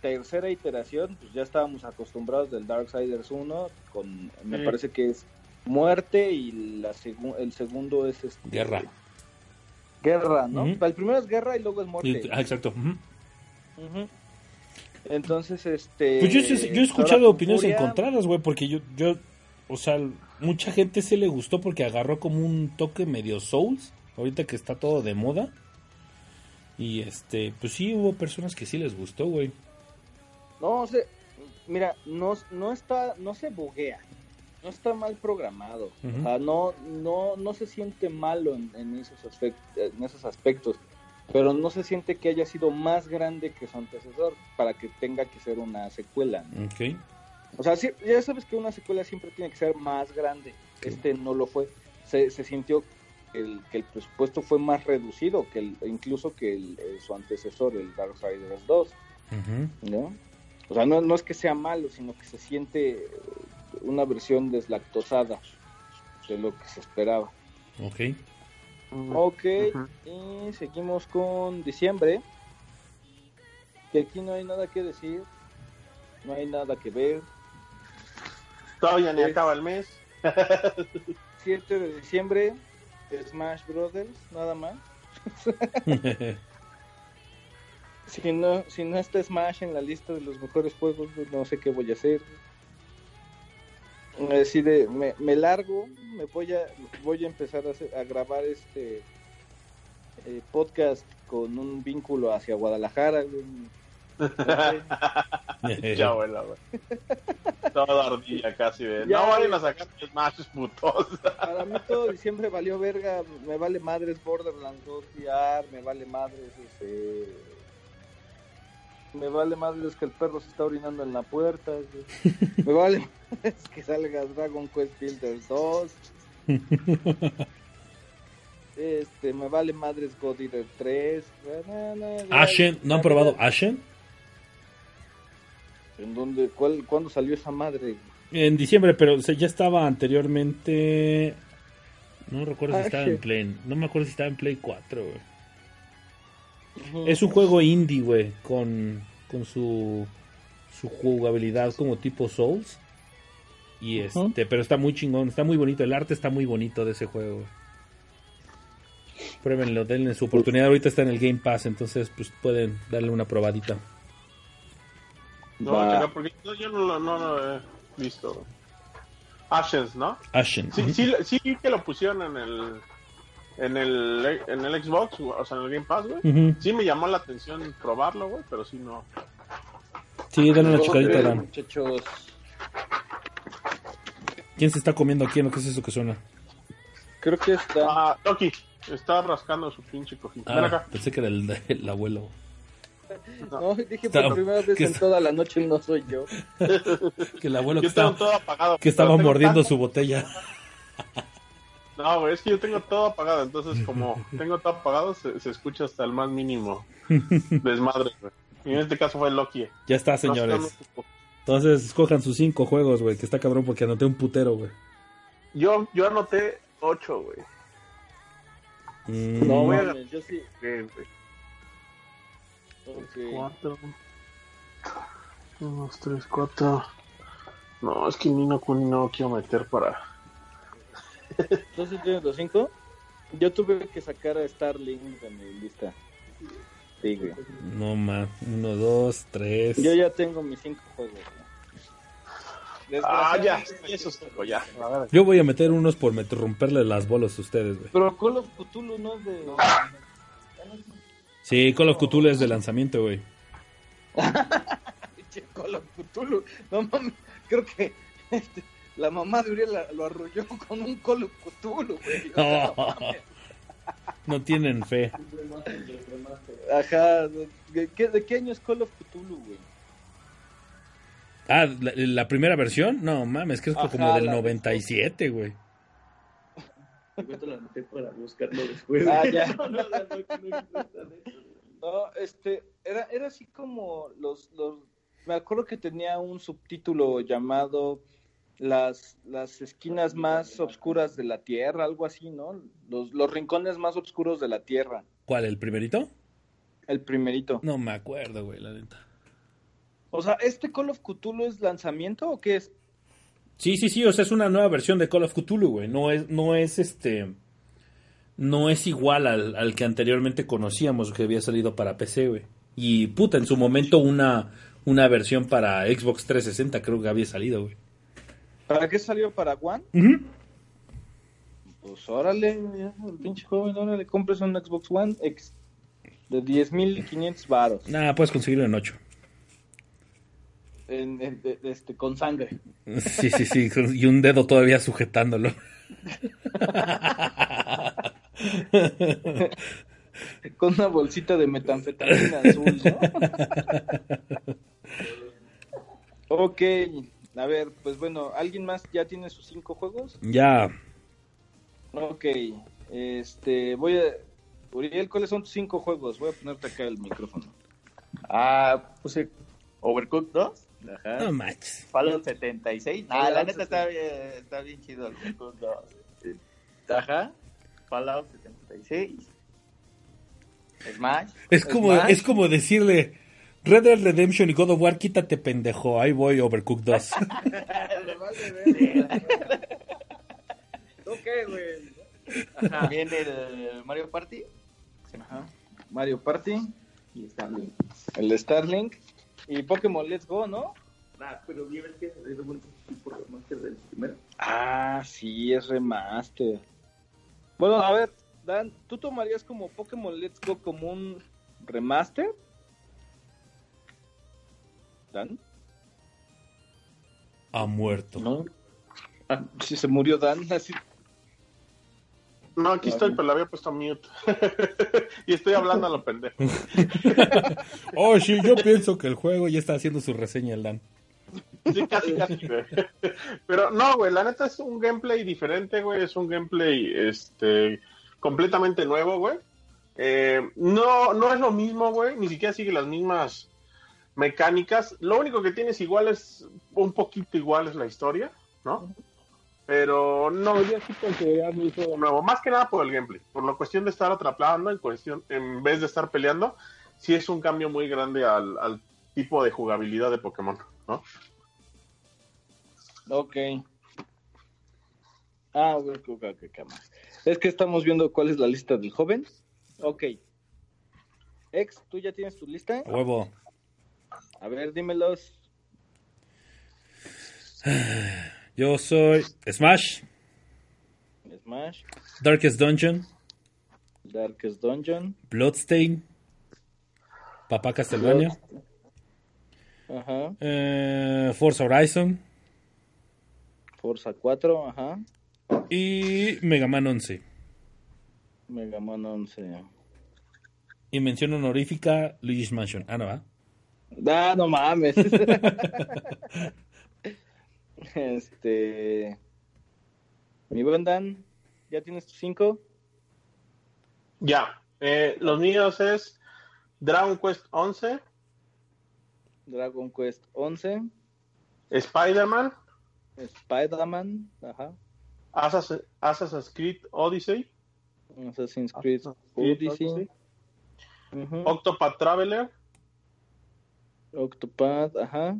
D: tercera iteración, pues ya estábamos acostumbrados del Darksiders 1, con, me
C: Sí.
D: parece que es muerte y la segu- el segundo es este,
A: Guerra.
D: Guerra, ¿no?
A: Ujú.
D: El primero es guerra y luego es muerte.
A: Ah, exacto. Ujú.
D: Entonces, este.
A: Pues yo, he escuchado opiniones
D: Furia,
A: encontradas, güey, porque yo, yo, o sea, mucha gente se le gustó porque agarró como un toque medio Souls, ahorita que está todo de moda. Y este, pues sí hubo personas que sí les gustó, güey.
D: No, se, mira, no, no está, no se buguea. No está mal programado. O sea, no, no, no se siente malo en, en esos aspectos, en esos aspectos. Pero no se siente que haya sido más grande que su antecesor para que tenga que ser una secuela. ¿no?
A: Ok.
D: O sea, sí, ya sabes que una secuela siempre tiene que ser más grande. Este no lo fue. Se, se sintió que el, que el presupuesto fue más reducido que el, incluso que el, eh, su antecesor, el Darksiders 2.
A: Ujú.
D: ¿no? O sea, no, no es que sea malo, sino que se siente una versión deslactosada de lo que se esperaba.
A: Ok.
D: Ok, y seguimos con diciembre. Que aquí no hay nada que decir, no hay nada que ver.
C: Todavía ni acaba el mes.
D: 7 de diciembre, Smash Brothers, nada más. Si no, si no está Smash en la lista de los mejores juegos, pues no sé qué voy a hacer. Así de, me, me largo, me voy a, voy a empezar a, hacer- a grabar este eh, podcast con un vínculo hacia Guadalajara. güey.
C: ya, abuela, güey. Toda ardilla casi, güey.
D: Ya,
C: No vayan a sacar Smash, putos.
D: Para mí todo diciembre valió verga, me vale madres Borderlands 2 VR, me vale madres este me vale madres que el perro se está orinando en la puerta, güey. me vale madres que salga Dragon Quest Builders 2. Este, me vale madres God Eater 3. No, no, ya-
A: Ashen, ¿no han probado Ashen?
D: ¿En dónde, cuál, cuándo salió esa madre?
A: En diciembre, pero o sea, ya estaba anteriormente. No recuerdo si estaba en. Play. No me acuerdo si estaba en Play 4, güey. Es un juego indie, güey, con, con su, su jugabilidad como tipo Souls. Y este, pero está muy chingón, está muy bonito, el arte está muy bonito de ese juego. Pruébenlo, denle su oportunidad, ahorita está en el Game Pass, entonces pues pueden darle una probadita.
C: No,
D: Va.
C: porque yo, yo no, lo- no lo he visto. Ashes, ¿no?
A: Ashen.
C: Sí, sí, sí que lo pusieron en el en el en el Xbox, o sea, en el Game Pass, güey.
A: Ujú.
C: Sí me llamó la atención probarlo, güey, pero sí no.
A: Sí, denle una checadita,
D: Ok,
A: Dan.
D: muchachos.
A: ¿Quién se está comiendo aquí? ¿No qué es eso que suena?
D: Creo que está.
C: Ah, Toki, está rascando su pinche cojita. Ven
A: Ah,
C: acá.
A: pensé que era el, el abuelo.
D: No, dije
A: Está-
D: por primera vez
A: ¿qué
D: en
A: está?
D: toda la noche no soy yo.
A: Que el abuelo que
C: Yo
A: estaba,
C: todo apagado.
A: que estaba mordiendo
C: tanto-
A: su botella.
C: No, güey, es que yo tengo todo apagado, entonces como tengo todo apagado, se, se escucha hasta el más mínimo desmadre, güey. Y en este caso fue Loki.
A: Ya está, señores. Entonces, escojan sus cinco juegos, güey, que está cabrón porque anoté un putero, güey.
C: Yo, yo anoté 8, güey.
A: Mm,
D: No, mames, yo sí.
C: Güey. 4. 1, 2, 3, 4. No, es que ni no Kuni no quiero meter para.
D: Entonces tienes los cinco. Yo tuve que sacar a Starling de mi lista. Sí, güey.
A: no, man. Uno, dos, tres.
D: Yo ya tengo mis cinco juegos. güey.
C: Ah, ya,
D: Desgraciadamente,
C: eso es todo, ya.
A: Yo voy a meter unos por romperle las bolas a ustedes, güey.
D: Pero Call of Cthulhu no es de.
A: Sí, Call of Cthulhu es de lanzamiento, güey.
D: Call of Cthulhu. No mames, creo que este, la mamá de Uriel lo arrolló con un Call of Cthulhu, güey. No mames.
A: No tienen fe.
D: Ajá. ¿de qué, ¿De qué año es Call of Cthulhu, güey?
A: Ah, la, la primera versión, no mames, que es
D: Ajá,
A: como del
D: la-
A: 97, güey.
E: Yo te la anoté para buscarlo después.
D: Ah, ya.
E: No, no, no, no, no, no,
D: No, este, era, era así como los, los, me acuerdo que tenía un subtítulo llamado las, las esquinas más oscuras de la Tierra, algo así, ¿no? Los, los rincones más oscuros de la Tierra,
A: ¿Cuál, el primerito?
D: el primerito.
A: No me acuerdo, güey, la neta.
D: O sea, ¿este Call of Cthulhu es lanzamiento o qué es?
A: Sí, sí, sí, o sea, es una nueva versión de Call of Cthulhu, güey. No es, no es este. No es igual al, al que anteriormente conocíamos, que había salido para PC, güey. Y puta, en su momento una, una versión para Xbox 360 creo que había salido, güey.
D: ¿Para qué salió para One? Pues órale, ya, el pinche joven, órale, compres un Xbox One X de 10.500 varos.
A: Nada, puedes conseguirlo en 8.
D: en- en- este, con sangre.
A: Sí, sí, sí, y un dedo todavía sujetándolo.
D: Con una bolsita de metanfetamina azul, ¿no? ok, a ver, pues bueno, ¿alguien más ya tiene sus cinco juegos?
A: Ya,
D: Ok, este, voy a... Uriel, ¿cuáles son tus cinco juegos? Voy a ponerte acá el micrófono.
E: Ah, puse Overcooked 2. Ajá.
A: no manches.
E: Fallout 76. Ah, la neta está bien, está bien chido el Overcooked 2. Sí. Ajá. Fallout 76. Smash.
A: Es como,
D: Smash.
A: es como decirle Red Dead Redemption y God of War, quítate pendejo, ahí voy Overcooked 2.
D: Ok, güey.
E: También el Mario Party.
D: Ajá. Mario Party,
E: Y está bien.
D: el Starlink y Pokémon Let's Go, ¿no?
E: Ah, pero bien es que es un tipo de remaster del primero.
D: Ah, sí, es remaster. Bueno, a ver, Dan, ¿tú tomarías como Pokémon Let's Go como un remaster? ¿Dan?
A: Ha muerto.
D: No. Ah, sí, se murió Dan, así.
C: No, aquí estoy, pero la había puesto mute. y estoy hablando a lo pendejo.
A: Oh, sí, yo pienso que el juego ya está haciendo su reseña el Dan.
C: Sí, casi, casi, güey. Pero no, güey, la neta es un gameplay diferente, güey. Es un gameplay este, completamente nuevo, güey. Eh, no, no es lo mismo, güey. Ni siquiera sigue las mismas mecánicas. Lo único que tienes igual es, un poquito igual es la historia, ¿no? Pero no, yo sí consideraría un juego nuevo. Más que nada por el gameplay. Por la cuestión de estar atrapando en, cuestión, en vez de estar peleando. Sí es un cambio muy grande al, al tipo de jugabilidad de Pokémon, ¿no?
D: Ok. Ah, ok, ok, ok, ok, más. Es que estamos viendo cuál es la lista del joven. Ok. Ex, ¿tú ya tienes tu lista?
A: Huevo.
D: A ver, dímelos.
A: Yo soy Smash,
D: Smash,
A: Darkest Dungeon,
D: Darkest Dungeon.
A: Bloodstain, Papá Castlevania,
D: Ajá.
A: eh, Forza Horizon
D: Forza 4, ajá.
A: y Mega Man 11.
D: Mega Man 11.
A: Y mención honorífica Luigi's Mansion. Ah, no, ¿va?
D: Ah, no mames. este. Mi buen Dan, ¿ya tienes tus 5?
C: Ya, eh, los míos es Dragon Quest 11,
D: Dragon Quest 11,
C: Spider-Man,
D: Spider-Man, ajá.
C: Assassin- Assassin's Creed Odyssey,
D: Assassin's Creed
C: Assassin's Creed
D: Odyssey, ujú,
C: Octopath Traveler
D: Octopad, ajá.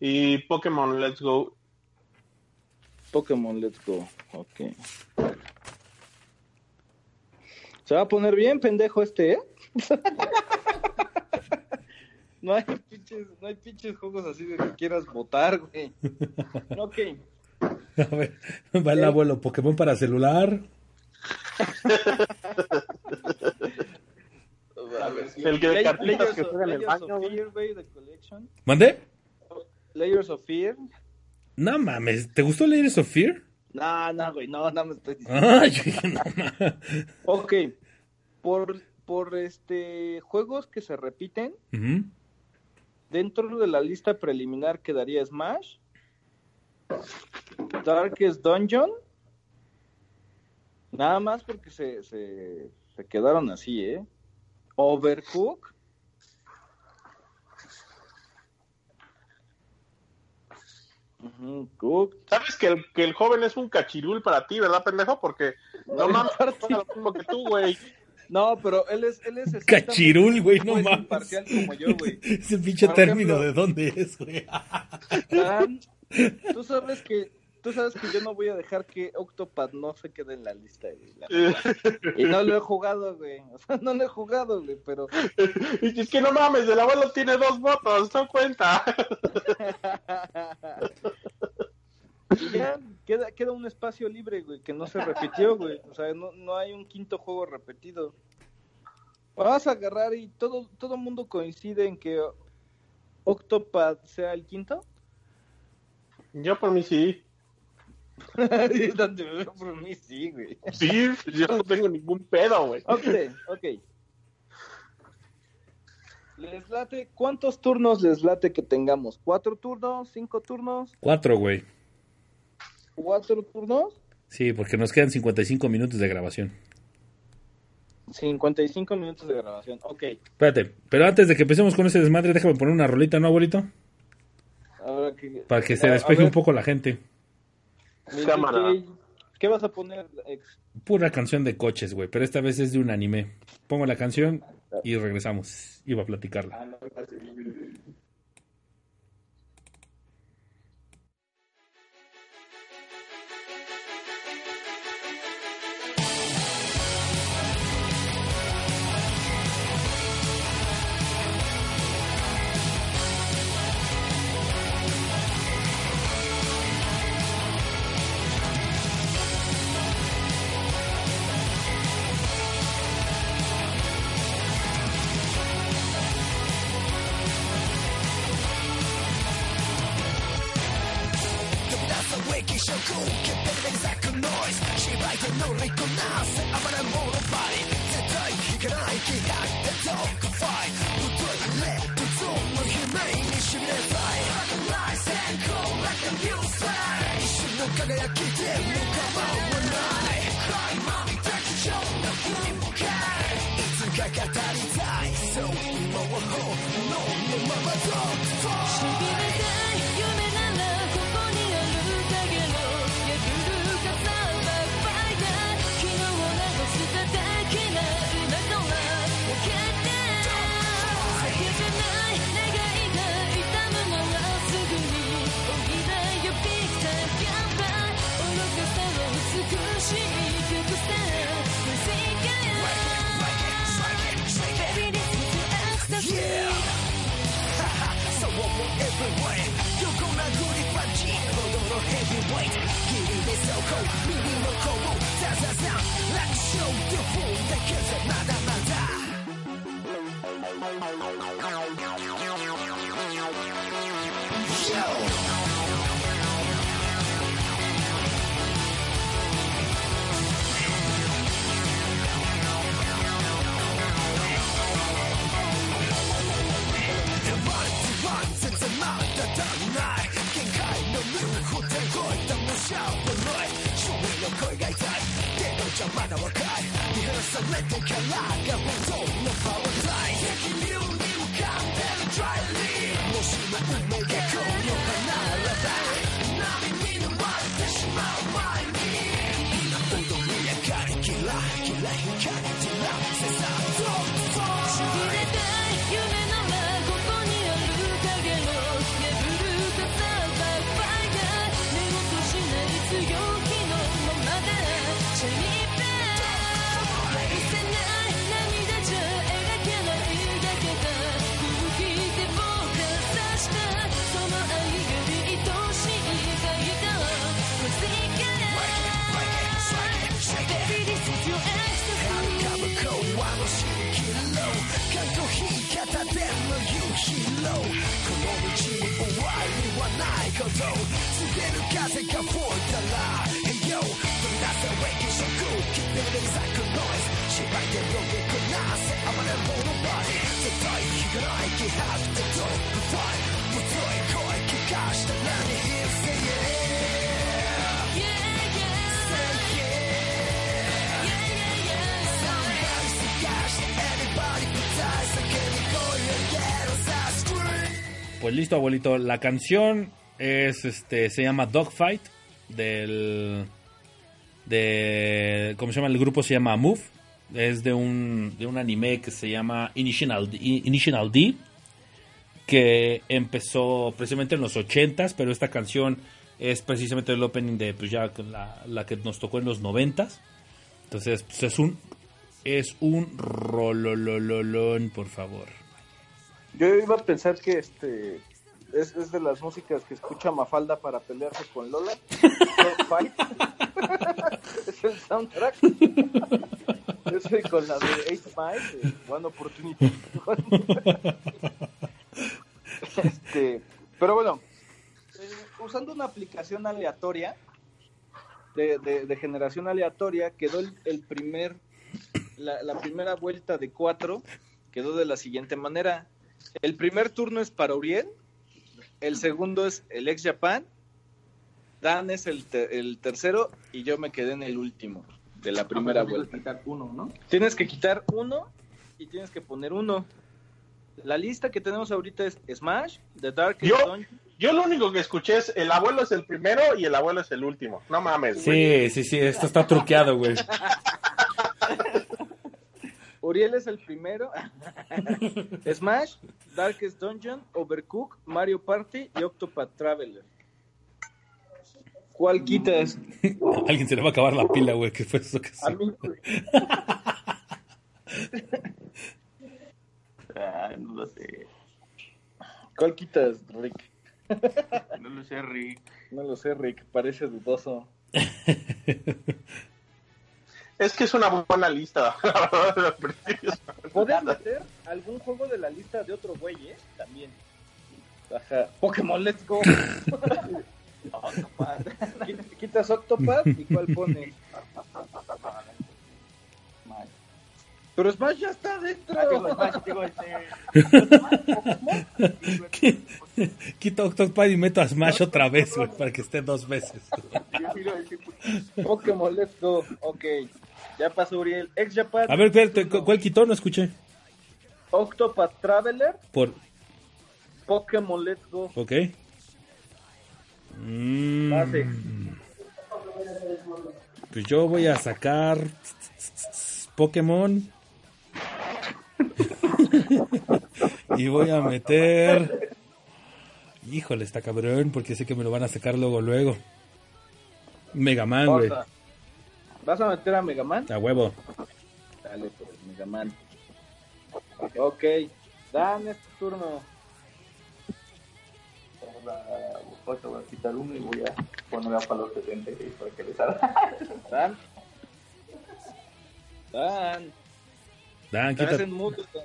C: y Pokémon Let's Go.
D: Pokémon Let's Go, ok. Se va a poner bien pendejo este, ¿eh? no, hay pinches, no hay pinches juegos así de que quieras votar, güey. Ok.
A: A ver, va el abuelo Pokémon para celular.
C: El que de cartitas que
D: of-
C: juega en el baño,
D: of
C: güey.
D: Fear, güey, de Collection.
A: ¿Mandé?
D: Layers of Fear.
A: No mames, ¿te gustó Layers of Fear?
D: No, no, güey, no, no me estoy diciendo.
A: Ay, yo dije, no mames.
D: Ok. Por, por este juegos que se repiten, dentro de la lista preliminar quedaría Smash, Darkest Dungeon, nada más porque se, se, se quedaron así, ¿eh? Overcook, Cook,
C: Sabes que el, que el joven es un cachirul para ti, ¿verdad, pendejo? Porque no mames, lo mismo que tú, güey.
D: No, pero él es, él es
A: Cachirul, güey, no
D: es
A: mames.
D: imparcial como yo, güey.
A: Ese pinche
D: Por
A: término,
D: ejemplo-
A: ¿de dónde es, güey?
D: Tú sabes que tú sabes que yo no voy a dejar que Octopath no se quede en la lista, la. Y no lo he jugado, güey. O sea, no lo he jugado, güey, pero
C: Y es que no mames, el abuelo tiene dos votos, no cuenta.
D: y ya queda, queda un espacio libre, güey, que no se repitió, güey. O sea, no, no hay un quinto juego repetido. Vas a agarrar y todo todo mundo coincide en que Octopath sea el quinto?
C: Yo por mí sí.
D: Donde por mí sí, güey.
C: Sí, yo no tengo ningún pedo, güey.
D: Ok, ok. ¿Les late? ¿Cuántos turnos les late que tengamos? ¿Cuatro turnos? ¿Cinco turnos?
A: Cuatro, güey.
D: ¿Cuatro turnos?
A: Sí, porque nos quedan 55 minutos de grabación.
D: 55 minutos de grabación. Ok.
A: Espérate, pero antes de que empecemos con ese desmadre, déjame poner una rolita, ¿no, abuelito?
D: Ahora que,
A: Para que se
D: a- a
A: despeje un poco la gente.
C: Cámara.
D: ¿Qué vas a poner, ex?
A: Pura canción de coches, güey, pero esta vez es de un anime. Pongo la canción y regresamos. Iba a platicarla.「
F: しびれたい夢ならここにある影の」「 your heavyweight. Giving this so-called medieval combo Does us now. Let's show the fool that kills another びれたい夢ならここにある影の」「破る
A: Pues listo, abuelito. La canción es, este, se llama Dogfight del, de, ¿cómo se llama? El grupo se llama Move. Es de un, de un anime que se llama Initial D, Initial D, que empezó precisamente en los 80s, pero esta canción es precisamente el opening de, pues ya la, la que nos tocó en los 90s. Entonces, pues es un, es un rololololón, por favor.
D: Yo iba a pensar que este es, es de las músicas que escucha Mafalda para pelearse con Lola. Es el soundtrack. Yo soy con la de Ace Mile, One Opportunity. Pero bueno, eh, usando una aplicación aleatoria, de, de- de generación aleatoria, quedó el, el primer, la, la primera vuelta de cuatro, quedó de la siguiente manera. El primer turno es para Uriel, el segundo es el ex Japan, Dan es el, te- el tercero y yo me quedé en el último de la primera vuelta.
E: uno, ¿no?
D: Tienes que quitar uno y tienes que poner uno. La lista que tenemos ahorita es Smash, The Dark
C: Yo-
D: Dungeon,
C: Yo lo único que escuché es el abuelo es el primero y el abuelo es el último. No mames. güey.
A: Sí, sí, sí, esto está truqueado, güey.
D: Uriel es el primero, Smash, Darkest Dungeon, Overcook, Mario Party y Octopath Traveler. ¿Cuál quitas?
A: Alguien se le va a acabar la pila, güey. ¿Qué fue eso que
D: A
E: Ah, no lo sé.
D: ¿Cuál quitas, Rick?
E: No lo sé, Rick.
D: No lo sé, Rick, parece dudoso.
C: Es que es una buena lista. la verdad.
D: ¿Puedes meter algún juego de la lista de otro güey, eh? También. Ajá. Pokémon Let's Go. Qui- Quitas Octopath y cuál pones. Pero Smash ya está dentro.
E: Ah, digo, Smash, digo, este,
A: Quita Octopad y meto a Smash otra vez, güey, para que esté dos veces.
D: Pokémon Let's Go. Ok. Ya pasó Uriel. Ex Japan.
A: A ver, espérate, ¿cu- ¿cuál quitó? No escuché.
D: Octopath Traveler.
A: Por,
D: Pokémon Let's Go.
A: ok. Mm, pues yo voy a sacar Pokémon. y voy a meter. Híjole, está cabrón, porque sé que me lo van a sacar luego, luego. Mega Man, güey.
D: ¿Vas a meter a Mega Man?
A: A huevo.
D: Dale, pues, Mega Man. Ok. Dan este turno.
E: ahorita voy a quitar uno y voy a poner a Palo 76 para que les haga.
D: Dan. Dan.
A: Dan,
D: Estás
A: quita.
D: en mute. Dan.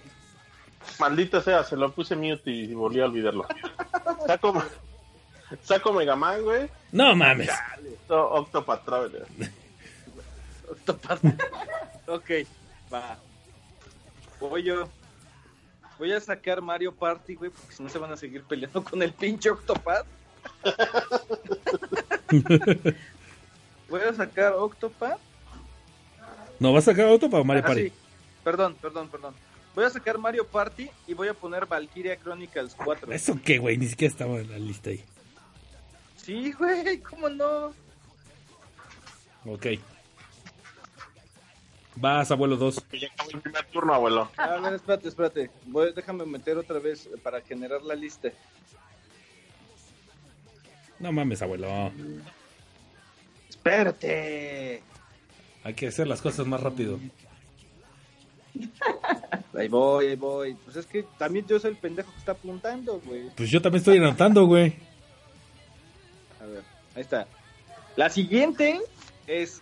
C: Maldita sea, se lo puse mute y volví a olvidarlo. Saco, saco Mega Man, güey.
A: No mames.
C: Octo- Octopath Traveler.
D: Octopath. ok, va. Voy yo. Voy a sacar Mario Party, güey, porque si no se van a seguir peleando con el pinche Octopath. Voy a sacar Octopath.
A: ¿No vas a sacar otro para Mario
D: Ah,
A: Party?
D: sí. Perdón, perdón, perdón. Voy a sacar Mario Party y voy a poner Valkyria Chronicles 4.
A: ¿Eso qué, güey? Ni siquiera estaba en la lista ahí.
D: Sí, güey, ¿cómo no?
A: Ok. Vas, abuelo 2.
C: Ya acabó el primer turno, abuelo.
D: A ver, espérate, espérate. Voy, déjame meter otra vez para generar la lista.
A: No mames, abuelo.
D: Espérate.
A: Hay que hacer las cosas más rápido.
D: Ahí voy, ahí voy. Pues es que también yo soy el pendejo que está apuntando, güey.
A: Pues yo también estoy anotando, güey.
D: A ver, ahí está. La siguiente es.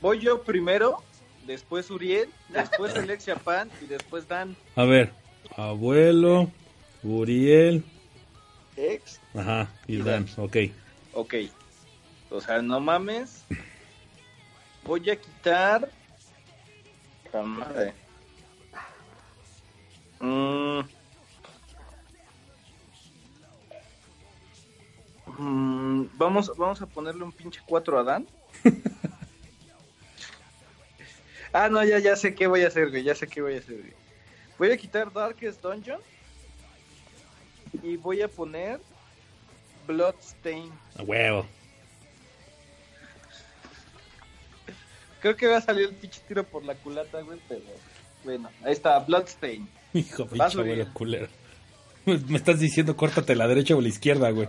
D: Voy yo primero, después Uriel, después Alex Japan y después Dan.
A: A ver. Abuelo, Uriel.
D: Ex.
A: Ajá, y
D: Y
A: Dan.
D: Dan.
A: Ok.
D: Ok. O sea, no mames. Voy a quitar. ¡Ta madre! Mm. Mm, vamos, vamos a ponerle un pinche 4 a Dan. ah, no, ya, ya sé qué voy a hacer, güey. Ya sé qué voy a hacer, güey. Voy a quitar Darkest Dungeon. Y voy a poner Bloodstain.
A: A huevo.
D: Creo que va a salir el pinche tiro por la culata, güey, pero bueno, ahí está, Bloodstain.
A: Hijo, pinche abuelo culero. Me estás diciendo córtate la derecha o la izquierda, güey.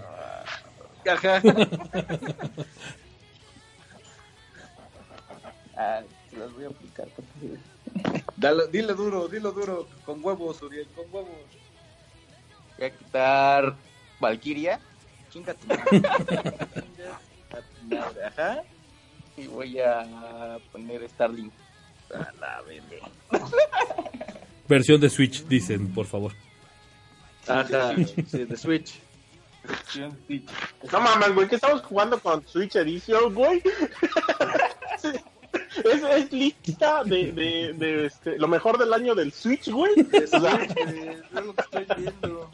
D: Ajá.
E: Ah, las voy a aplicar.
D: Dale, dile duro, dilo duro, con huevos, Uriel, con huevos.
E: Voy a quitar Valkyria
D: Chingate. Madre, Ajá.
E: y voy a poner Starling. A la verga.
A: Versión de Switch, dicen, por favor.
D: Ajá, sí, de Switch.
C: No mames, güey, que estamos jugando con Switch Edition, güey. es, es lista de, de, de este, lo mejor del año del Switch, güey. O sea,
D: Es lo que estoy viendo.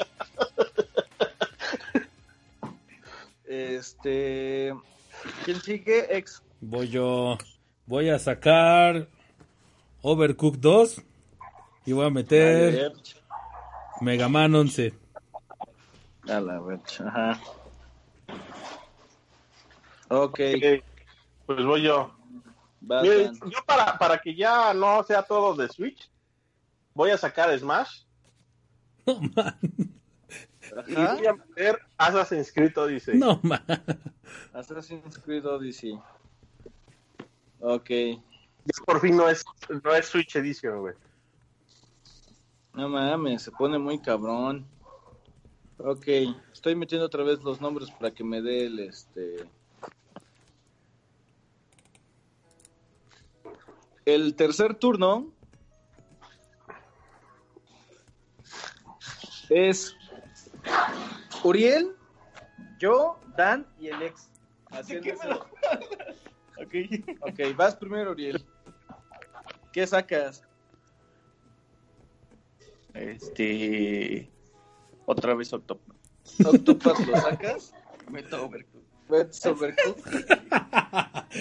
D: Este. ¿Quién sigue? Ex.
A: Voy yo. Voy a sacar Overcooked 2 y voy a meter Mega Man 11.
D: A la verga. Ajá. Ok.
C: ok, pues voy yo. Miren, yo para, para que ya no sea todo de Switch, voy a sacar Smash
A: No man.
C: y voy a meter Assassin's Creed Odyssey.
A: No man.
D: Assassin's Creed Odyssey. Ok.
C: Ya por fin no es, no es Switch Edition, güey.
D: No mames, se pone muy cabrón. Ok, estoy metiendo otra vez los nombres para que me dé el este. El tercer turno es Uriel, yo, Dan y el ex. Haciendo eso. Ok, vas primero, Uriel. ¿Qué sacas?
E: Este. Otra vez Octopus.
D: ¿Octopath lo sacas?
E: Meto Overcooked.
D: Let's Overcooked.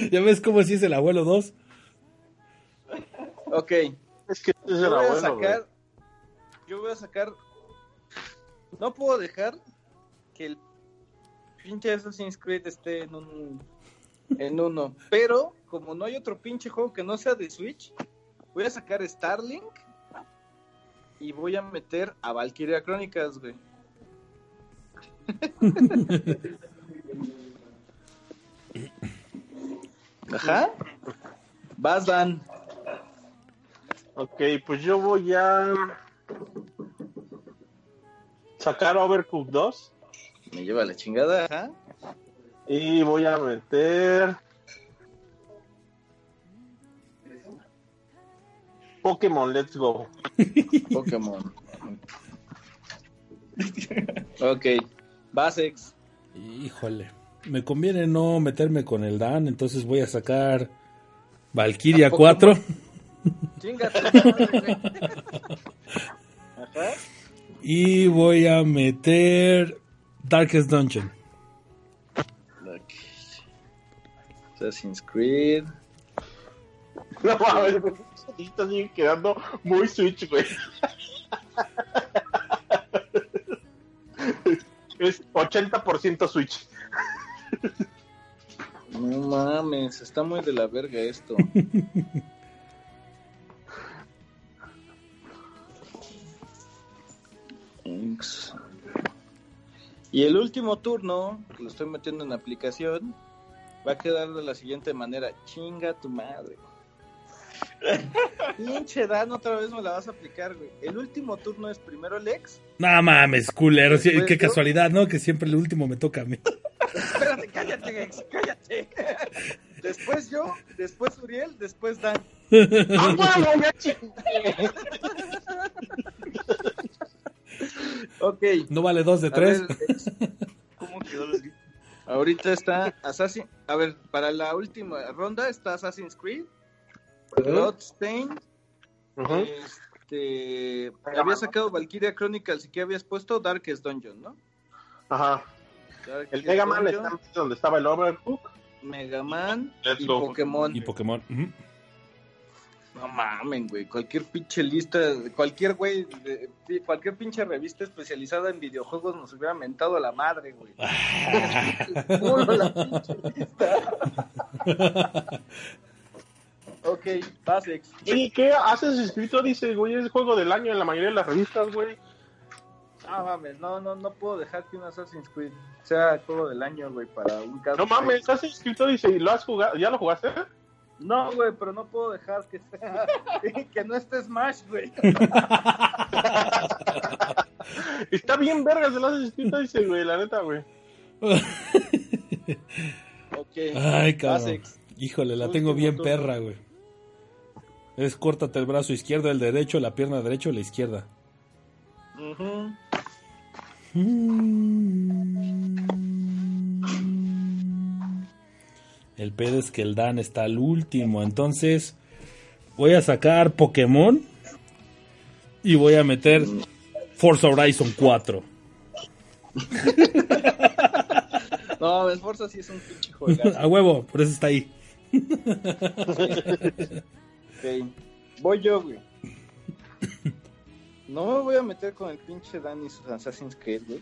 A: ¿Ya ves cómo si es el abuelo 2?
D: Ok,
C: Es que
D: yo voy a sacar. Yo voy a sacar. No puedo dejar que el pinche Assassin's Creed esté en un. En uno. Pero, como no hay otro pinche juego que no sea de Switch, voy a sacar Starlink. Y voy a meter a Valkyria Chronicles, güey. Ajá. Vas, Dan.
C: Ok, pues yo voy a sacar Overcooked 2
D: Me lleva la chingada, ajá.
C: y voy a meter Pokémon Let's Go.
D: Pokémon. ok. Basex.
A: Híjole. Me conviene no meterme con el Dan, entonces voy a sacar Valkyria
D: ¿A Pokémon?
A: 4.
D: Ajá.
A: Y voy a meter Darkest Dungeon.
D: Ok. Assassin's Creed.
C: No mames, listas siguen quedando muy Switch, güey. Es 80% Switch.
D: No mames, está muy de la verga esto. Y el último turno, que lo estoy metiendo en la aplicación, va a quedar de la siguiente manera. Chinga tu madre. Pinche Dan, otra vez me la vas a aplicar, güey. El último turno es primero el ex.
A: No mames, culero. sí, qué
D: yo.
A: casualidad, ¿no? Que siempre el último me toca a mí.
D: Espérate, cállate, ex, cállate. Después yo, después Uriel, después Dan.
C: ¡Ah, huevo, ya chingué!
D: Ok.
A: No vale dos de
D: A
A: tres.
D: ver, ex,
E: ¿Cómo quedó
D: ahorita está Assassin. A ver, para la última ronda está Assassin's Creed, Bloodstained.
C: Ujú.
D: Este. Había sacado Valkyria Chronicles y que habías puesto Darkest Dungeon, ¿no?
C: Ajá.
D: Darkest
C: El Mega Man está donde estaba el Overcook.
D: Mega Man y
C: go.
D: Pokémon.
A: Y Pokémon. ujú.
D: No mamen, güey. Cualquier pinche lista, cualquier güey, de- cualquier pinche revista especializada en videojuegos nos hubiera mentado a la madre, güey. La pinche lista. ok, Basex.
C: ¿Y qué haces escrito? Dice, güey, es juego del año en la mayoría de las revistas, güey.
D: No mames, no, no, no puedo dejar que un Assassin's Creed sea juego del año, güey, para un caso.
C: No mames, has escrito, dice, ¿y lo has jugado? ¿Ya lo jugaste?
D: No, güey, pero no puedo dejar que sea, que no esté Smash, güey.
C: Está bien vergas, lo has escrito, dice, güey, la neta, güey.
D: Ok.
A: Ay, cabrón. Híjole, la tengo bien perra, güey. Es córtate el brazo izquierdo, el derecho, la pierna derecha o la izquierda.
D: Ujú.
A: El pedo es que el Dan está al último. Entonces voy a sacar Pokémon y voy a meter Forza Horizon 4.
D: No, Esforza sí es un pinche juegazo.
A: a huevo, por eso está ahí.
D: Ok. Voy yo, güey. No me voy a meter con el pinche Dan y sus Assassin's Creed, güey.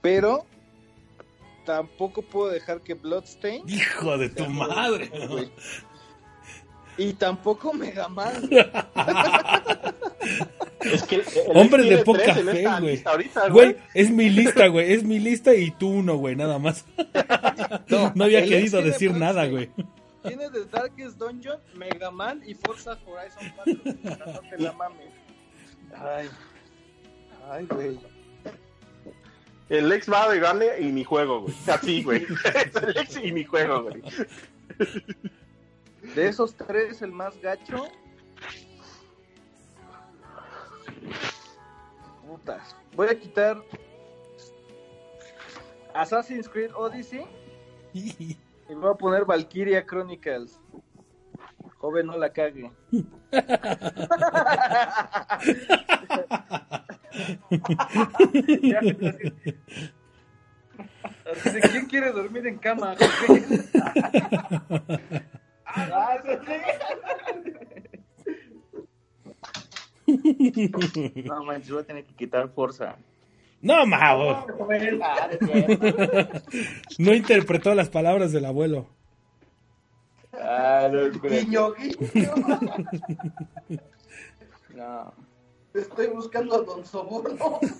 D: Pero tampoco puedo dejar que Bloodstain
A: Hijo de tu madre.
D: güey. Y tampoco Mega Man.
C: Es que
A: Hombre de poca fe, güey. Güey, es mi lista, güey. Es mi lista y tú uno, güey, nada más. No había querido decir nada, güey.
D: Tiene The Darkest Dungeon, Mega Man y Forza Horizon 4. güey. No te la mames. Ay. Ay, güey.
C: El ex va de gane y mi juego, güey. Así, güey. Es el ex y mi juego, güey.
D: De esos tres, el más gacho. Putas. Voy a quitar Assassin's Creed Odyssey y voy a poner Valkyria Chronicles. Joven, no la cague. ¿Quién quiere dormir en cama? Ah,
E: No manches, voy a tener que quitar fuerza.
A: No, Mao.
E: Ah,
A: No interpretó las palabras del abuelo.
E: Ah, no.
D: Guiño, guiño.
E: No.
D: Estoy buscando a Don Soborno.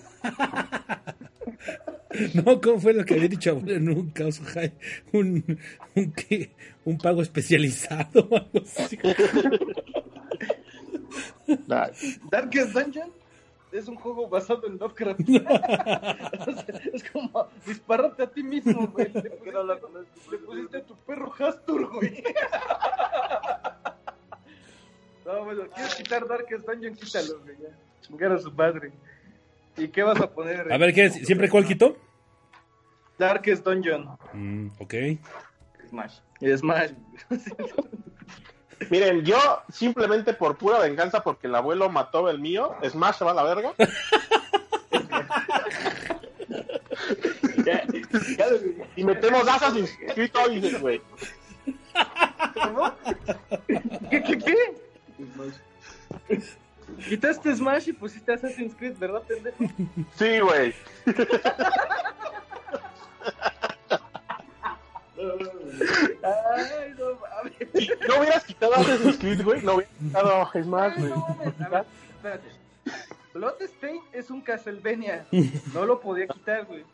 A: No, ¿cómo fue lo que había dicho abuelo en un caos high? Un, un, ¿qué? un pago especializado o algo así.
D: Darkest Dungeon es un juego basado en Lovecraft. O sea, es como dispararte a ti mismo, güey. Le pusiste, le pusiste a tu perro Hastur, güey. No, bueno, ¿quieres quitar Darkest Dungeon? Quítalo, güey. Ya. A su padre. ¿Y qué vas a poner?
A: A ver, ¿qué es? ¿Siempre cuál quitó?
D: Darkest Dungeon.
A: Mm, ok.
E: Smash.
D: Y Smash.
C: Miren, yo simplemente por pura venganza, porque el abuelo mató el mío, Smash se va a la verga.
E: Ya, ya
C: Y metemos Assassin's Creed güey.
D: ¿Cómo? ¿Qué, qué, Quitaste Smash y pusiste Assassin's Creed, ¿verdad, pendejo?
C: Sí, güey.
D: Ay, no mames.
C: Si no hubieras quitado Assassin's Creed, güey, no hubieras quitado Smash, güey.
D: no ver, espérate. Bloodstain es un Castlevania. No lo podía quitar, güey.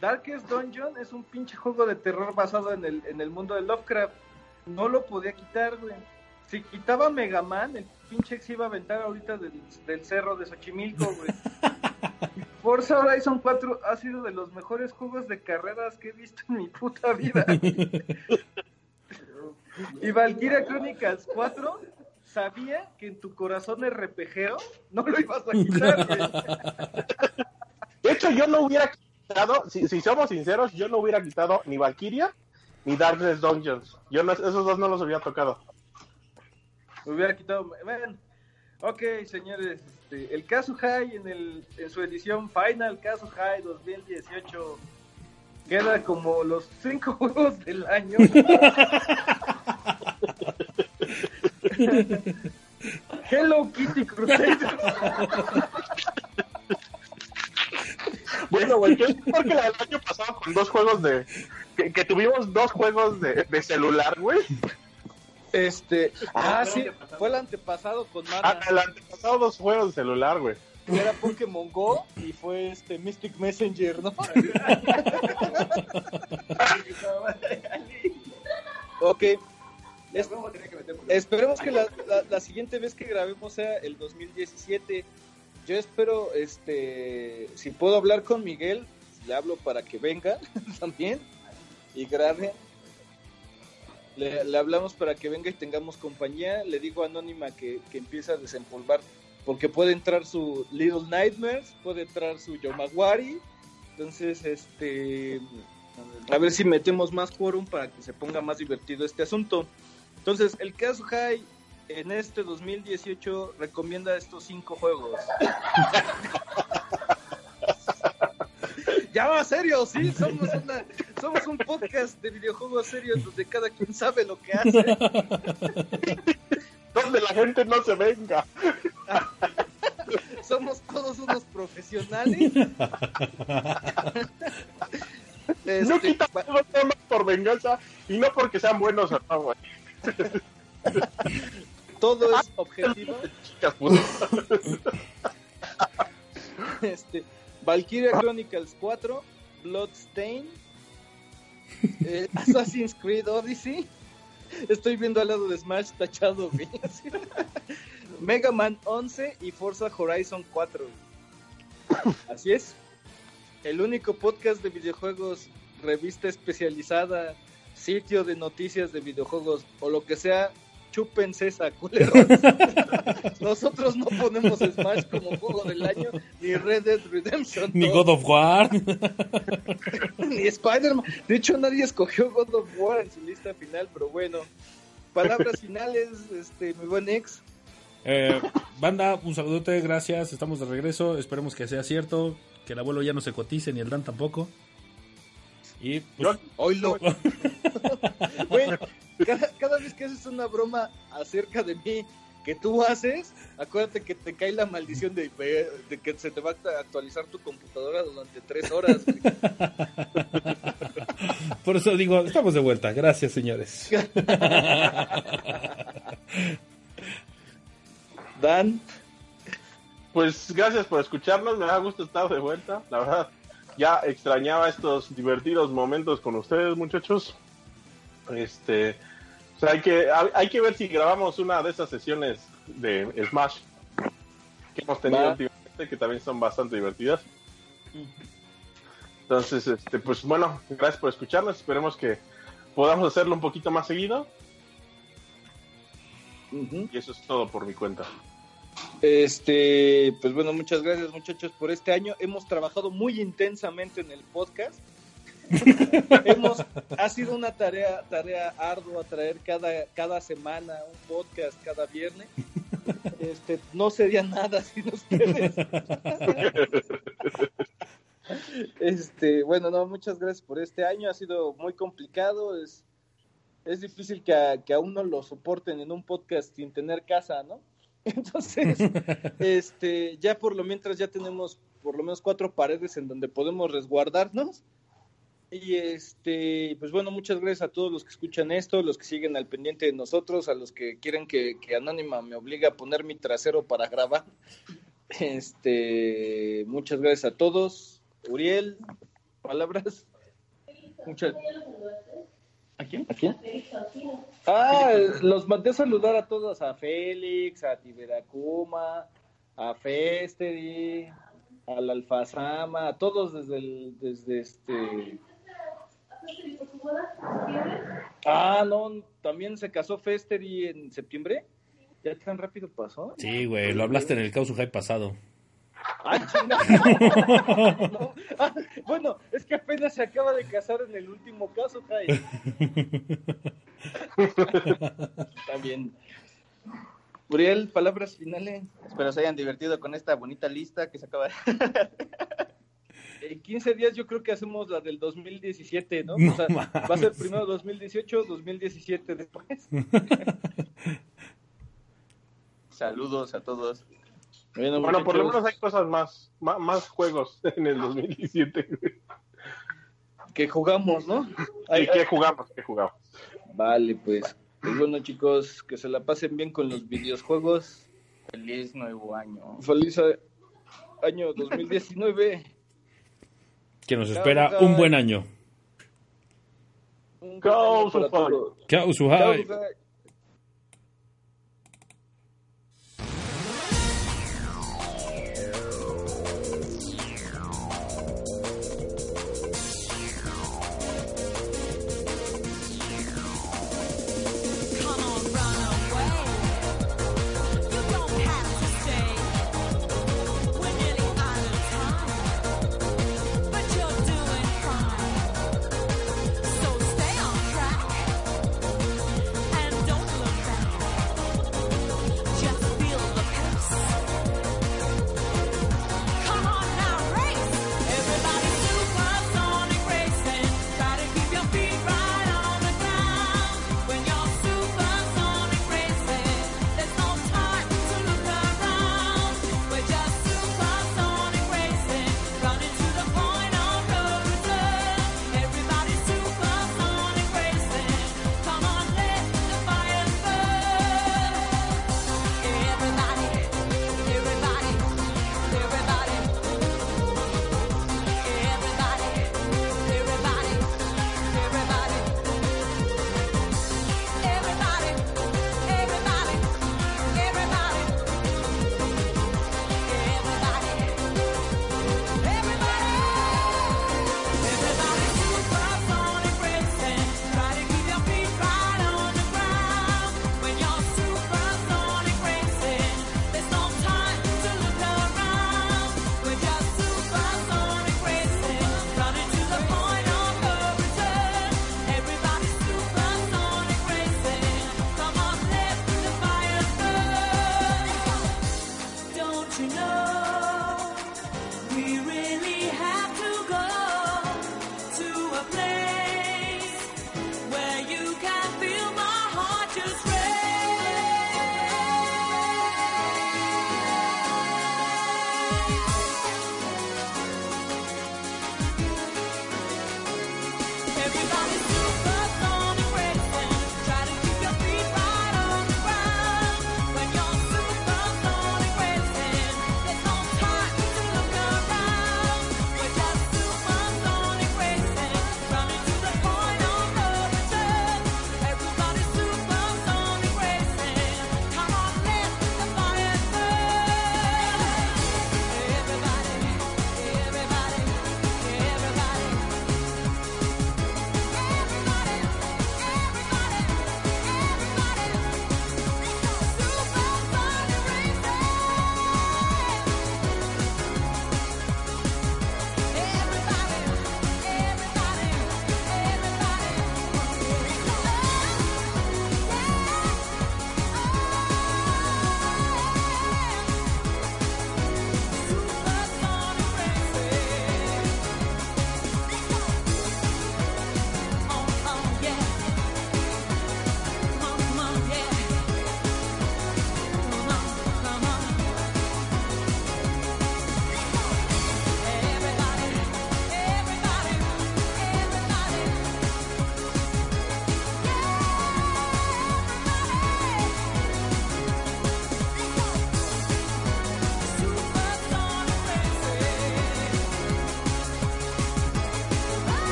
D: Darkest Dungeon es un pinche juego de terror basado en el, en el mundo de Lovecraft. No lo podía quitar, güey. Si quitaba Mega Man, el pinche se iba a aventar ahorita del, del cerro de Xochimilco, güey. Forza Horizon 4 ha sido de los mejores juegos de carreras que he visto en mi puta vida. y Valkyria Chronicles 4 sabía que en tu corazón RPGeo no lo ibas a quitar, güey.
C: De hecho, yo no hubiera quitado, si, si somos sinceros, yo no hubiera quitado ni Valkyria ni Darkness Dungeons. Yo no- esos dos no los hubiera tocado.
D: Me hubiera quitado. Bueno, ok, señores. este, el caso High en, el, en su edición final, caso High 2018, queda como los cinco juegos del año. Hello Kitty Crusader.
C: Bueno, güey, es mejor que del año pasado con dos juegos de. Que, que tuvimos dos juegos de, de celular, güey.
D: Este, ah, sí, fue el antepasado con
C: Ah,
D: Mana,
C: el antepasado dos juegos de celular, güey.
D: era Pokémon Go y fue este Mystic Messenger, ¿no? ok. Es- esperemos que la, la- la siguiente vez que grabemos sea el 2017. Yo espero, este, si puedo hablar con Miguel, le hablo para que venga también y grabe. Le, hablamos para que venga y tengamos compañía. Le digo a Anónima que, que empiece a desempolvar porque puede entrar su Little Nightmares, puede entrar su Yomawari. Entonces, este, a ver si metemos más quórum para que se ponga más divertido este asunto. Entonces, el Caso High en este 2018 recomienda estos cinco juegos. ya va, serio, sí, somos, una, somos un podcast de videojuegos serios donde cada quien sabe lo que hace.
C: Donde la gente no se venga.
D: Somos todos unos profesionales.
C: no
D: Este,
C: los temas por venganza y no porque sean buenos o no, güey.
D: todo es objetivo.
C: Chicas, puto.
D: Este, Valkyria Chronicles 4, Bloodstain, eh, Assassin's Creed Odyssey. Estoy viendo al lado de Smash tachado, güey. Mega Man 11 y Forza Horizon 4. güey. Así es. El único podcast de videojuegos, revista especializada, sitio de noticias de videojuegos o lo que sea, chúpense esa culeros. Nosotros no ponemos Smash como juego del año, ni Red Dead Redemption
A: Ni
D: 2,
A: God of War.
D: ni Spider-Man. De hecho, nadie escogió God of War en su lista final, pero bueno. Palabras finales, este, mi buen ex.
A: Eh, banda, un saludote, gracias. Estamos de regreso. Esperemos que sea cierto. Que el abuelo ya no se cotice, ni el Dan tampoco. Y pues,
D: Oilo. Güey, cada, cada vez que haces una broma acerca de mí que tú haces, acuérdate que te cae la maldición de, de que se te va a actualizar tu computadora durante tres horas.
A: por eso digo, estamos de vuelta. Gracias, señores.
D: Dan,
C: Pues gracias por escucharnos, me da gusto estar de vuelta. La verdad, ya extrañaba estos divertidos momentos con ustedes, muchachos. Este, o sea, hay que, hay que ver si grabamos una de esas sesiones de Smash que hemos tenido
D: Va.
C: últimamente, que también son bastante divertidas. Entonces, este, pues bueno, gracias por escucharnos. Esperemos que podamos hacerlo un poquito más seguido. Y eso es todo por mi cuenta.
D: Este, pues bueno, muchas gracias muchachos por este año. Hemos trabajado muy intensamente en el podcast. Hemos, ha sido una tarea, tarea ardua traer cada, cada semana un podcast cada viernes. Este, no sería nada sin ustedes. Este, bueno, no, muchas gracias por este año. Ha sido muy complicado. Es, es difícil que a, que a uno lo soporten en un podcast sin tener casa, ¿no? Entonces, este, ya por lo mientras ya tenemos por lo menos cuatro paredes en donde podemos resguardarnos. Y este, pues bueno, muchas gracias a todos los que escuchan esto, los que siguen al pendiente de nosotros, a los que quieren que, que Anónima me obligue a poner mi trasero para grabar. Este, muchas gracias a todos. Uriel, palabras. Muchas. ¿A quién? ¿A quién? Ah, los mandé a saludar a todos, a Félix, a Tiberacuma, a Festeri, al Alfazama, a todos desde el, desde este. Ah, no, también se casó Festeri en septiembre. ¿Ya tan rápido pasó?
A: Sí, güey, lo hablaste en el Caos High pasado.
D: ¡Ah, chingada! No, ah, bueno, es que apenas se acaba de casar en el último caso, Jai. Está bien. Uriel, palabras finales.
E: Espero se hayan divertido con esta bonita lista que se acaba de...
D: En 15 días yo creo que hacemos la del 2017, ¿no?
A: No
D: o sea, va a ser primero 2018, 2017 después.
E: Saludos a todos.
D: Bueno,
C: Bueno, por lo menos hay cosas más, más, más juegos en el 2017.
D: que jugamos, ¿no?
C: ¿Y
D: Ay,
C: qué
D: ay,
C: jugamos? ¿Qué jugamos?
D: Vale, pues. Pues bueno, chicos, que se la pasen bien con los videojuegos.
E: Feliz nuevo año.
D: Feliz año 2019.
A: Que nos espera un buen año.
D: Un